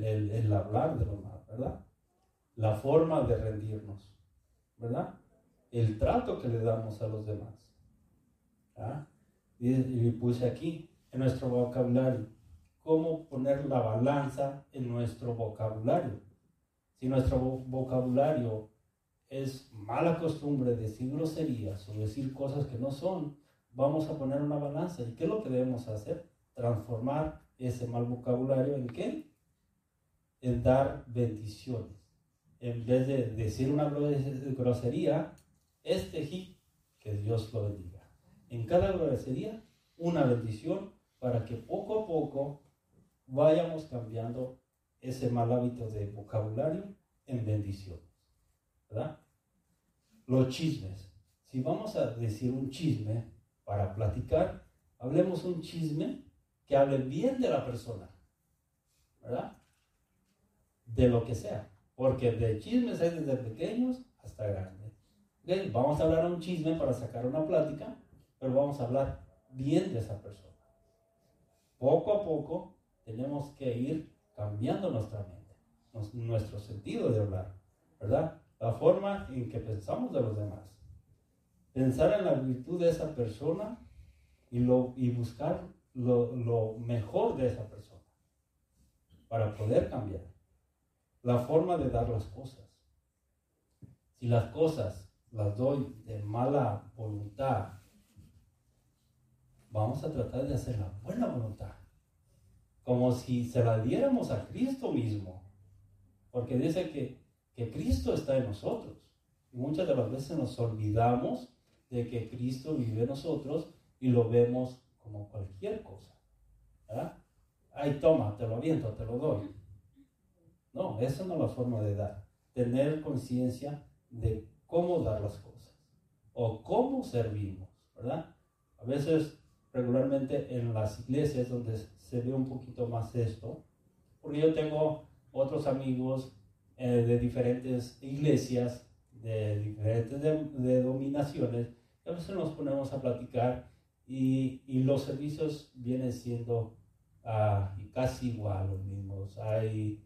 S23: el, el, hablar de lo más, ¿verdad? La forma de rendirnos, ¿verdad? El trato que le damos a los demás. ¿ah? Y, y puse aquí, en nuestro vocabulario, cómo poner la balanza en nuestro vocabulario. Si nuestro vocabulario es mala costumbre decir groserías o decir cosas que no son, vamos a poner una balanza. ¿Y qué es lo que debemos hacer? Transformar ese mal vocabulario en qué? En dar bendiciones. En vez de decir una grosería, este que Dios lo bendiga. En cada grosería, una bendición para que poco a poco vayamos cambiando ese mal hábito de vocabulario en bendiciones. ¿Verdad? Los chismes. Si vamos a decir un chisme para platicar, hablemos un chisme que hable bien de la persona. ¿Verdad? de lo que sea. Porque de chismes hay desde pequeños hasta grandes. Vamos a hablar un chisme para sacar una plática, pero vamos a hablar bien de esa persona. Poco a poco tenemos que ir cambiando nuestra mente, nuestro sentido de hablar, ¿verdad? La forma en que pensamos de los demás. Pensar en la virtud de esa persona y, lo, y buscar lo, lo mejor de esa persona para poder cambiar. La forma de dar las cosas. Si las cosas las doy de mala voluntad, vamos a tratar de hacer la buena voluntad. Como si se la diéramos a Cristo mismo. Porque dice que, que Cristo está en nosotros. Y muchas de las veces nos olvidamos de que Cristo vive en nosotros y lo vemos como cualquier cosa. ¿verdad? Ay, toma, te lo aviento, te lo doy. No, esa no es la forma de dar. Tener conciencia de cómo dar las cosas o cómo servimos, ¿verdad? A veces, regularmente en las iglesias donde se ve un poquito más esto, porque yo tengo otros amigos eh, de diferentes iglesias, de diferentes de- denominaciones, a veces nos ponemos a platicar y, y los servicios vienen siendo ah, casi igual los mismos. Hay,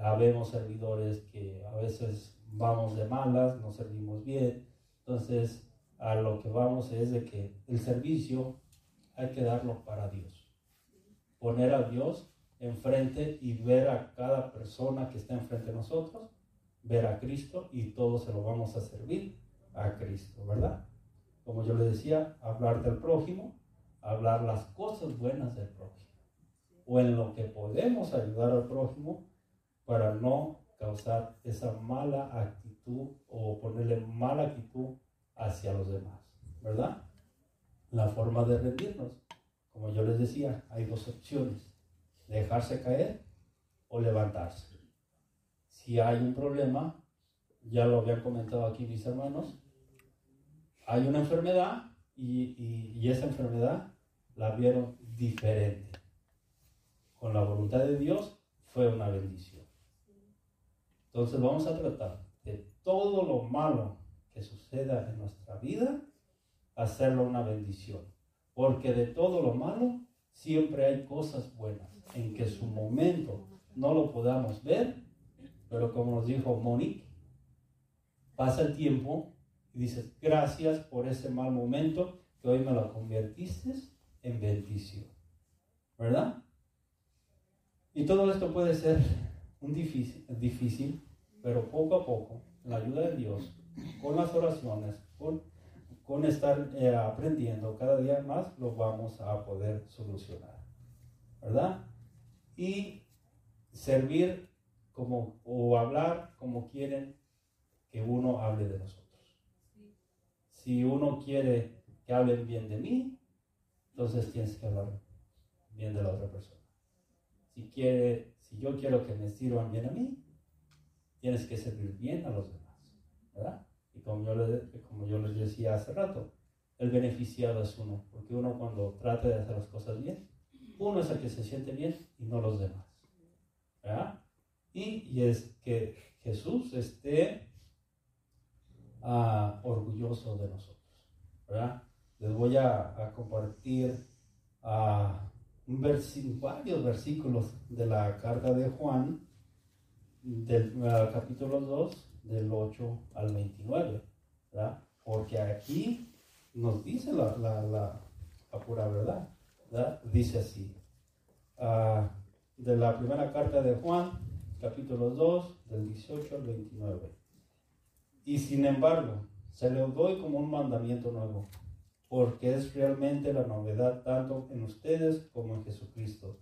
S23: habemos servidores que a veces vamos de malas, no servimos bien, entonces a lo que vamos es de que el servicio hay que darlo para Dios. Poner a Dios enfrente y ver a cada persona que está enfrente de nosotros, ver a Cristo y todos se lo vamos a servir a Cristo, ¿verdad? Como yo le decía, hablar del prójimo, hablar las cosas buenas del prójimo, o en lo que podemos ayudar al prójimo para no causar esa mala actitud o ponerle mala actitud hacia los demás, ¿verdad? La forma de rendirnos, como yo les decía, hay dos opciones, dejarse caer o levantarse. Si hay un problema, ya lo habían comentado aquí mis hermanos, hay una enfermedad y, y- y esa enfermedad la vieron diferente. Con la voluntad de Dios fue una bendición. Entonces vamos a tratar de todo lo malo que suceda en nuestra vida, hacerlo una bendición. Porque de todo lo malo siempre hay cosas buenas, en que su momento no lo podamos ver, pero como nos dijo Monique, pasa el tiempo y dices, gracias por ese mal momento que hoy me lo convertiste en bendición. ¿Verdad? Y todo esto puede ser un difícil, difícil, pero poco a poco, la ayuda de Dios, con las oraciones, con, con estar eh, aprendiendo cada día más, lo vamos a poder solucionar. ¿Verdad? Y servir como, o hablar como quieren que uno hable de nosotros. Si uno quiere que hablen bien de mí, entonces tienes que hablar bien de la otra persona. Si, quiere, si yo quiero que me sirvan bien a mí, tienes que servir bien a los demás. ¿verdad? Y como yo, le- como yo les decía hace rato, el beneficiado es uno, porque uno cuando trata de hacer las cosas bien, uno es el que se siente bien y no los demás. ¿verdad? Y, y es que Jesús esté ah, orgulloso de nosotros. ¿verdad? Les voy a, a compartir ah, un versi- varios versículos de la carta de Juan, del ah, capítulo 2, del 8 al 29. ¿verdad? Porque aquí nos dice la, la- la- la pura verdad. ¿verdad? Dice así. de la primera carta de Juan, capítulo 2, del 18 al 29. Y sin embargo, se le doy como un mandamiento nuevo, porque es realmente la novedad tanto en ustedes como en Jesucristo.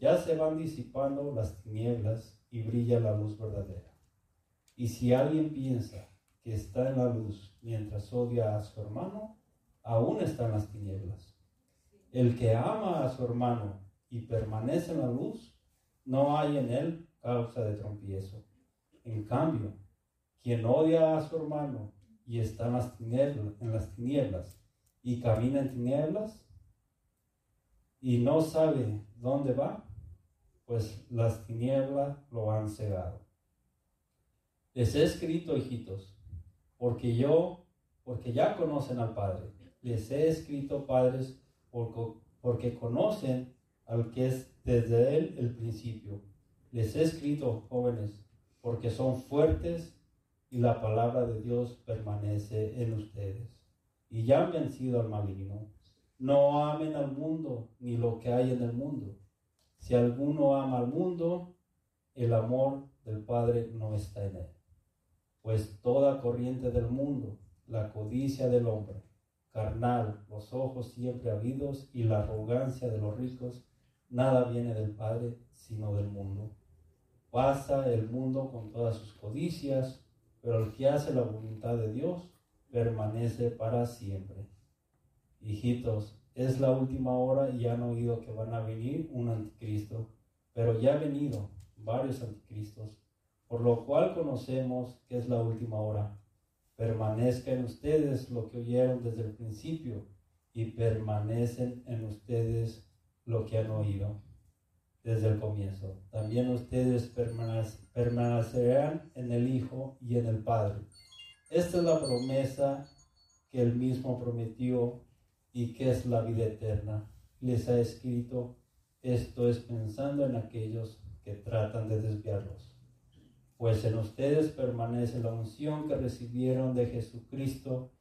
S23: Ya se van disipando las tinieblas y brilla la luz verdadera. Y si alguien piensa que está en la luz mientras odia a su hermano, aún está en las tinieblas. El que ama a su hermano y permanece en la luz, no hay en él causa de trompiezo. En cambio, quien odia a su hermano y está en las tinieblas, en las tinieblas y camina en tinieblas y no sabe dónde va, pues las tinieblas lo han cegado. Les he escrito, hijitos, porque yo, porque ya conocen al Padre. Les he escrito, padres, porque, porque conocen al que es desde él el principio. Les he escrito, jóvenes, porque son fuertes y la palabra de Dios permanece en ustedes. Y ya han vencido al maligno. No amen al mundo ni lo que hay en el mundo. Si alguno ama al mundo, el amor del Padre no está en él. Pues toda corriente del mundo, la codicia del hombre, carnal, los ojos siempre habidos y la arrogancia de los ricos, nada viene del Padre, sino del mundo. Pasa el mundo con todas sus codicias, pero el que hace la voluntad de Dios permanece para siempre. Hijitos, es la última hora y han oído que van a venir un anticristo, pero ya han venido varios anticristos, por lo cual conocemos que es la última hora. Permanezca en ustedes lo que oyeron desde el principio y permanecen en ustedes lo que han oído desde el comienzo. También ustedes permanecerán en el Hijo y en el Padre. Esta es la promesa que él mismo prometió y que es la vida eterna. Les ha escrito, esto es pensando en aquellos que tratan de desviarlos. Pues en ustedes permanece la unción que recibieron de Jesucristo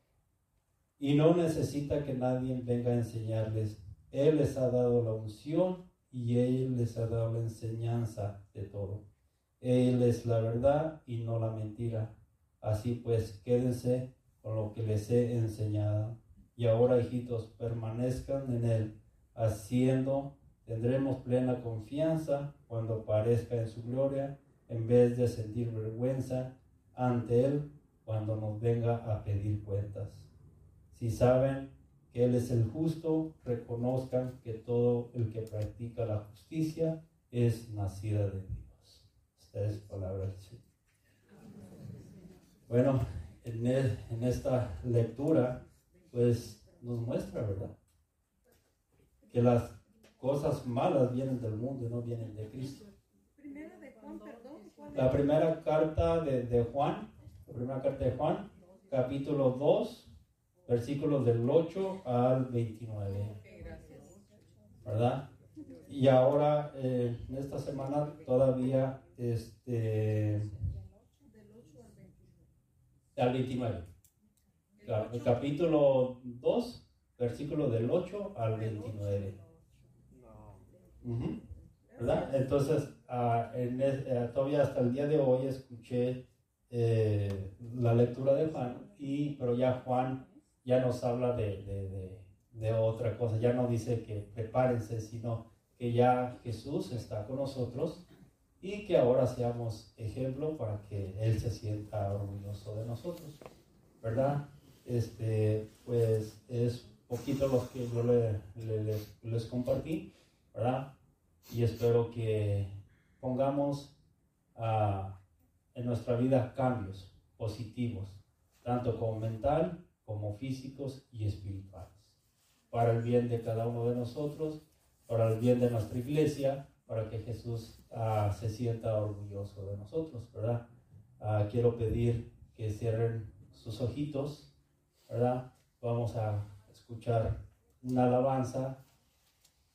S23: y no necesita que nadie venga a enseñarles. Él les ha dado la unción y Él les ha dado la enseñanza de todo. Él es la verdad y no la mentira. Así pues, quédense con lo que les he enseñado. Y ahora, hijitos, permanezcan en Él, haciendo, tendremos plena confianza cuando aparezca en su gloria, en vez de sentir vergüenza ante Él cuando nos venga a pedir cuentas. Si saben Él es el justo, reconozcan que todo el que practica la justicia es nacida de Dios. Esta es palabra del Señor. Bueno, en, en esta lectura, pues nos muestra, ¿verdad? Que las cosas malas vienen del mundo y no vienen de Cristo. La primera carta de, de Juan, la primera carta de Juan, capítulo 2, versículos del 8 al 29. ¿Verdad? Y ahora, eh, en esta semana, todavía, este, al 29. El capítulo 2, versículo del 8 al 29. ¿Verdad? Entonces, ah, en, eh, todavía hasta el día de hoy escuché eh, la lectura de Juan, y, pero ya Juan ya nos habla de, otra cosa, ya no dice que prepárense, sino que ya Jesús está con nosotros y que ahora seamos ejemplo para que Él se sienta orgulloso de nosotros, ¿verdad? Este, pues es poquito lo que yo les compartí, ¿verdad? Y espero que pongamos ah, en nuestra vida cambios positivos, tanto como mental como físicos y espirituales, para el bien de cada uno de nosotros, para el bien de nuestra iglesia, para que Jesús ah, se sienta orgulloso de nosotros, ¿verdad? Ah, quiero pedir que cierren sus ojitos, ¿verdad? Vamos a escuchar una alabanza,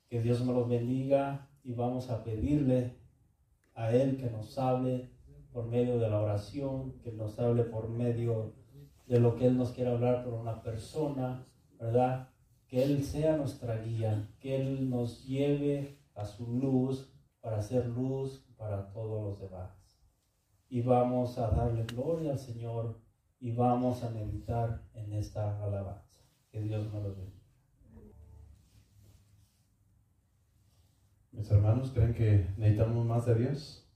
S23: que Dios me los bendiga y vamos a pedirle a Él que nos hable por medio de la oración, que nos hable por medio de lo que Él nos quiere hablar por una persona, ¿verdad? Que Él sea nuestra guía, que Él nos lleve a su luz para hacer luz para todos los demás. Y vamos a darle gloria al Señor y vamos a meditar en esta alabanza. Que Dios nos lo bendiga.
S2: Mis hermanos, ¿creen que necesitamos más de Dios?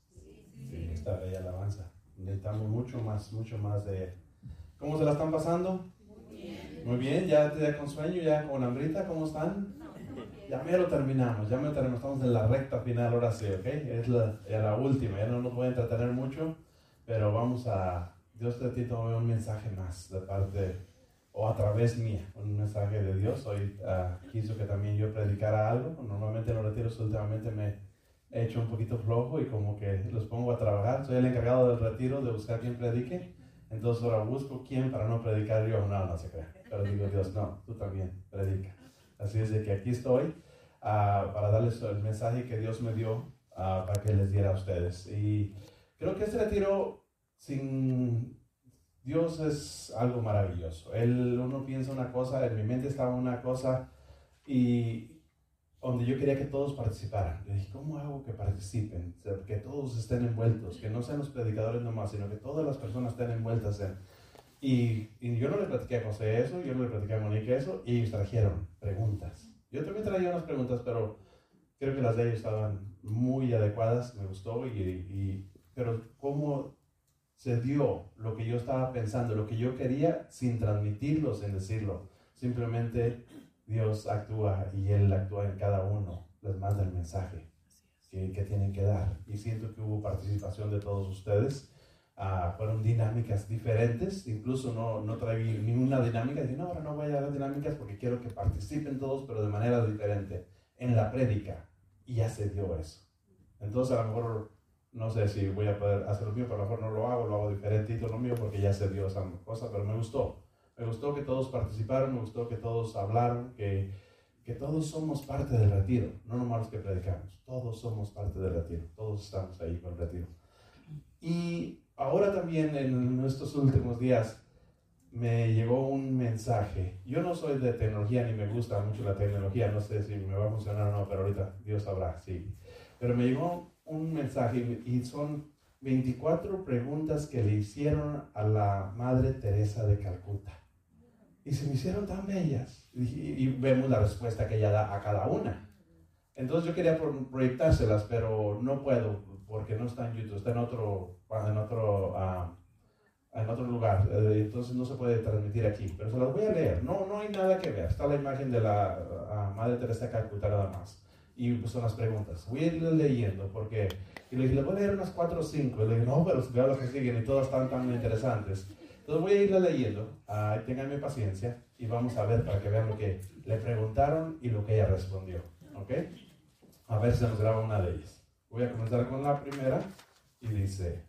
S2: Sí. Esta bella alabanza. Necesitamos mucho más, mucho más de Él. ¿Cómo se la están pasando? Muy bien. Muy bien, ya, ya con sueño, ya con hambrita, ¿cómo están? Ya me lo terminamos, ya me lo terminamos, estamos en la recta final, ahora sí, ¿ok? Es la, la última, ya no nos voy a entretener mucho, pero vamos a, Dios te ti un mensaje más de parte, o a través mía, un mensaje de Dios. Hoy uh, quiso que también yo predicara algo, normalmente en los retiros últimamente me, he hecho un poquito flojo y como que los pongo a trabajar. Soy el encargado del retiro de buscar quien predique. Entonces ahora busco quién para no predicar yo. No, no se crea. Pero digo, Dios, no, tú también predica. Así es de que aquí estoy ah, para darles el mensaje que Dios me dio ah, para que les diera a ustedes. Y creo que este retiro sin Dios es algo maravilloso. Él, uno piensa una cosa, en mi mente estaba una cosa y donde yo quería que todos participaran. Le dije, ¿cómo hago que participen? que todos estén envueltos, que no sean los predicadores nomás, sino que todas las personas estén envueltas en... Y, y yo no le platiqué a José eso, yo no le platiqué a Monique eso, y ellos trajeron preguntas. Yo también traía unas preguntas, pero creo que las de ellos estaban muy adecuadas, me gustó, y, y pero cómo se dio lo que yo estaba pensando, lo que yo quería, sin transmitirlo, sin decirlo. Simplemente Dios actúa y Él actúa en cada uno, les manda el mensaje que, tienen que dar. Y siento que hubo participación de todos ustedes. Uh, fueron dinámicas diferentes, incluso no, no traí ninguna dinámica, dije, no, ahora no voy a dar dinámicas porque quiero que participen todos, pero de manera diferente, en la prédica. Y ya se dio eso. Entonces a lo mejor, no sé si voy a poder hacer lo mío, pero a lo mejor no lo hago, lo hago diferentito lo mío porque ya se dio esa cosa, pero me gustó. Me gustó que todos participaron, me gustó que todos hablaron, que, que todos somos parte del retiro, no nomás los que predicamos, todos somos parte del retiro, todos estamos ahí con el retiro. Y ahora también en estos últimos días me llegó un mensaje. Yo no soy de tecnología ni me gusta mucho la tecnología, no sé si me va a funcionar o no, pero ahorita Dios sabrá, sí. Pero me llegó un mensaje y son 24 preguntas que le hicieron a la Madre Teresa de Calcuta y se me hicieron tan bellas. Y, vemos la respuesta que ella da a cada una. Entonces yo quería proyectárselas, pero no puedo porque no está en YouTube, está en otro, en otro, uh, en otro lugar. Eh, entonces no se puede transmitir aquí, pero se las voy a leer. No, no hay nada que ver. Está la imagen de la uh, Madre Teresa de Calcuta nada más. Y pues son las preguntas. Voy a ir leyendo porque... Y le dije, le voy a leer unas cuatro o cinco. Y le dije, no, pero veo las que siguen y todas están tan interesantes. Entonces voy a irla leyendo, uh, ténganme paciencia y vamos a ver para que vean lo que le preguntaron y lo que ella respondió. ¿Ok? A ver si se nos graba una de ellas. Voy a comenzar con la primera y dice,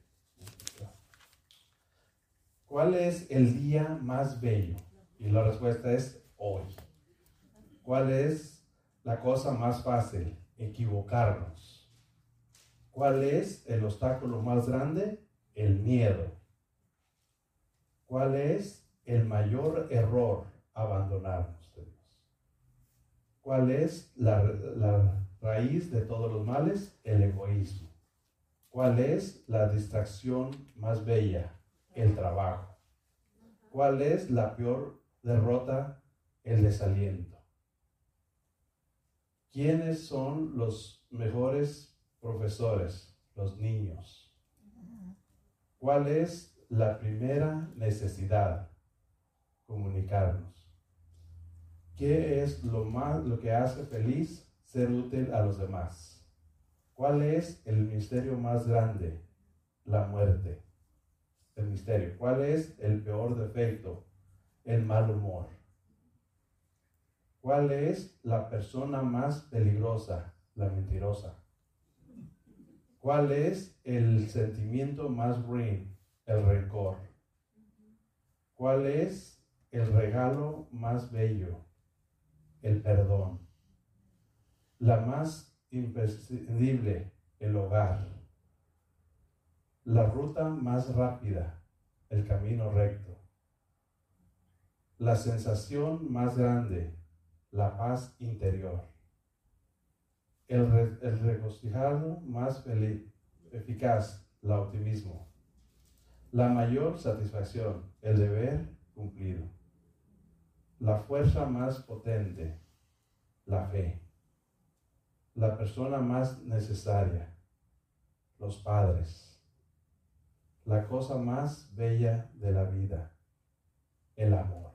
S2: ¿cuál es el día más bello? Y la respuesta es hoy. ¿Cuál es la cosa más fácil? Equivocarnos. ¿Cuál es el obstáculo más grande? El miedo. ¿Cuál es el mayor error? Abandonarnos de Dios. ¿Cuál es la, raíz de todos los males? El egoísmo. ¿Cuál es la distracción más bella? El trabajo. ¿Cuál es la peor derrota? El desaliento. ¿Quiénes son los mejores profesores? Los niños. ¿Cuál es la primera necesidad, comunicarnos. ¿Qué es lo, más, lo que hace feliz ser útil a los demás? ¿Cuál es el misterio más grande? La muerte. El misterio. ¿Cuál es el peor defecto? El mal humor. ¿Cuál es la persona más peligrosa? La mentirosa. ¿Cuál es el sentimiento más ruin? El rencor. ¿Cuál es el regalo más bello? El perdón. La más imprescindible, el hogar. La ruta más rápida, el camino recto. La sensación más grande, la paz interior. El, regocijado más eficaz, el optimismo la mayor satisfacción, el deber cumplido. La fuerza más potente, la fe. La persona más necesaria, los padres. La cosa más bella de la vida, el amor.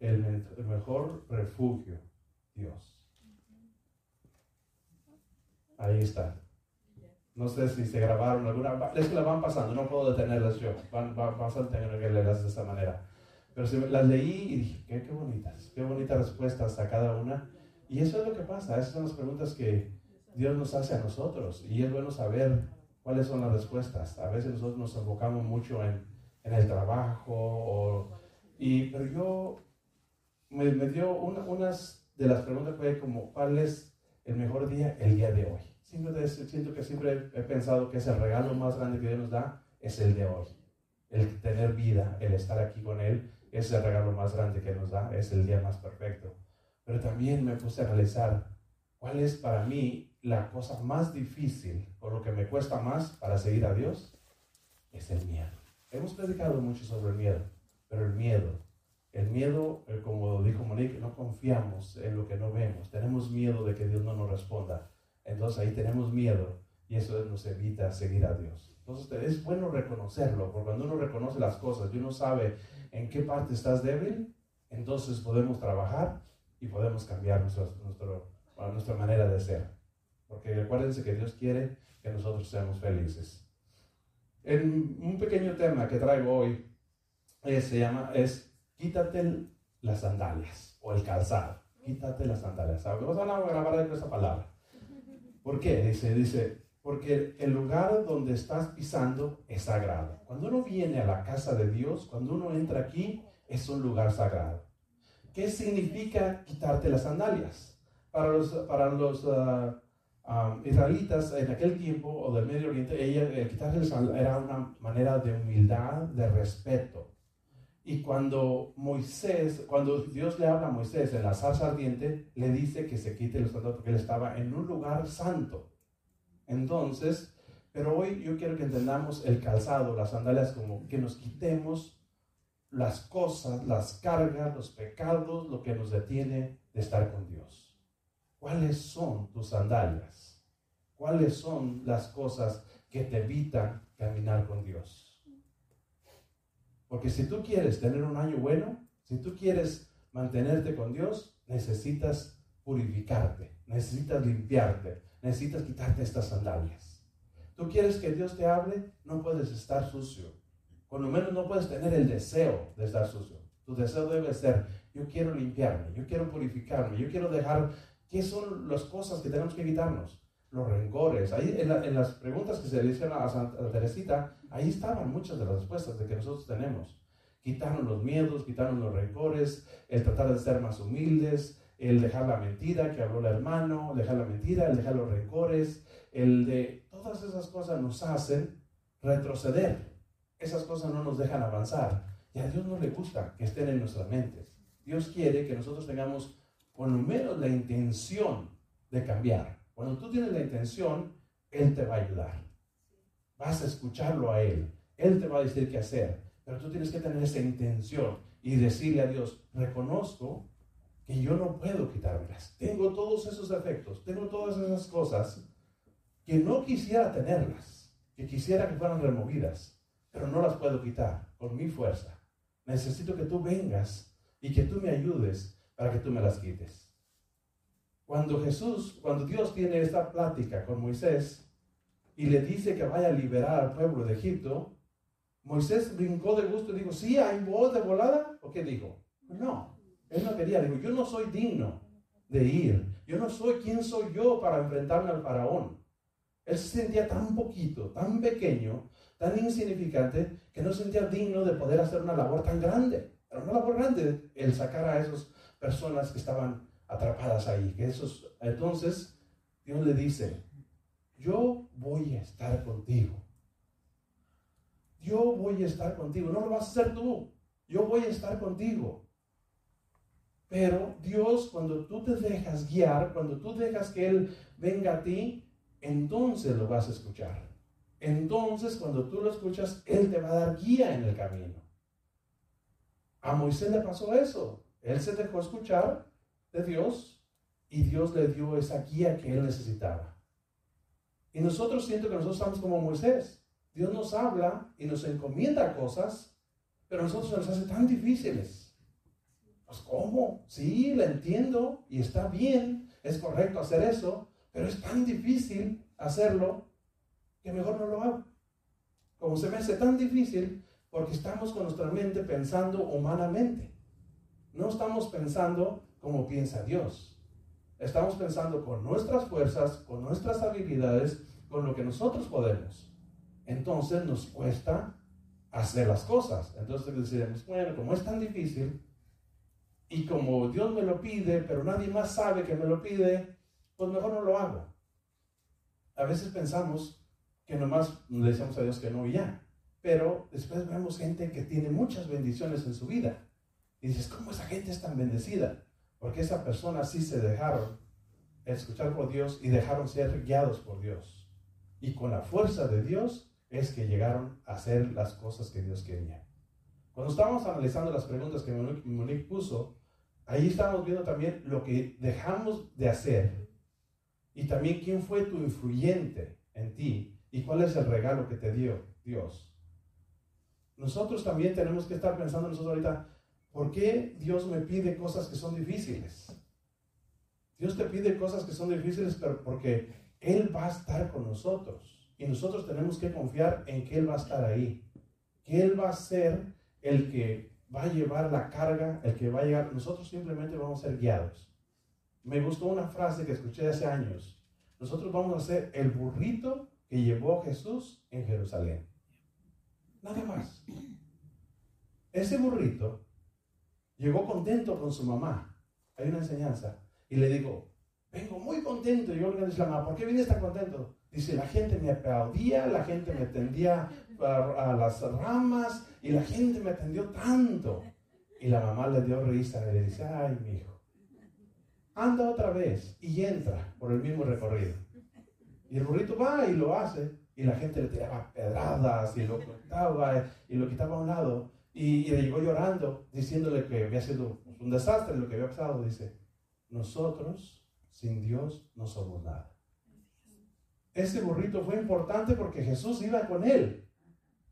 S2: El, mejor refugio, Dios. Ahí está. No sé si se grabaron alguna. Es que las van pasando, no puedo detenerlas yo. Van, van, a tener que leerlas de esta manera. Pero si las leí y dije, qué, qué bonitas, qué bonitas respuestas a cada una. Y eso es lo que pasa, esas son las preguntas que Dios nos hace a nosotros y es bueno saber cuáles son las respuestas. A veces nosotros nos enfocamos mucho en, en el trabajo, y, pero yo me, me dio una, unas de las preguntas fue como, ¿cuál es el mejor día? El día de hoy. Siempre siento que siempre he pensado que es el regalo más grande que Dios nos da, es el de hoy. El tener vida, el estar aquí con Él, es el regalo más grande que nos da, es el día más perfecto. Pero también me puse a analizar cuál es para mí la cosa más difícil o lo que me cuesta más para seguir a Dios, es el miedo. Hemos predicado mucho sobre el miedo, pero el miedo, el miedo, eh, como dijo Monique, no confiamos en lo que no vemos, tenemos miedo de que Dios no nos responda. Entonces ahí tenemos miedo y eso nos evita seguir a Dios. Entonces es bueno reconocerlo, porque cuando uno reconoce las cosas y uno sabe en qué parte estás débil, entonces podemos trabajar y podemos cambiar nuestro, nuestra manera de ser. Porque acuérdense que Dios quiere que nosotros seamos felices. En un pequeño tema que traigo hoy eh, se llama es quítate las sandalias o el calzado. Quítate las sandalias. Vamos a grabar esa palabra. ¿Por qué? Dice, dice, porque el lugar donde estás pisando es sagrado. Cuando uno viene a la casa de Dios, cuando uno entra aquí, es un lugar sagrado. ¿Qué significa quitarte las sandalias? Para los, para los ah, ah, israelitas en aquel tiempo o del Medio Oriente, ella, el quitarse las sandalias era una manera de humildad, de respeto. Y cuando Moisés, cuando Dios le habla a Moisés en la zarza ardiente, le dice que se quite los sandalias porque él estaba en un lugar santo. Entonces, pero hoy yo quiero que entendamos el calzado, las sandalias, como que nos quitemos las cosas, las cargas, los pecados, lo que nos detiene de estar con Dios. ¿Cuáles son tus sandalias? ¿Cuáles son las cosas que te evitan caminar con Dios? Porque si tú quieres tener un año bueno, si tú quieres mantenerte con Dios, necesitas purificarte, necesitas limpiarte, necesitas quitarte estas sandalias. Tú quieres que Dios te hable, no puedes estar sucio. Por lo menos no puedes tener el deseo de estar sucio. Tu deseo debe ser, yo quiero limpiarme, yo quiero purificarme, yo quiero dejar, ¿qué son las cosas que tenemos que quitarnos? Los rencores. Ahí en, las preguntas que se le hicieron a Santa Teresita, ahí estaban muchas de las respuestas de que nosotros tenemos. Quitarnos los miedos, quitarnos los rencores, el tratar de ser más humildes, el dejar la mentira que habló el hermano, dejar la mentira, el dejar los rencores, el de todas esas cosas nos hacen retroceder. Esas cosas no nos dejan avanzar. Y a Dios no le gusta que estén en nuestras mentes. Dios quiere que nosotros tengamos por lo menos la intención de cambiar. Cuando tú tienes la intención, Él te va a ayudar. Vas a escucharlo a Él. Él te va a decir qué hacer. Pero tú tienes que tener esa intención y decirle a Dios, reconozco que yo no puedo quitármelas. Tengo todos esos defectos, tengo todas esas cosas que no quisiera tenerlas, que quisiera que fueran removidas, pero no las puedo quitar con mi fuerza. Necesito que tú vengas y que tú me ayudes para que tú me las quites. Cuando Jesús, cuando Dios tiene esta plática con Moisés y le dice que vaya a liberar al pueblo de Egipto, Moisés brincó de gusto y dijo, sí, hay voz de volada. ¿O qué dijo? No, él no quería, dijo, yo no soy digno de ir. Yo no soy quien soy yo para enfrentarme al faraón. Él se sentía tan poquito, tan pequeño, tan insignificante, que no se sentía digno de poder hacer una labor tan grande. Era una labor grande el sacar a esas personas que estaban atrapadas ahí. Que esos, entonces, Dios le dice, yo voy a estar contigo. Yo voy a estar contigo. No lo vas a hacer tú. Yo voy a estar contigo. Pero Dios, cuando tú te dejas guiar, cuando tú dejas que Él venga a ti, entonces lo vas a escuchar. Entonces, cuando tú lo escuchas, Él te va a dar guía en el camino. A Moisés le pasó eso. Él se dejó escuchar de Dios y Dios le dio esa guía que él necesitaba. Y nosotros siento que nosotros estamos como Moisés. Dios nos habla y nos encomienda cosas, pero a nosotros nos hace tan difíciles. Pues ¿cómo? Sí, la entiendo y está bien, es correcto hacer eso, pero es tan difícil hacerlo que mejor no lo hago. Como se me hace tan difícil porque estamos con nuestra mente pensando humanamente. No estamos pensando como piensa Dios. Estamos pensando con nuestras fuerzas, con nuestras habilidades, con lo que nosotros podemos. Entonces nos cuesta hacer las cosas. Entonces decimos, bueno, como es tan difícil y como Dios me lo pide, pero nadie más sabe que me lo pide, pues mejor no lo hago. A veces pensamos que nomás le decimos a Dios que no y ya. Pero después vemos gente que tiene muchas bendiciones en su vida. Y dices, ¿cómo esa gente es tan bendecida? Porque esa persona sí se dejaron escuchar por Dios y dejaron ser guiados por Dios. Y con la fuerza de Dios es que llegaron a hacer las cosas que Dios quería. Cuando estábamos analizando las preguntas que Monique puso, ahí estábamos viendo también lo que dejamos de hacer y también quién fue tu influyente en ti y cuál es el regalo que te dio Dios. Nosotros también tenemos que estar pensando nosotros ahorita, ¿por qué Dios me pide cosas que son difíciles? Dios te pide cosas que son difíciles, pero porque Él va a estar con nosotros. Y nosotros tenemos que confiar en que Él va a estar ahí. Que Él va a ser el que va a llevar la carga, el que va a llegar. Nosotros simplemente vamos a ser guiados. Me gustó una frase que escuché hace años. Nosotros vamos a ser el burrito que llevó Jesús en Jerusalén. Nada más. Ese burrito llegó contento con su mamá. Hay una enseñanza. Y le digo, vengo muy contento. Y yo le dije a la mamá, ¿por qué vienes tan contento? Dice, la gente me aplaudía, la gente me tendía a, las ramas y la gente me atendió tanto. Y la mamá le dio risa y le dice, ay, mi hijo, anda otra vez y entra por el mismo recorrido. Y el burrito va y lo hace y la gente le tiraba pedradas y lo quitaba y lo quitaba a un lado. Y, y le llegó llorando, diciéndole que había sido un desastre lo que había pasado. Dice, nosotros sin Dios no somos nada. Ese burrito fue importante porque Jesús iba con él.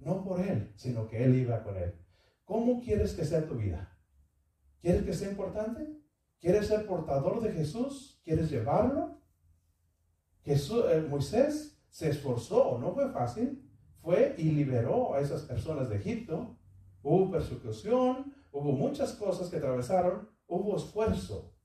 S2: No por él, sino que él iba con él. ¿Cómo quieres que sea tu vida? ¿Quieres que sea importante? ¿Quieres ser portador de Jesús? ¿Quieres llevarlo? Jesús, eh, Moisés se esforzó, no fue fácil. Fue y liberó a esas personas de Egipto. Hubo persecución, hubo muchas cosas que atravesaron, hubo esfuerzo.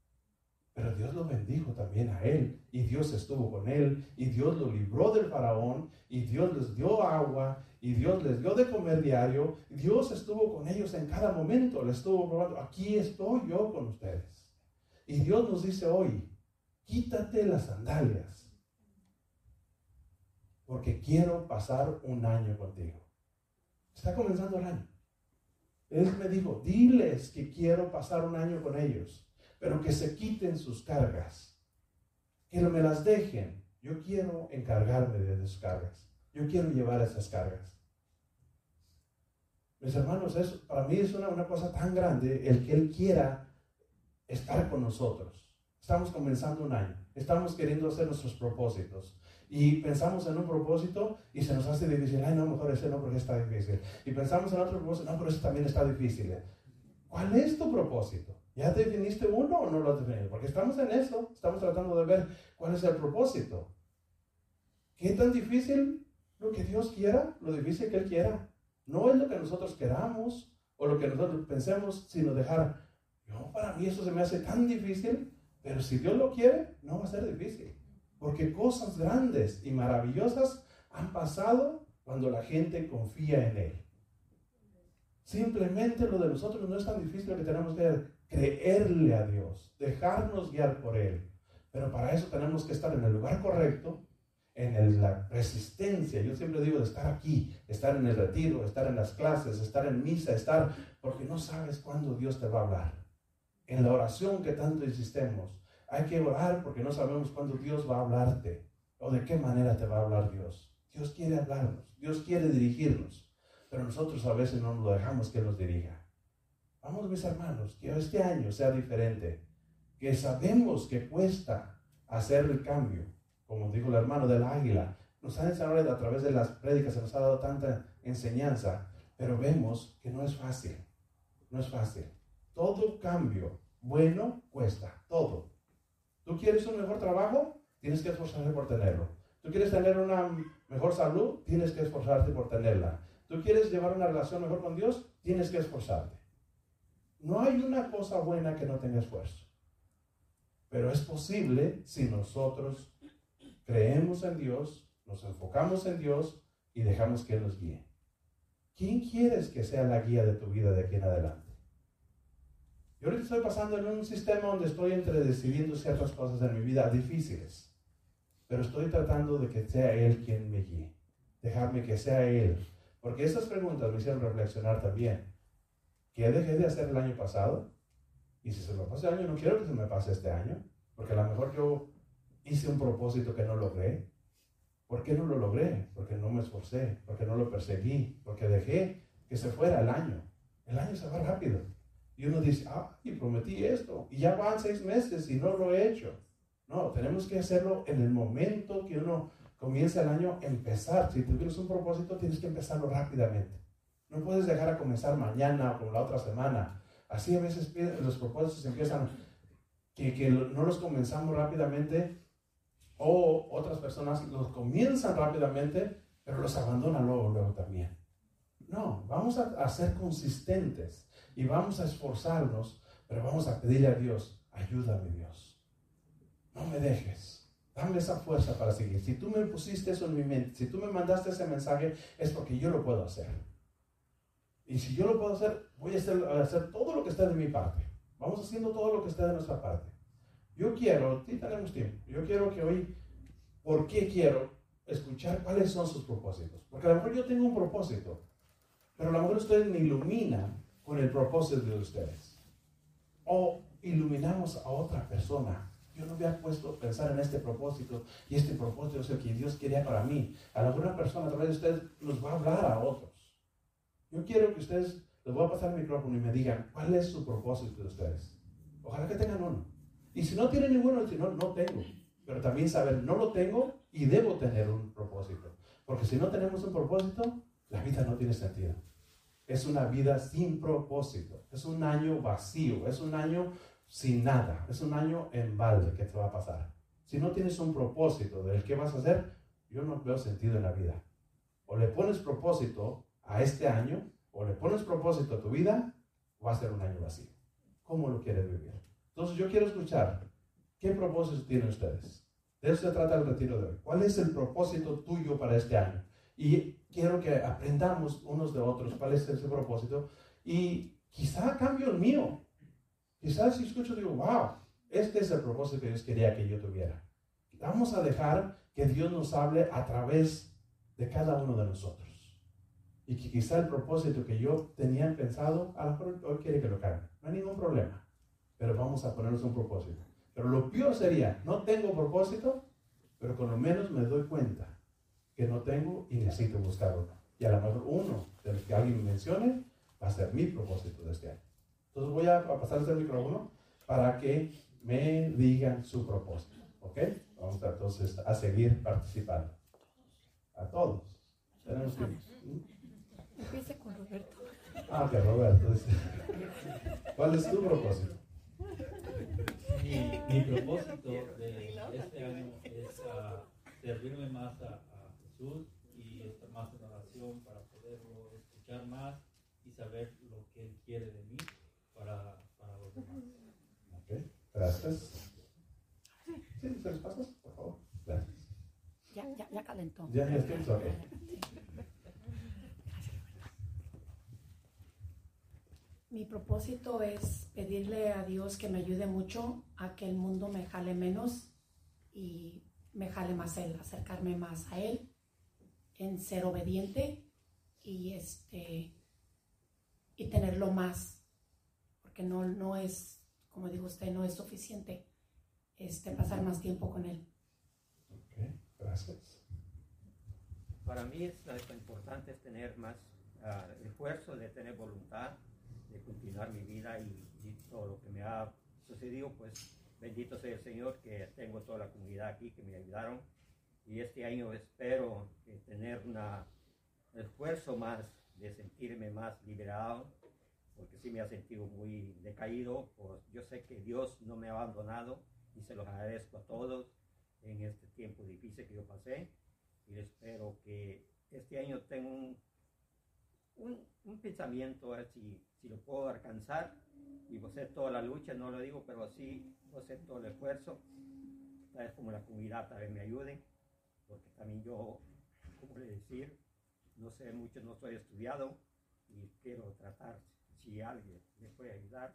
S2: Pero Dios lo bendijo también a él y Dios estuvo con él y Dios lo libró del faraón y Dios les dio agua y Dios les dio de comer diario. Dios estuvo con ellos en cada momento, le estuvo probando, aquí estoy yo con ustedes. Y Dios nos dice hoy, quítate las sandalias porque quiero pasar un año contigo. Está comenzando el año. Él me dijo, diles que quiero pasar un año con ellos pero que se quiten sus cargas, que no me las dejen. Yo quiero encargarme de sus cargas. Yo quiero llevar esas cargas. Mis hermanos, eso, para mí es una, una cosa tan grande el que Él quiera estar con nosotros. Estamos comenzando un año, estamos queriendo hacer nuestros propósitos y pensamos en un propósito y se nos hace difícil. Ay, no, mejor ese no porque está difícil. Y pensamos en otro propósito, no, pero ese también está difícil. ¿Cuál es tu propósito? ¿Ya definiste uno o no lo definido? Porque estamos en eso, estamos tratando de ver cuál es el propósito. ¿Qué tan difícil lo que Dios quiera, lo difícil que Él quiera? No es lo que nosotros queramos o lo que nosotros pensemos, sino dejar, no, para mí eso se me hace tan difícil, pero si Dios lo quiere, no va a ser difícil. Porque cosas grandes y maravillosas han pasado cuando la gente confía en Él. Simplemente lo de nosotros no es tan difícil que tenemos que creerle a Dios, dejarnos guiar por Él. Pero para eso tenemos que estar en el lugar correcto, en la resistencia. Yo siempre digo de estar aquí, estar en el retiro, estar en las clases, estar en misa, estar, porque no sabes cuándo Dios te va a hablar. En la oración que tanto insistemos, hay que orar porque no sabemos cuándo Dios va a hablarte o de qué manera te va a hablar Dios. Dios quiere hablarnos, Dios quiere dirigirnos, pero nosotros a veces no nos lo dejamos que nos dirija. Vamos, mis hermanos, que este año sea diferente. Que sabemos que cuesta hacer el cambio. Como dijo el hermano del águila, nos han enseñado a través de las prédicas, se nos ha dado tanta enseñanza, pero vemos que no es fácil. No es fácil. Todo cambio bueno cuesta, todo. ¿Tú quieres un mejor trabajo? Tienes que esforzarte por tenerlo. ¿Tú quieres tener una mejor salud? Tienes que esforzarte por tenerla. ¿Tú quieres llevar una relación mejor con Dios? Tienes que esforzarte. No hay una cosa buena que no tenga esfuerzo. Pero es posible si nosotros creemos en Dios, nos enfocamos en Dios y dejamos que Él nos guíe. ¿Quién quieres que sea la guía de tu vida de aquí en adelante? Yo ahorita estoy pasando en un sistema donde estoy entre decidiendo ciertas cosas en mi vida difíciles, pero estoy tratando de que sea Él quien me guíe. Dejarme que sea Él. Porque estas preguntas me hicieron reflexionar también. ¿Qué dejé de hacer el año pasado? Y si se me pasó el año, no quiero que se me pase este año, porque a lo mejor yo hice un propósito que no logré. ¿Por qué no lo logré? Porque no me esforcé, porque no lo perseguí, porque dejé que se fuera el año. El año se va rápido. Y uno dice, ah, y prometí esto, y ya van seis meses y no lo he hecho. No, tenemos que hacerlo en el momento que uno comienza el año, empezar. Si tuvieras un propósito, tienes que empezarlo rápidamente. No puedes dejar a comenzar mañana o la otra semana. Así a veces los propósitos empiezan, que, que no los comenzamos rápidamente o otras personas los comienzan rápidamente, pero los abandonan luego, luego también. No, vamos a, a, ser consistentes y vamos a esforzarnos, pero vamos a pedirle a Dios, ayúdame Dios. No me dejes. Dame esa fuerza para seguir. Si tú me pusiste eso en mi mente, si tú me mandaste ese mensaje, es porque yo lo puedo hacer. Y si yo lo puedo hacer, voy a hacer, todo lo que está de mi parte. Vamos haciendo todo lo que está de nuestra parte. Yo quiero, sí tenemos tiempo, yo quiero que hoy, ¿por qué quiero escuchar cuáles son sus propósitos? Porque a lo mejor yo tengo un propósito, pero a lo mejor ustedes me iluminan con el propósito de ustedes. O iluminamos a otra persona. Yo no había puesto a pensar en este propósito y este propósito es el que Dios quería para mí. A lo persona a través de ustedes nos va a hablar a otros. Yo quiero que ustedes, les voy a pasar el micrófono y me digan cuál es su propósito de ustedes. Ojalá que tengan uno. Y si no tienen ninguno, si no, no tengo. Pero también saber, no lo tengo y debo tener un propósito. Porque si no tenemos un propósito, la vida no tiene sentido. Es una vida sin propósito. Es un año vacío. Es un año sin nada. Es un año en balde que te va a pasar. Si no tienes un propósito del qué vas a hacer, yo no veo sentido en la vida. O le pones propósito a este año, o le pones propósito a tu vida, o va a ser un año vacío. ¿Cómo lo quieres vivir? Entonces yo quiero escuchar, ¿qué propósito tienen ustedes? De eso se trata el retiro de hoy. ¿Cuál es el propósito tuyo para este año? Y quiero que aprendamos unos de otros cuál es ese propósito. Y quizá cambio el mío. Quizás si escucho digo, wow, este es el propósito que Dios quería que yo tuviera. Vamos a dejar que Dios nos hable a través de cada uno de nosotros. Y que quizá el propósito que yo tenía pensado, a lo mejor hoy quiere que lo cambie. No hay ningún problema. Pero vamos a ponernos un propósito. Pero lo peor sería, no tengo propósito, pero con lo menos me doy cuenta que no tengo y necesito buscar uno. Y a lo mejor uno de los que alguien mencione va a ser mi propósito de este año. Entonces voy a pasarles el micrófono para que me digan su propósito. ¿Ok? Vamos entonces a seguir participando. A todos. Tenemos que...
S4: Empiece con Roberto.
S2: Ah, ok, Roberto. ¿Cuál es tu propósito?
S23: Mi, mi propósito de este año es uh, servirme más a, a, Jesús y estar más en oración para poderlo escuchar más y saber lo que Él quiere de mí para, para los demás.
S2: Ok, gracias. Sí, ¿se les pasa? Por favor. Gracias.
S4: Ya, ya, ya calentó.
S2: Ya, ya estoy
S4: Mi propósito es pedirle a Dios que me ayude mucho a que el mundo me jale menos y me jale más a Él, acercarme más a Él, en ser obediente y este y tenerlo más, porque no, no es, como dijo usted, no es suficiente este, pasar más tiempo con Él.
S2: Ok, gracias.
S24: Para mí es lo importante es tener más uh, esfuerzo, de tener voluntad de continuar mi vida y, y, todo lo que me ha sucedido, pues bendito sea el Señor que tengo toda la comunidad aquí que me ayudaron. Y este año espero tener un esfuerzo más de sentirme más liberado porque sí me ha sentido muy decaído, pues yo sé que Dios no me ha abandonado y se los agradezco a todos en este tiempo difícil que yo pasé. Y espero que este año tenga un, un, un pensamiento, a ver si si lo puedo alcanzar, y vos hacer toda la lucha, no lo digo, pero sí vos hacer todo el esfuerzo. Tal vez como la comunidad también me ayude, porque también yo, como le decir, no sé mucho, no soy estudiado y quiero tratar, si alguien me puede ayudar,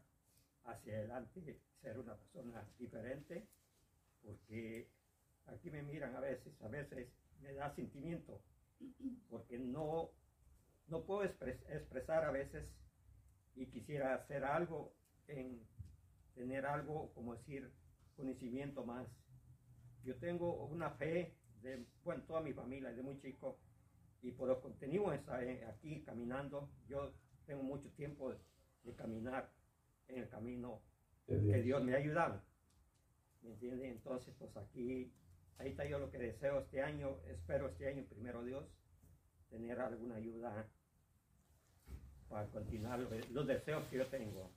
S24: hacia adelante, ser una persona diferente, porque aquí me miran a veces, a veces me da sentimiento, porque no, no puedo expres- expresar a veces y quisiera hacer algo en tener algo, como decir, conocimiento más. Yo tengo una fe de, bueno, toda mi familia, de muy chico, y por lo contenido está eh, aquí caminando, yo tengo mucho tiempo de, de caminar en el camino
S2: De Dios.
S24: que Dios me ha ayudado. ¿Me entiende? Entonces, pues aquí, ahí está yo lo que deseo este año, espero este año, primero Dios, tener alguna ayuda para continuar lo- los deseos que yo tengo.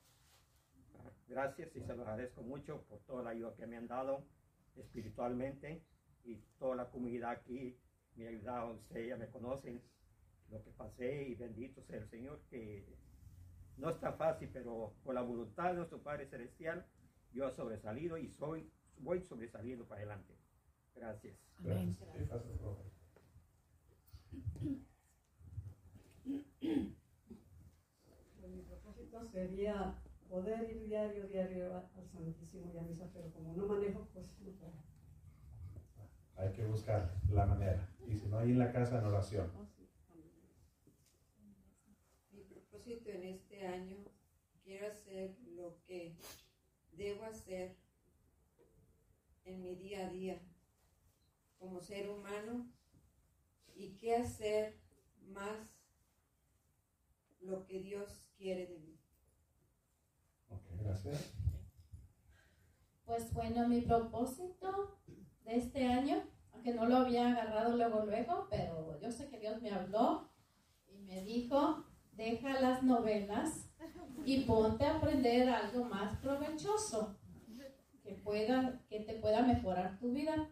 S24: Gracias y se los agradezco mucho por toda la ayuda que me han dado espiritualmente y toda la comunidad aquí me ha ayudado. Ustedes ya me conocen lo que pasé y bendito sea el Señor que no es tan fácil, pero por la voluntad de nuestro Padre Celestial yo he sobresalido y soy, voy sobresaliendo para adelante. Gracias.
S25: Sería poder ir diario, diario al Santísimo y a misa, pero como no manejo, pues no puedo.
S2: Hay que buscar la manera. Y si no, ahí en la casa en oración.
S26: Mi propósito en este año, quiero hacer lo que debo hacer en mi día a día como ser humano y qué hacer más lo que Dios quiere de mí.
S2: Gracias.
S7: Pues bueno, mi propósito de este año, aunque no lo había agarrado luego, luego, pero yo sé que Dios me habló y me dijo, deja las novelas y ponte a aprender algo más provechoso que, pueda, que te pueda mejorar tu vida.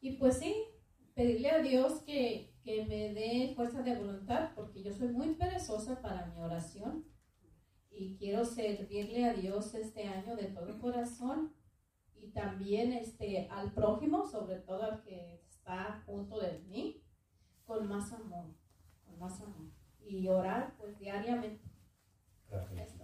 S7: Y pues sí, pedirle a Dios que, que me dé fuerza de voluntad, porque yo soy muy perezosa para mi oración y quiero servirle a Dios este año de todo corazón y también este, al prójimo, sobre todo al que está junto de mí, con más amor, con más amor. Y orar pues diariamente.
S2: Gracias.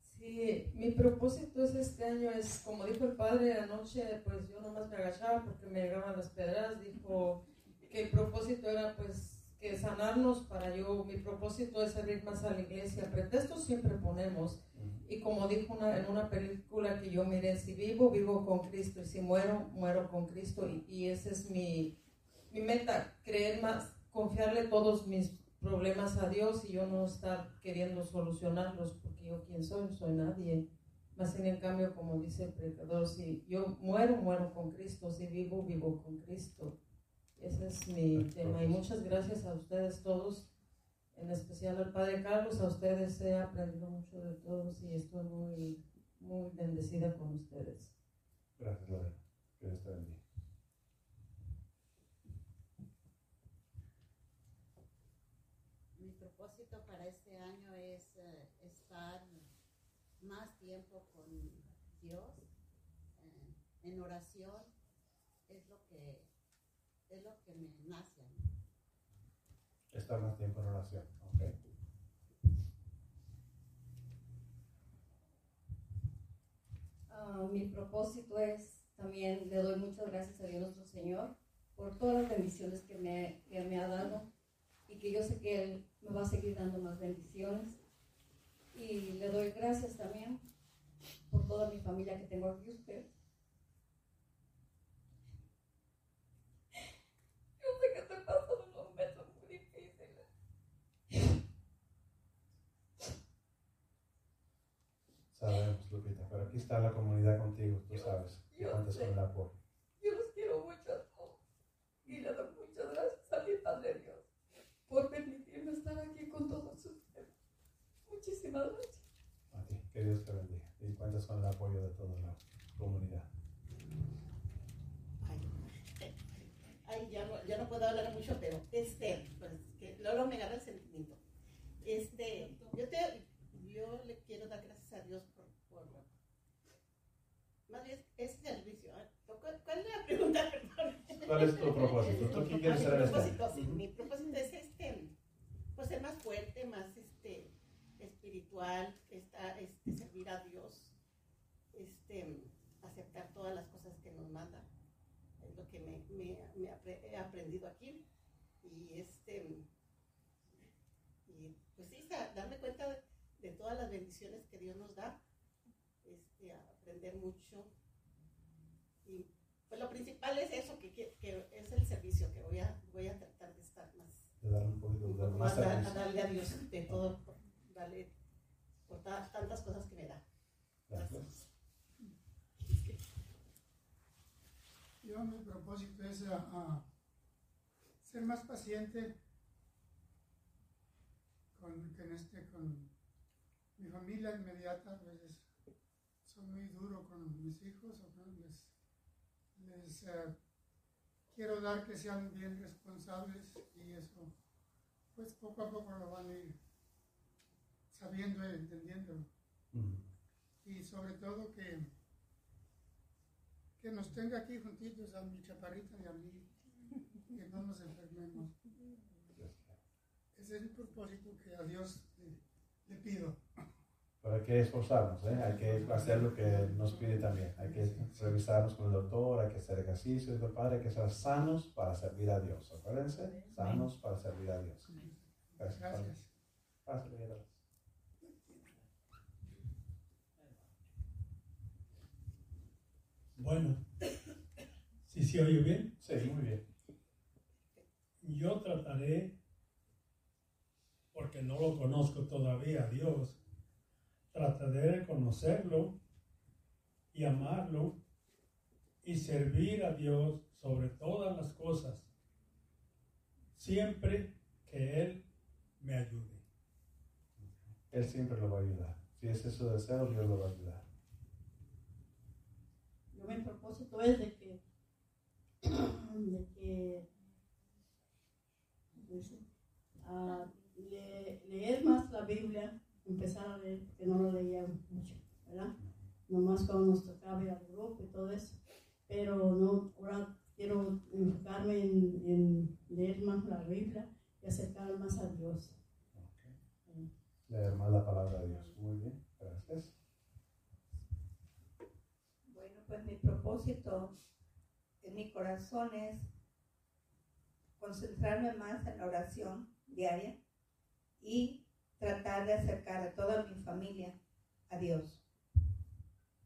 S27: Sí, mi propósito es este año, es como dijo el padre anoche, pues yo nomás me agachaba porque me llegaban las pedras, dijo que el propósito era pues que sanarnos para yo, mi propósito es servir más a la iglesia, pretextos siempre ponemos, y como dijo una, en una película que yo miré, si vivo, vivo con Cristo, y si muero, muero con Cristo, y, y ese es mi, mi meta, creer más, confiarle todos mis problemas a Dios y yo no estar queriendo solucionarlos porque yo quién soy, soy nadie. Más en cambio, como dice el predicador, si yo muero, muero con Cristo, si vivo, vivo con Cristo. Ese es mi tema y muchas gracias a ustedes todos, en especial al Padre Carlos, a ustedes he aprendido mucho de todos y estoy muy, muy bendecida con ustedes.
S2: Gracias, Lorena. Que Dios te bendiga.
S12: Mi propósito para este año es eh, estar más tiempo con Dios eh, en oración. Es lo que es lo que me nace. a mí.
S2: Estar más tiempo en oración. Ok.
S19: Ah, mi propósito es también le doy muchas gracias a Dios nuestro Señor por todas las bendiciones que me, que me ha dado y que yo sé que Él me va a seguir dando más bendiciones. Y le doy gracias también por toda mi familia que tengo aquí usted. Yo sé que estoy pasando unos momentos muy difíciles.
S2: Sabemos, Lupita, pero aquí está la comunidad contigo, tú sabes.
S19: Yo
S2: cuentas
S19: sé.
S2: con el apoyo.
S19: Yo los quiero mucho a todos y le doy muchas gracias a mi Padre Dios por permitirme estar aquí con todos ustedes. Muchísimas gracias.
S2: A ti, que Dios te bendiga. Y cuentas con el apoyo de toda la comunidad.
S12: Ay, ya no, ya no puedo hablar mucho, pero este, pues que luego me agarra el sentimiento. Este, yo, te, yo le quiero dar gracias a Dios más bien ese servicio. ¿eh? ¿Cuál, ¿Cuál, es la pregunta? <laughs> Perdón.
S2: ¿Cuál es tu propósito? ¿Tú qué quieres ser
S12: mi propósito, mi es este, pues ser más fuerte, más este, espiritual, está, este, servir a Dios, este, aceptar todas las cosas que nos manda. Es lo que me, me, me apre- he aprendido aquí. Y este, y pues sí, darme cuenta de, de todas las bendiciones que Dios nos da, este, aprender mucho. Y pues lo principal es eso, que, que, que es el servicio, que voy a, voy a tratar de estar más,
S2: De dar un poquito de más
S12: más a, a darle a Dios de todo, por, darle por ta- tantas cosas que me da.
S2: Gracias.
S28: Yo mi propósito es ah, ah, ser más paciente con, que en este, con mi familia inmediata. A veces soy muy duro con mis hijos, les, les eh, quiero dar que sean bien responsables y eso, pues poco a poco lo van a ir sabiendo y entendiendo. Y sobre todo que que nos tenga aquí juntitos a mi chaparrita y a mí, que no nos enfermemos. Ese es el propósito que a Dios le, le pido.
S2: Pero hay que esforzarnos, ¿eh? hay que hacer lo que nos pide también. Hay que revisarnos con el doctor, hay que hacer ejercicio, dijo el Padre, hay que ser sanos para servir a Dios. Acuérdense, sanos para servir a Dios. Gracias. Padre.
S28: Gracias.
S2: Gracias.
S29: Bueno, ¿sí se oye bien?
S2: Sí, muy bien.
S29: Yo trataré, porque no lo conozco todavía, Dios, trataré de conocerlo y amarlo y servir a Dios sobre todas las cosas, siempre que Él me ayude.
S2: Él siempre lo va a ayudar. Si ese es su deseo, Dios lo va a ayudar.
S30: Yo mi propósito es de que, <clears throat> de que ah, le- leer más la Biblia, empezar a leer, porque no lo leía mucho, ¿verdad? Nomás cuando nos tocaba ir al grupo y todo eso. Pero no, ahora quiero enfocarme en, en leer más la Biblia y acercarme más a Dios.
S2: Leer más la palabra de Dios. Muy bien, gracias.
S31: Bueno, pues mi propósito en mi corazón es concentrarme más en la oración diaria y tratar de acercar a toda mi familia a Dios.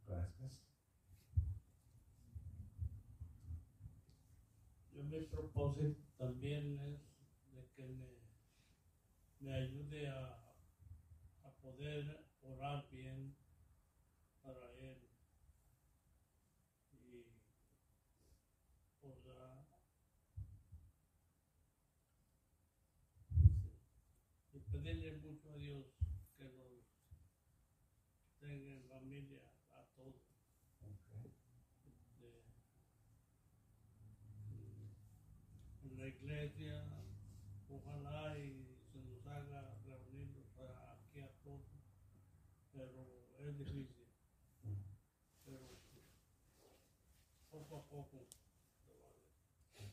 S2: Gracias.
S29: Yo mi propósito también es de que me, me ayude a, a poder orar bien para Él y orar y pedirle mucho a Dios que nos tenga en familia a todos. De- en la iglesia, ojalá y se nos haga reunirnos a- aquí a todos, pero es difícil. Pero poco a poco se va a ver.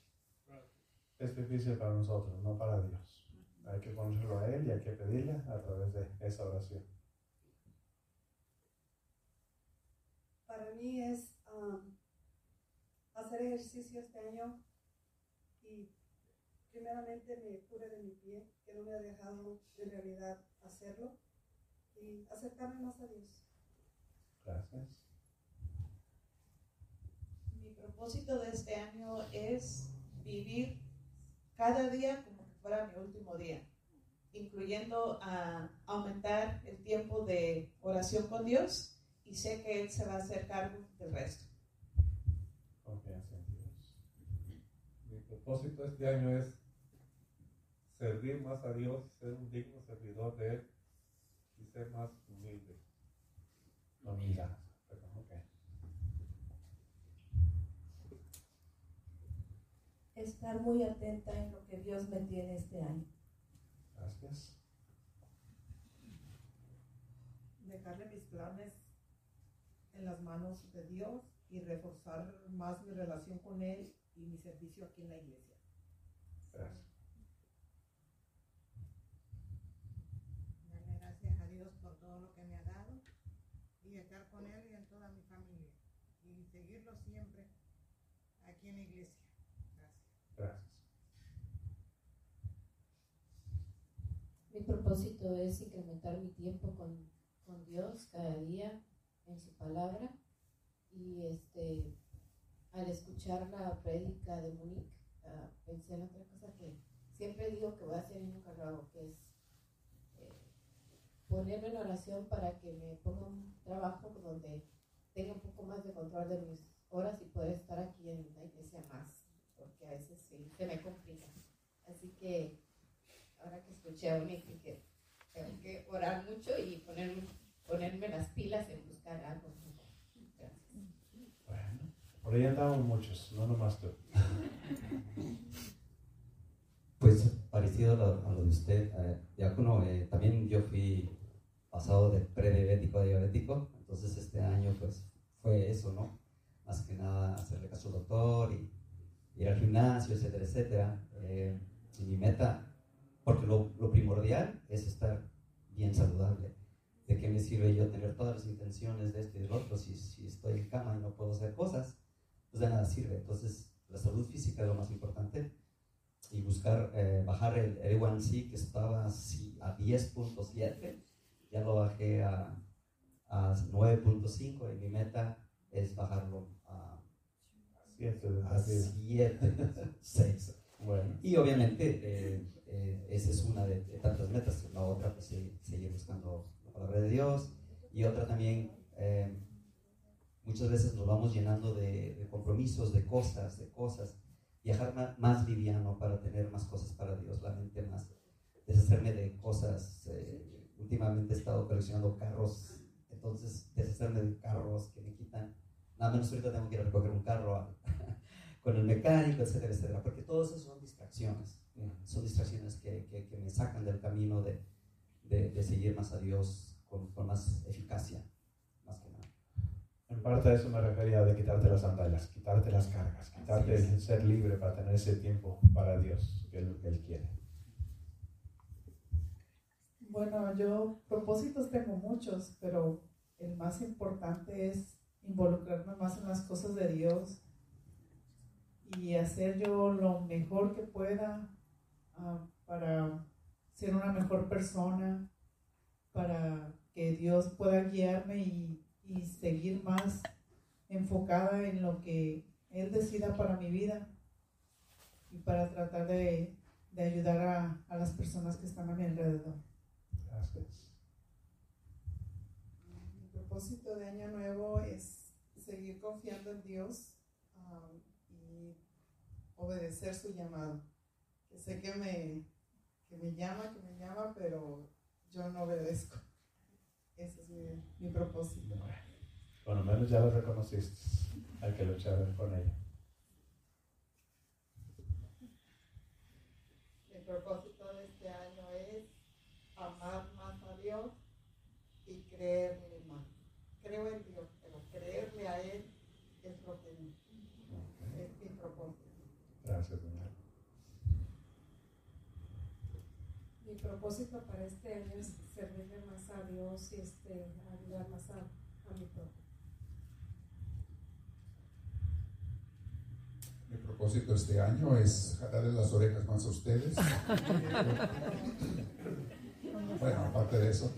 S29: Gracias.
S2: Es difícil para nosotros, no para Dios. Hay que ponerlo a Él y hay que pedirle a través de esa oración.
S32: Para mí es um, hacer ejercicio este año y primeramente me cure de mi pie, que no me ha dejado en realidad hacerlo, y acercarme más a Dios.
S2: Gracias.
S16: Mi propósito de este año es vivir cada día como que fuera mi último día, incluyendo a aumentar el tiempo de oración con Dios y sé que Él se va a hacer cargo del resto.
S2: Confianza en Dios.
S15: Mi propósito este año es servir más a Dios, ser un digno servidor de Él y ser más humilde.
S2: Humildad. Perdón, ok.
S33: Estar muy atenta en lo que Dios me tiene este año.
S2: Gracias.
S16: dejarle mis planes en las manos de Dios y reforzar más mi relación con Él y mi servicio aquí en la iglesia.
S2: Gracias.
S34: Darle gracias a Dios por todo lo que me ha dado y estar con Él y en toda mi familia y seguirlo siempre aquí en la iglesia. Gracias.
S2: Gracias.
S19: Mi propósito es incrementar mi tiempo con, con Dios cada día en su palabra y este al escuchar la prédica de Monique ah, pensé en otra cosa que siempre digo que voy a hacer y nunca lo hago, que es eh, ponerme en oración para que me ponga un trabajo donde tenga un poco más de control de mis horas y poder estar aquí en la iglesia más, porque a veces sí se me complica. Así que ahora que escuché a Monique dije, tengo que orar mucho y ponerme, ponerme las pilas en buscar algo. Gracias.
S2: Bueno, por ahí andamos muchos, no nomás tú.
S35: Pues parecido a lo, a lo de usted, eh, diácono, eh, también yo fui pasado de prediabético a diabético, entonces este año pues fue eso, ¿no? Más que nada hacerle caso al doctor y ir al gimnasio, etcétera, etcétera. Eh, y mi meta, porque lo, lo primordial es estar bien saludable. ¿De qué me sirve yo tener todas las intenciones de esto y del otro si, si estoy en cama y no puedo hacer cosas? Pues de nada sirve. Entonces, la salud física es lo más importante y buscar eh, bajar el A1C que estaba así a 10.7, ya lo bajé a, a 9.5 y mi meta es bajarlo a
S2: 7,
S35: a 7, 6.
S2: Bueno.
S35: Y obviamente eh, eh, esa es una de, de tantas metas. La otra, pues seguir buscando la palabra de Dios. Y otra también, eh, muchas veces nos vamos llenando de, de compromisos, de cosas, de cosas. Viajar ma- más liviano para tener más cosas para Dios, la mente más. Deshacerme de cosas. eh, últimamente he estado coleccionando carros, entonces deshacerme de carros que me quitan. Nada menos ahorita tengo que ir a recoger un carro a- <laughs> con el mecánico, etcétera, etcétera, porque todas esas son distracciones, son distracciones que, que, que me sacan del camino de, de, de seguir más a Dios con, con más eficacia, más que nada.
S2: En parte a eso me refería de quitarte las sandalias, quitarte las cargas, quitarte el ser libre para tener ese tiempo para Dios, que es lo que Él quiere.
S16: Bueno, yo propósitos tengo muchos, pero el más importante es involucrarme más en las cosas de Dios y hacer yo lo mejor que pueda ah, para ser una mejor persona, para que Dios pueda guiarme y, y seguir más enfocada en lo que Él decida para mi vida y para tratar de, de ayudar a, a las personas que están a mi alrededor.
S2: Gracias.
S16: Mi propósito de año nuevo es seguir confiando en Dios um, y obedecer su llamado. Que sé que me, que me llama, que me llama, pero yo no obedezco. Ese es mi, mi propósito.
S2: Por lo menos ya lo reconociste. Hay que luchar con ello.
S16: Mi propósito de este año es amar más a Dios y creerle más. Creo en Dios, pero creerle a Él es lo que es mi propósito.
S2: Gracias, Señor.
S20: Mi propósito para este año es servirle más a Dios y este, ayudar más a, a mi prójimo.
S3: Mi propósito este año es jalarles las orejas más a ustedes. <laughs> bueno, aparte de eso,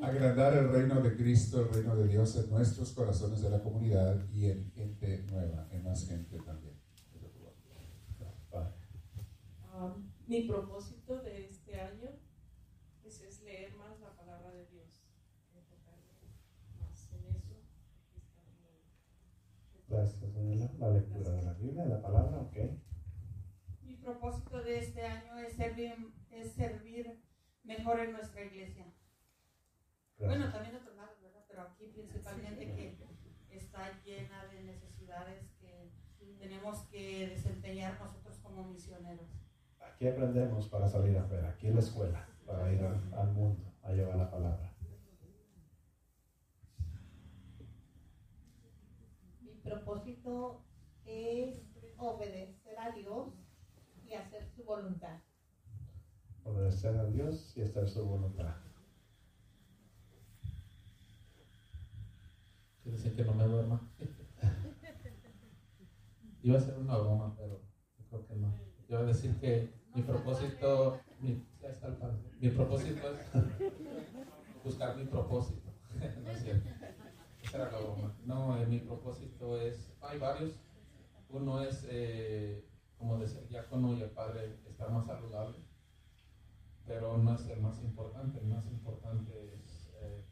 S3: agrandar el reino de Cristo, el reino de Dios en nuestros corazones de la comunidad y en gente nueva, en más gente también.
S27: Um, mi propósito de este año pues, es leer más la palabra de Dios, enfocarme más en eso.
S2: Gracias, Daniela. La lectura de la Biblia, la palabra, ok.
S36: Mi propósito de este año es servir, es servir mejor en nuestra iglesia.
S2: Gracias.
S36: Bueno, también en otros lados, ¿verdad? Pero aquí principalmente que está llena de necesidades que tenemos que desempeñar nosotros como misioneros.
S2: Aquí aprendemos para salir afuera, aquí en la escuela, para ir al, al mundo. a llevar la palabra.
S12: Mi propósito es obedecer a Dios y hacer su voluntad.
S2: Obedecer a Dios y hacer su voluntad.
S5: Quiere decir que no me duerma. <laughs> Iba a ser una broma, pero creo que no. Yo voy a decir que mi propósito, mi, mi propósito es buscar mi propósito. <laughs> no es cierto. Esa era la broma. No, eh, mi propósito es, hay varios. Uno es, eh, como decía el diácono y el padre, estar más saludable, pero no es el más importante. El más importante es, eh,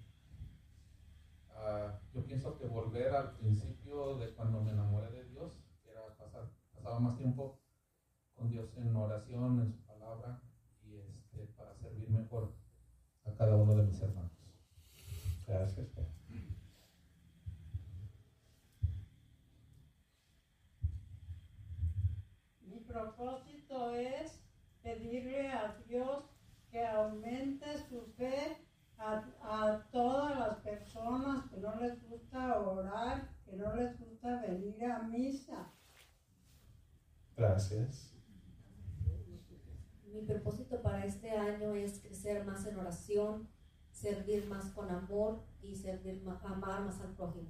S5: ah, yo pienso que volver al principio de cuando me enamoré de Dios, era pasar, pasaba más tiempo con Dios en oración, en su palabra, y este, para servir mejor a cada uno de mis hermanos.
S2: Gracias.
S25: Mi propósito es pedirle a Dios que aumente su fe a, a, todas las personas que no les gusta orar, que no les gusta venir a misa.
S2: Gracias.
S9: Mi propósito para este año es crecer más en oración, servir más con amor y servir más, amar más al prójimo.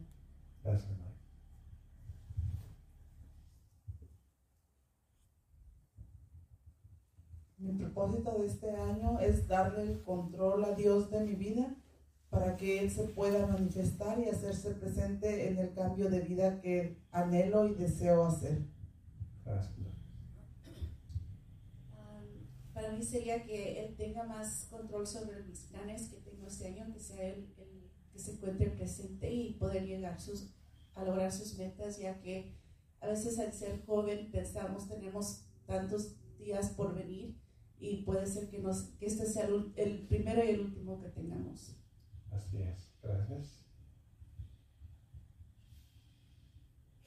S2: Gracias,
S16: Mi propósito de este año es darle el control a Dios de mi vida para que Él se pueda manifestar y hacerse presente en el cambio de vida que anhelo y deseo hacer.
S2: Gracias.
S1: para mí sería que Él tenga más control sobre mis planes que tengo este año, que sea Él el que se encuentre presente y poder llegar sus, a lograr sus metas, ya que a veces al ser joven pensamos tenemos tantos días por venir y puede ser que, nos, que este sea el, el primero y el último que tengamos.
S2: Así es, gracias.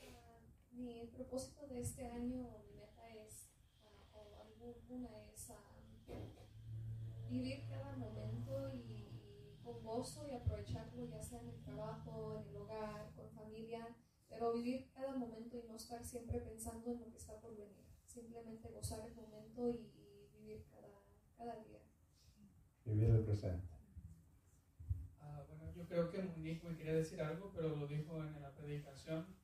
S20: Uh, mi propósito de este año, mi meta es, uh, o alguna es uh, vivir cada momento y, y, con gozo y aprovecharlo, ya sea en el trabajo, en el hogar, con familia, pero vivir cada momento y no estar siempre pensando en lo que está por venir. Simplemente gozar el momento y, y vivir cada, cada día.
S2: Vivir el presente.
S21: Uh, bueno, yo creo que Monique me quería decir algo, pero lo dijo en la predicación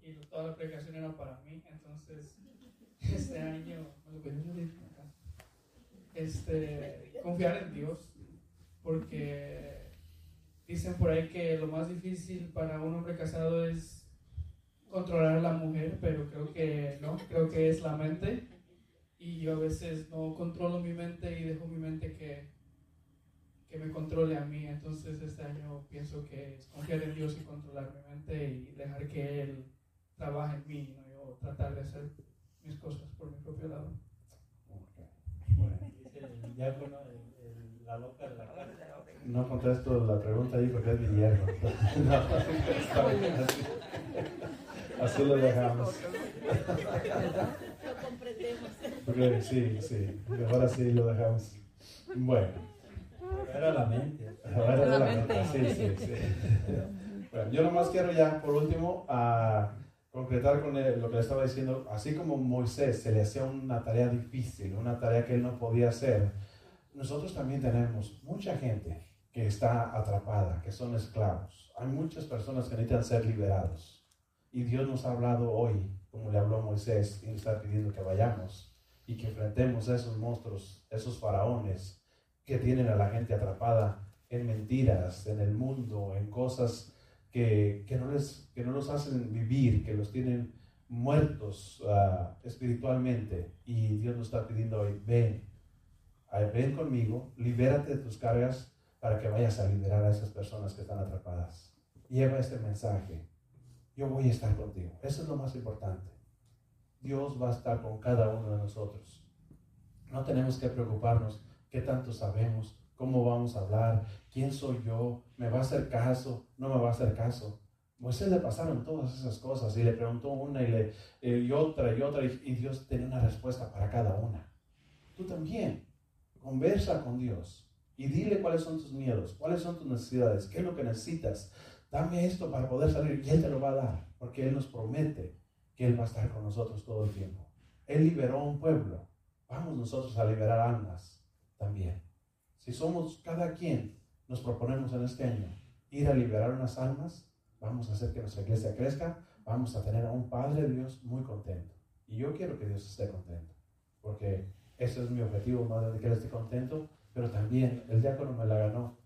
S21: y toda la predicación era para mí, entonces este año, este, confiar en Dios, porque dicen por ahí que lo más difícil para un hombre casado es controlar a la mujer, pero creo que no, creo que es la mente y yo a veces no controlo mi mente y dejo mi mente que que me controle a mí. Entonces este año pienso que es confiar en Dios y controlar mi mente y dejar que Él trabaje en mí, ¿no? yo tratar de hacer mis cosas por mi propio lado.
S23: El diácono, el, el, la loca de la casa.
S2: No contesto la pregunta ahí porque es mi yerno. no, <laughs> así, lo dejamos.
S12: Lo comprendemos.
S2: Porque, sí, sí, mejor así lo dejamos. Bueno.
S23: Era la mente.
S2: Era la, la mente, sí, sí, sí. Bueno, yo nomás quiero ya, por último, a concretar con lo que le estaba diciendo. Así como Moisés se le hacía una tarea difícil, una tarea que él no podía hacer, nosotros también tenemos mucha gente que está atrapada, que son esclavos. Hay muchas personas que necesitan ser liberados. Y Dios nos ha hablado hoy, como le habló a Moisés, y nos está pidiendo que vayamos y que enfrentemos a esos monstruos, esos faraones que tienen a la gente atrapada en mentiras, en el mundo, en cosas que, que, no, les, que no los hacen vivir, que los tienen muertos uh, espiritualmente. Y Dios nos está pidiendo hoy, ven, ven conmigo, libérate de tus cargas para que vayas a liberar a esas personas que están atrapadas. Lleva este mensaje. Yo voy a estar contigo. Eso es lo más importante. Dios va a estar con cada uno de nosotros. No tenemos que preocuparnos qué tanto sabemos, cómo vamos a hablar, quién soy yo, me va a hacer caso, no me va a hacer caso. Moisés le pasaron todas esas cosas y le preguntó una y, le, eh, y otra y otra y, y Dios tenía una respuesta para cada una. Tú también, conversa con Dios, Y dile cuáles son tus miedos, cuáles son tus necesidades, qué es lo que necesitas. Dame esto para poder salir y Él te lo va a dar, porque Él nos promete que Él va a estar con nosotros todo el tiempo. Él liberó un pueblo. Vamos nosotros a liberar almas también. Si somos cada quien, nos proponemos en este año ir a liberar unas almas, vamos a hacer que nuestra iglesia crezca, vamos a tener a un Padre Dios muy contento. Y yo quiero que Dios esté contento, porque ese es mi objetivo, más de que esté contento, pero también el diácono me la ganó,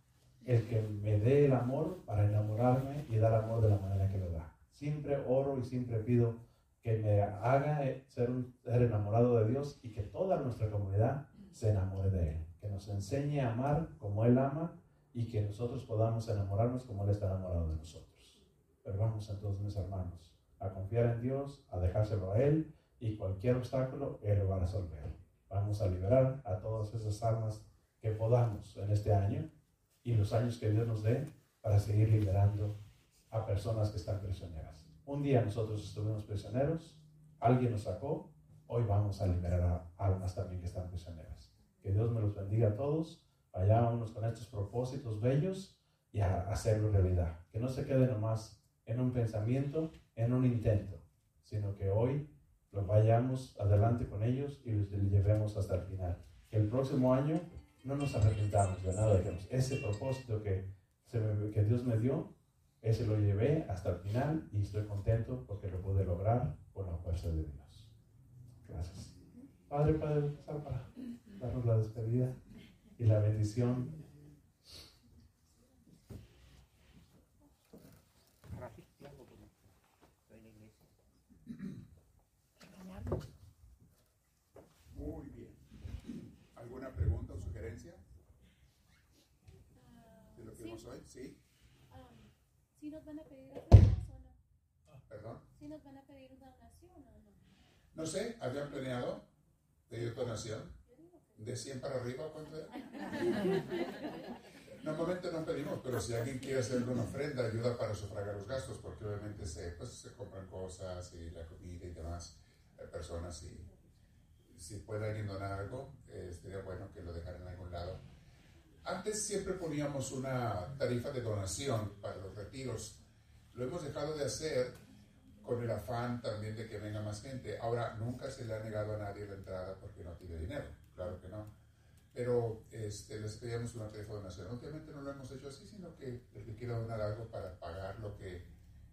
S2: el que me dé el amor para enamorarme y dar amor de la manera que lo da. Siempre oro y siempre pido que me haga ser enamorado de Dios y que toda nuestra comunidad se enamore de Él, que nos enseñe a amar como Él ama y que nosotros podamos enamorarnos como Él está enamorado de nosotros. Pero vamos entonces, mis hermanos, a confiar en Dios, a dejárselo a Él y cualquier obstáculo Él lo va a resolver. Vamos a liberar a todas esas almas que podamos en este año y los años que Dios nos dé para seguir liberando a personas que están prisioneras. Un día nosotros estuvimos prisioneros, alguien nos sacó, hoy vamos a liberar a almas también que están prisioneras. Que Dios me los bendiga a todos, vayámonos con estos propósitos bellos y a hacerlo realidad. Que no se quede nomás en un pensamiento, en un intento, sino que hoy vayamos adelante con ellos y los llevemos hasta el final. Que el próximo año no nos arrepentamos de nada, digamos. Ese propósito que, que Dios me dio, ese lo llevé hasta el final y estoy contento porque lo pude lograr por la fuerza de Dios. Gracias. Padre, Padre, para darnos la despedida y la bendición
S3: ¿sí?
S37: ¿Sí nos van a pedir ofrendas o no?
S3: ¿Perdón?
S37: ¿Sí nos van a pedir donación o no?
S3: No sé, ¿habían planeado pedir donación? ¿De 100 para arriba cuánto era? <laughs> Normalmente no pedimos, pero si alguien quiere hacer una ofrenda, ayuda para sufragar los gastos, porque obviamente se, pues, se compran cosas y la comida y demás, hay personas y si puede alguien donar algo, eh, sería bueno que lo dejaran en algún lado antes siempre poníamos una tarifa de donación para los retiros. Lo hemos dejado de hacer con el afán también de que venga más gente. Ahora, nunca se le ha negado a nadie la entrada porque no tiene dinero, claro que no. Pero este, les pedíamos una tarifa de donación. Obviamente no lo hemos hecho así, sino que el que quiera donar algo para pagar lo que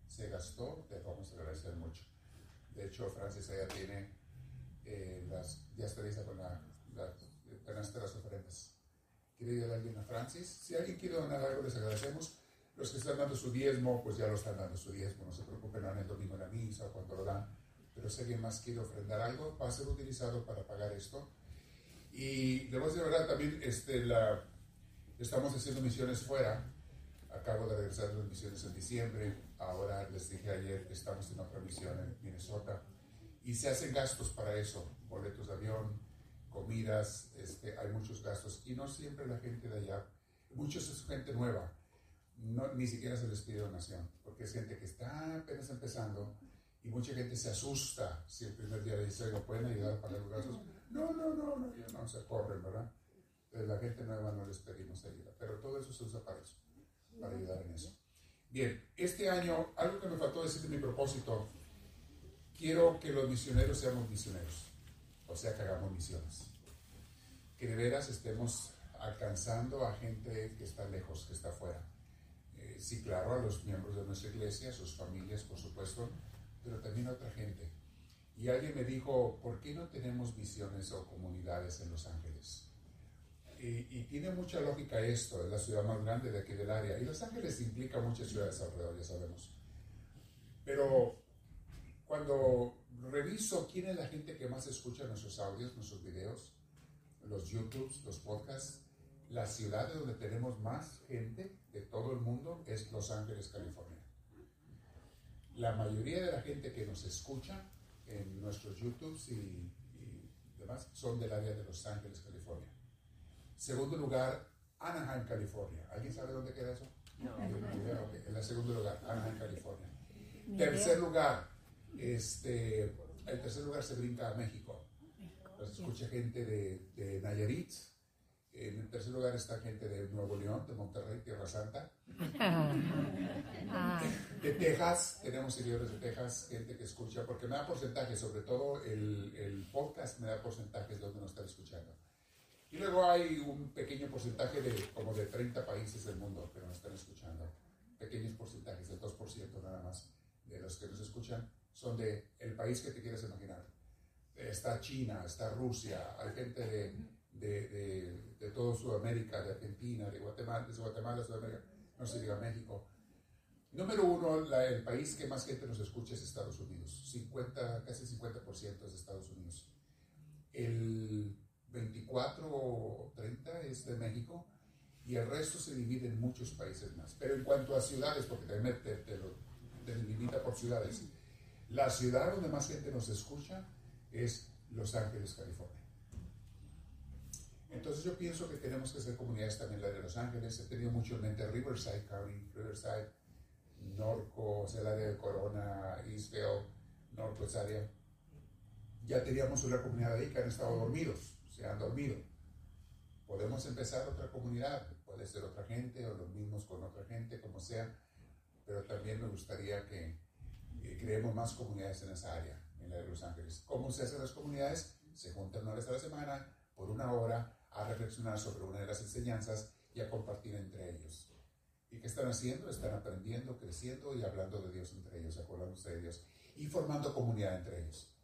S3: se gastó, le vamos a agradecer mucho. De hecho, Francis ya tiene eh, las, ya está lista con la, la, las ofrendas quiere a alguien a Francis. Si alguien quiere donar algo, les agradecemos. Los que están dando su diezmo, pues ya lo están dando su diezmo. No se preocupen, no en el domingo en la misa o cuando lo dan. Pero si alguien más quiere ofrendar algo, va a ser utilizado para pagar esto. Y de verdad también este, la, estamos haciendo misiones fuera. Acabo de regresar de las misiones en diciembre. Ahora les dije ayer que estamos en otra misión en Minnesota. Y se hacen gastos para eso. Boletos de avión, comidas, este, hay muchos gastos y no siempre la gente de allá, muchos es gente nueva, no, ni siquiera se les pide donación, porque es gente que está apenas empezando y mucha gente se asusta si el primer día le dice, ¿no pueden ayudar a pagar los gastos? No, no, no, no, no se corren, ¿verdad? Entonces la gente nueva no les pedimos ayuda, pero todo eso se usa para eso, para ayudar en eso. Bien, este año, algo que me faltó decir de mi propósito, quiero que los misioneros seamos misioneros o sea que hagamos misiones. Que de veras estemos alcanzando a gente que está lejos, que está afuera. Eh, sí, claro, a los miembros de nuestra iglesia, a sus familias, por supuesto, pero también a otra gente. Y alguien me dijo, ¿por qué no tenemos misiones o comunidades en Los Ángeles? Y, tiene mucha lógica esto, es la ciudad más grande de aquí del área. Y Los Ángeles implica muchas ciudades alrededor, ya sabemos. Pero cuando reviso quién es la gente que más escucha nuestros audios, nuestros videos, los YouTubes, los podcasts. La ciudad donde tenemos más gente de todo el mundo es Los Ángeles, California. La mayoría de la gente que nos escucha en nuestros YouTubes y, demás son del área de Los Ángeles, California. Segundo lugar, Anaheim, California. ¿Alguien sabe dónde queda eso? No. En el segundo lugar, Anaheim, California. Tercer lugar, este, el tercer lugar se brinca a México. escucha gente de, de Nayarit, En el tercer lugar está gente de Nuevo León, de Monterrey, Tierra Santa. <laughs> De Texas, tenemos seguidores de Texas, gente que escucha, porque me da porcentajes, sobre todo el, el podcast me da porcentajes de donde nos están escuchando. Y luego hay un pequeño porcentaje de como de 30 países del mundo que nos están escuchando. Pequeños porcentajes, del 2% nada más de los que nos escuchan son de el país que te quieres imaginar. Está China, está Rusia, hay gente de, de, de, toda Sudamérica, de Argentina, de Guatemala, de Guatemala, Sudamérica, no se diga México. Número uno, el país que más gente nos escucha es Estados Unidos. 50, casi 50% es de Estados Unidos. El 24 o 30 es de México y el resto se divide en muchos países más. Pero en cuanto a ciudades, porque también te, te lo te limita por ciudades, la ciudad donde más gente nos escucha es Los Ángeles, California. Entonces yo pienso que tenemos que hacer comunidades también la de Los Ángeles. He tenido mucho en mente Riverside County, Riverside, Norco, el área de Corona, Eastville, Norco, esa área. Ya teníamos una comunidad ahí que han estado dormidos, se han dormido. Podemos empezar otra comunidad, puede ser otra gente o los mismos con otra gente, como sea, pero también me gustaría que, que creemos más comunidades en esa área, en la de Los Ángeles. ¿Cómo se hacen las comunidades? Se juntan una vez a la semana, por una hora, a reflexionar sobre una de las enseñanzas y a compartir entre ellos. ¿Y qué están haciendo? Están aprendiendo, creciendo y hablando de Dios entre ellos, acordándose de Dios y formando comunidad entre ellos.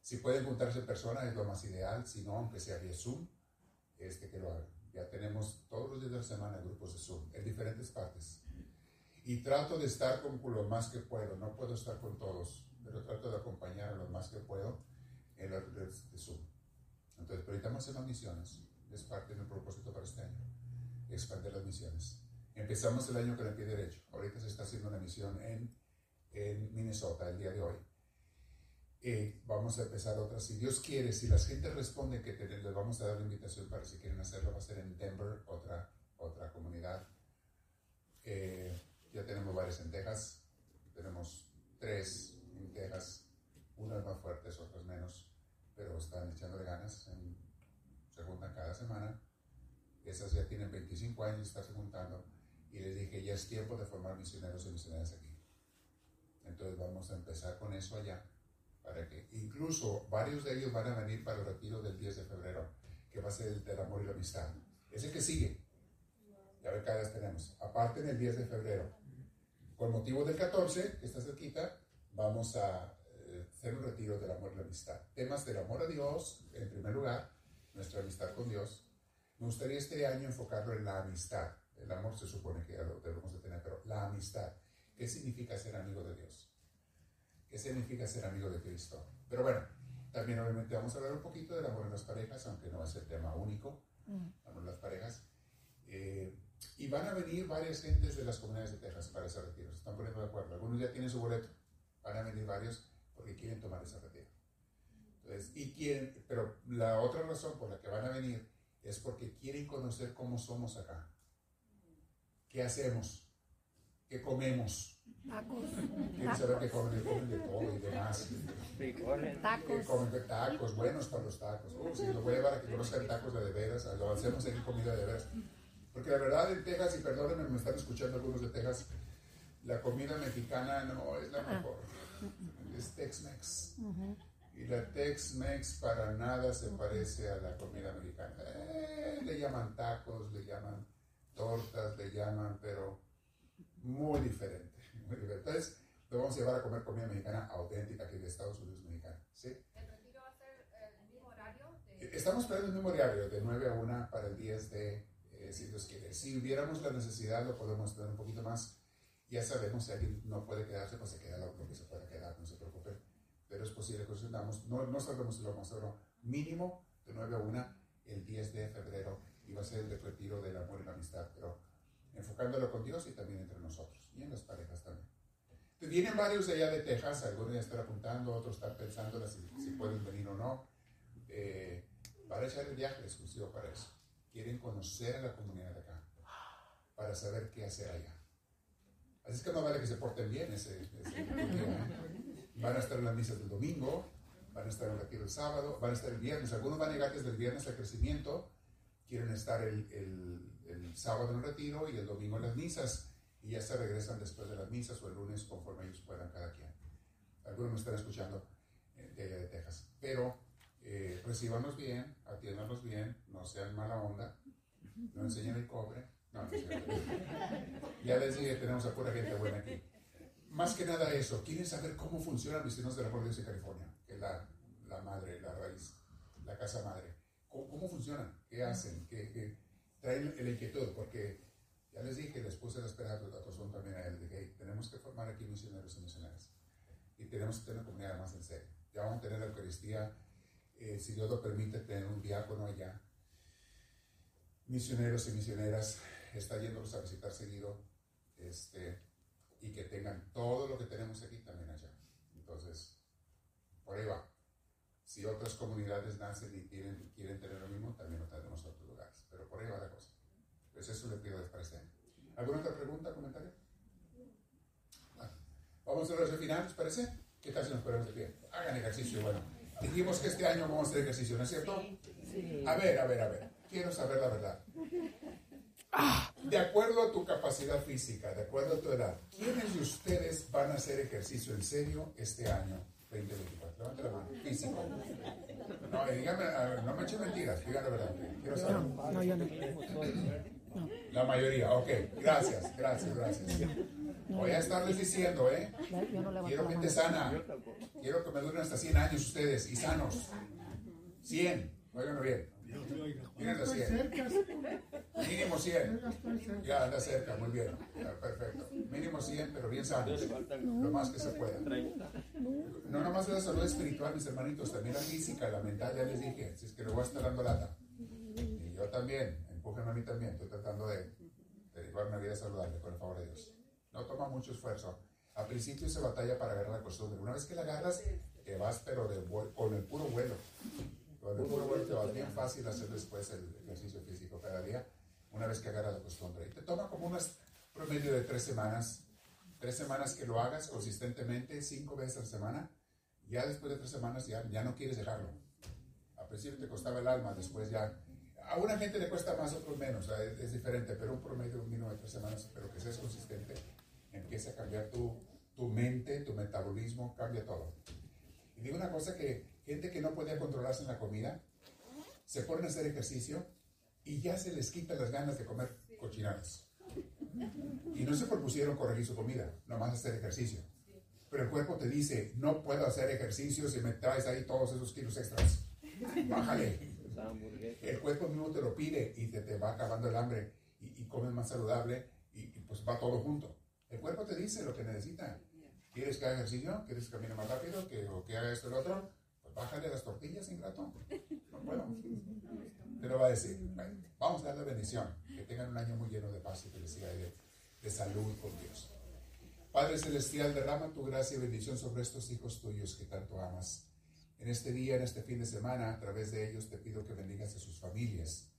S3: Si pueden juntarse en persona es lo más ideal, si no, aunque sea vía Zoom, este que lo hagan. Ya tenemos todos los días de la semana grupos de Zoom en diferentes partes. Y trato de estar con lo más que puedo. No puedo estar con todos, pero trato de acompañar a lo más que puedo en las redes de Zoom. Entonces, pero ahorita hacer las misiones. Es parte de mi propósito para este año. Expandir las misiones. Empezamos el año con el pie derecho. Ahorita se está haciendo una misión en, en Minnesota el día de hoy. Eh, vamos a empezar otra. Si Dios quiere, si la gente responde que te- les vamos a dar la invitación para si quieren hacerlo, va a ser en Denver, otra, otra comunidad. Eh, ya tenemos varias en Texas. Tenemos tres en Texas. Unas más fuertes, otras menos. Pero están echándole ganas. en- se juntan cada semana. Esas ya tienen 25 años y están se juntando. Y les dije, ya es tiempo de formar misioneros y misioneras aquí. Entonces vamos a empezar con eso allá. Para que incluso varios de ellos van a venir para el retiro del 10 de febrero, que va a ser el del amor y la amistad. Es el que sigue. Ya ver cada vez tenemos. Aparte en el 10 de febrero. Con motivo del 14, que está cerquita, vamos a eh, hacer un retiro del amor y la amistad. Temas del amor a Dios, en primer lugar, nuestra amistad con Dios. Me gustaría este año enfocarlo en la amistad. El amor se supone que ya lo debemos de tener, pero la amistad. ¿Qué significa ser amigo de Dios? ¿Qué significa ser amigo de Cristo? Pero bueno, también obviamente vamos a hablar un poquito del amor en las parejas, aunque no es el tema único, amor en las parejas. Eh, y van a venir varias gentes de las comunidades de Texas para ese retiro. Se están poniendo de acuerdo. Algunos ya tienen su boleto. Van a venir varios porque quieren tomar ese retiro. Entonces, y quieren, pero la otra razón por la que van a venir es porque quieren conocer cómo somos acá. ¿Qué hacemos? ¿Qué comemos?
S38: Tacos.
S3: Quieren saber qué comen, comen de todo y demás.
S38: Tacos.
S3: Comen de tacos, buenos para los tacos. Uh, sí, los voy a llevar a que conozcan tacos de de veras, lo hacemos en comida de veras. Porque la verdad en Texas, y perdónenme, me están escuchando algunos de Texas, la comida mexicana no es la mejor. Es Tex-Mex. Y la Tex-Mex para nada se parece a la comida mexicana. Eh, le llaman tacos, le llaman tortas, le llaman, pero muy diferente. Muy diferente. Entonces, lo vamos a llevar a comer comida mexicana auténtica aquí de Estados Unidos mexicana. ¿sí?
S20: ¿El retiro va a ser el mismo horario? De...
S3: Estamos esperando el mismo horario, de 9 a 1 para el 10 de, Dios quiere. Si hubiéramos la necesidad, lo podemos tener un poquito más. Ya sabemos, si alguien no puede quedarse, pues se queda lo que se pueda quedar, no se preocupe. Pero es posible que nos. No, no sabemos si lo vamos a. Mínimo de 9 a 1 el 10 de febrero y va a ser el retiro del amor y la amistad, pero enfocándolo con Dios y también entre nosotros y en las parejas también. Entonces, vienen varios de allá de Texas, algunos ya están apuntando, otros están pensando si, pueden venir o no. Eh, van a echar el viaje exclusivo para eso. Quieren conocer a la comunidad de acá, para saber qué hacer allá. Así es que no vale que se porten bien ese, ese. <laughs> Van a estar en las misas del domingo, van a estar en el retiro el sábado, van a estar el viernes. Algunos van a llegar desde el viernes al crecimiento quieren estar el, el, el sábado en el retiro y el domingo en las misas y ya se regresan después de las misas o el lunes conforme ellos puedan cada quien. Algunos me están escuchando eh, de allá de Texas. Pero eh, recíbanos bien, atiéndanos bien, no sean mala onda, no enseñen el cobre. No, no ya les dije, tenemos a pura gente buena aquí. Más que nada eso, quieren saber cómo funcionan Misioneros de Dios de California, que es la, la madre, la raíz, la casa madre. ¿Cómo, cómo funcionan? ¿Qué hacen? ¿Qué, qué? Traen la inquietud, porque ya les dije, les puse la esperanza a Tozón también a él, dije, hey, tenemos que formar aquí misioneros y misioneras. Y tenemos que tener una comunidad más en serio. Ya vamos a tener la Eucaristía, eh, si Dios lo permite, tener un diácono allá. Misioneros y misioneras, está yéndolos a visitar seguido. Este, y que tengan todo lo que tenemos aquí también allá. Entonces, por ahí va. Si otras comunidades nacen y quieren, quieren tener lo mismo, también lo tendremos en otros lugares. Pero por ahí va la cosa. Pues eso le pido para este. ¿Alguna otra pregunta, comentario? Vamos a la oración final, ¿les parece? ¿Qué tal si nos ponemos de pie? Hagan ejercicio, bueno. Dijimos que este año vamos a hacer ejercicio, ¿no es cierto?
S19: Sí.
S3: A ver, a ver, a ver. Quiero saber la verdad. Ah, de acuerdo a tu capacidad física, de acuerdo a tu edad, ¿quiénes de ustedes van a hacer ejercicio en serio este año 2024? Levante la mano. Físico. No, dígame, ver, no me echen mentiras, digan la verdad. Quiero saber.
S19: No, yo no.
S3: La mayoría, ok. Gracias, gracias, gracias. Voy a estarles diciendo, ¿eh?
S19: No
S3: Quiero gente sana. Quiero que me duren hasta 100 años ustedes y sanos. 100. Óiganlo bien. Miren
S39: Estoy
S3: 100.
S39: cerca.
S3: Mínimo 100.
S39: Ya
S3: anda cerca, muy bien. Perfecto. Mínimo 100, pero bien sanos. Lo más que se pueda. No nomás la salud espiritual, mis hermanitos, también la física, la mental, ya les dije. Si es que le voy a estar dando lata. Y yo también, empújenme a mí también. Estoy tratando de, de llevar una vida saludable, con el favor de Dios. No toma mucho esfuerzo. Al principio se batalla para agarrar la costumbre. Una vez que la agarras, te vas, pero de con el puro vuelo. Con el puro vuelo te va bien fácil hacer después el ejercicio físico cada día, una vez que agarras la costumbre. Y te toma como unas promedio de tres semanas. Tres semanas que lo hagas consistentemente, cinco veces a la semana. Ya después de tres semanas ya, ya no quieres dejarlo. Al principio te costaba el alma, después ya... A una gente le cuesta más, otros menos, es, es diferente, pero un promedio mínimo de tres semanas, pero que seas consistente, empieza a cambiar tu, tu mente, tu metabolismo, cambia todo. Y digo una cosa que gente que no podía controlarse en la comida, se ponen a hacer ejercicio y ya se les quitan las ganas de comer cochinadas. Y no se propusieron corregir su comida, nomás hacer ejercicio. Pero el cuerpo te dice, no puedo hacer ejercicio si me traes ahí todos esos kilos extras. Bájale. El cuerpo mismo te lo pide y te, te va acabando el hambre y, y comes más saludable y, pues va todo junto. El cuerpo te dice lo que necesita. ¿Quieres que haga ejercicio? ¿Quieres que camine más rápido? ¿Que, ¿O que haga esto y lo otro? Pues bájale las tortillas, ingrato. No puedo. Te lo va a decir. Vamos a darle bendición. Que tengan un año muy lleno de paz y felicidad y de, de salud con Dios. Padre Celestial, derrama tu gracia y bendición sobre estos hijos tuyos que tanto amas. En este día, en este fin de semana, a través de ellos te pido que bendigas a sus familias,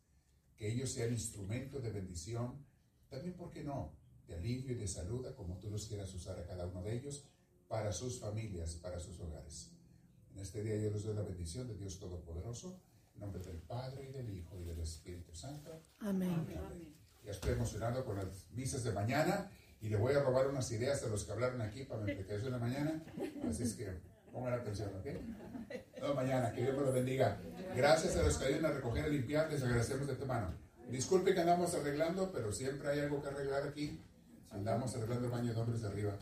S3: que ellos sean instrumento de bendición, también, ¿por qué no?, de alivio y de salud, como tú los quieras usar a cada uno de ellos, para sus familias, para sus hogares. En este día yo les doy la bendición de Dios Todopoderoso, en nombre del Padre y del Hijo y del Espíritu Santo.
S19: Amén.
S3: Ya estoy emocionado con las misas de mañana y le voy a robar unas ideas a los que hablaron aquí para mi predicación de mañana. Así es que pongan atención, ¿ok? No, mañana, que Dios me lo bendiga. Gracias a los que ayudan a recoger y limpiar, les agradecemos de tu mano. Disculpe que andamos arreglando, pero siempre hay algo que arreglar aquí. Andamos arreglando el baño de hombres de arriba.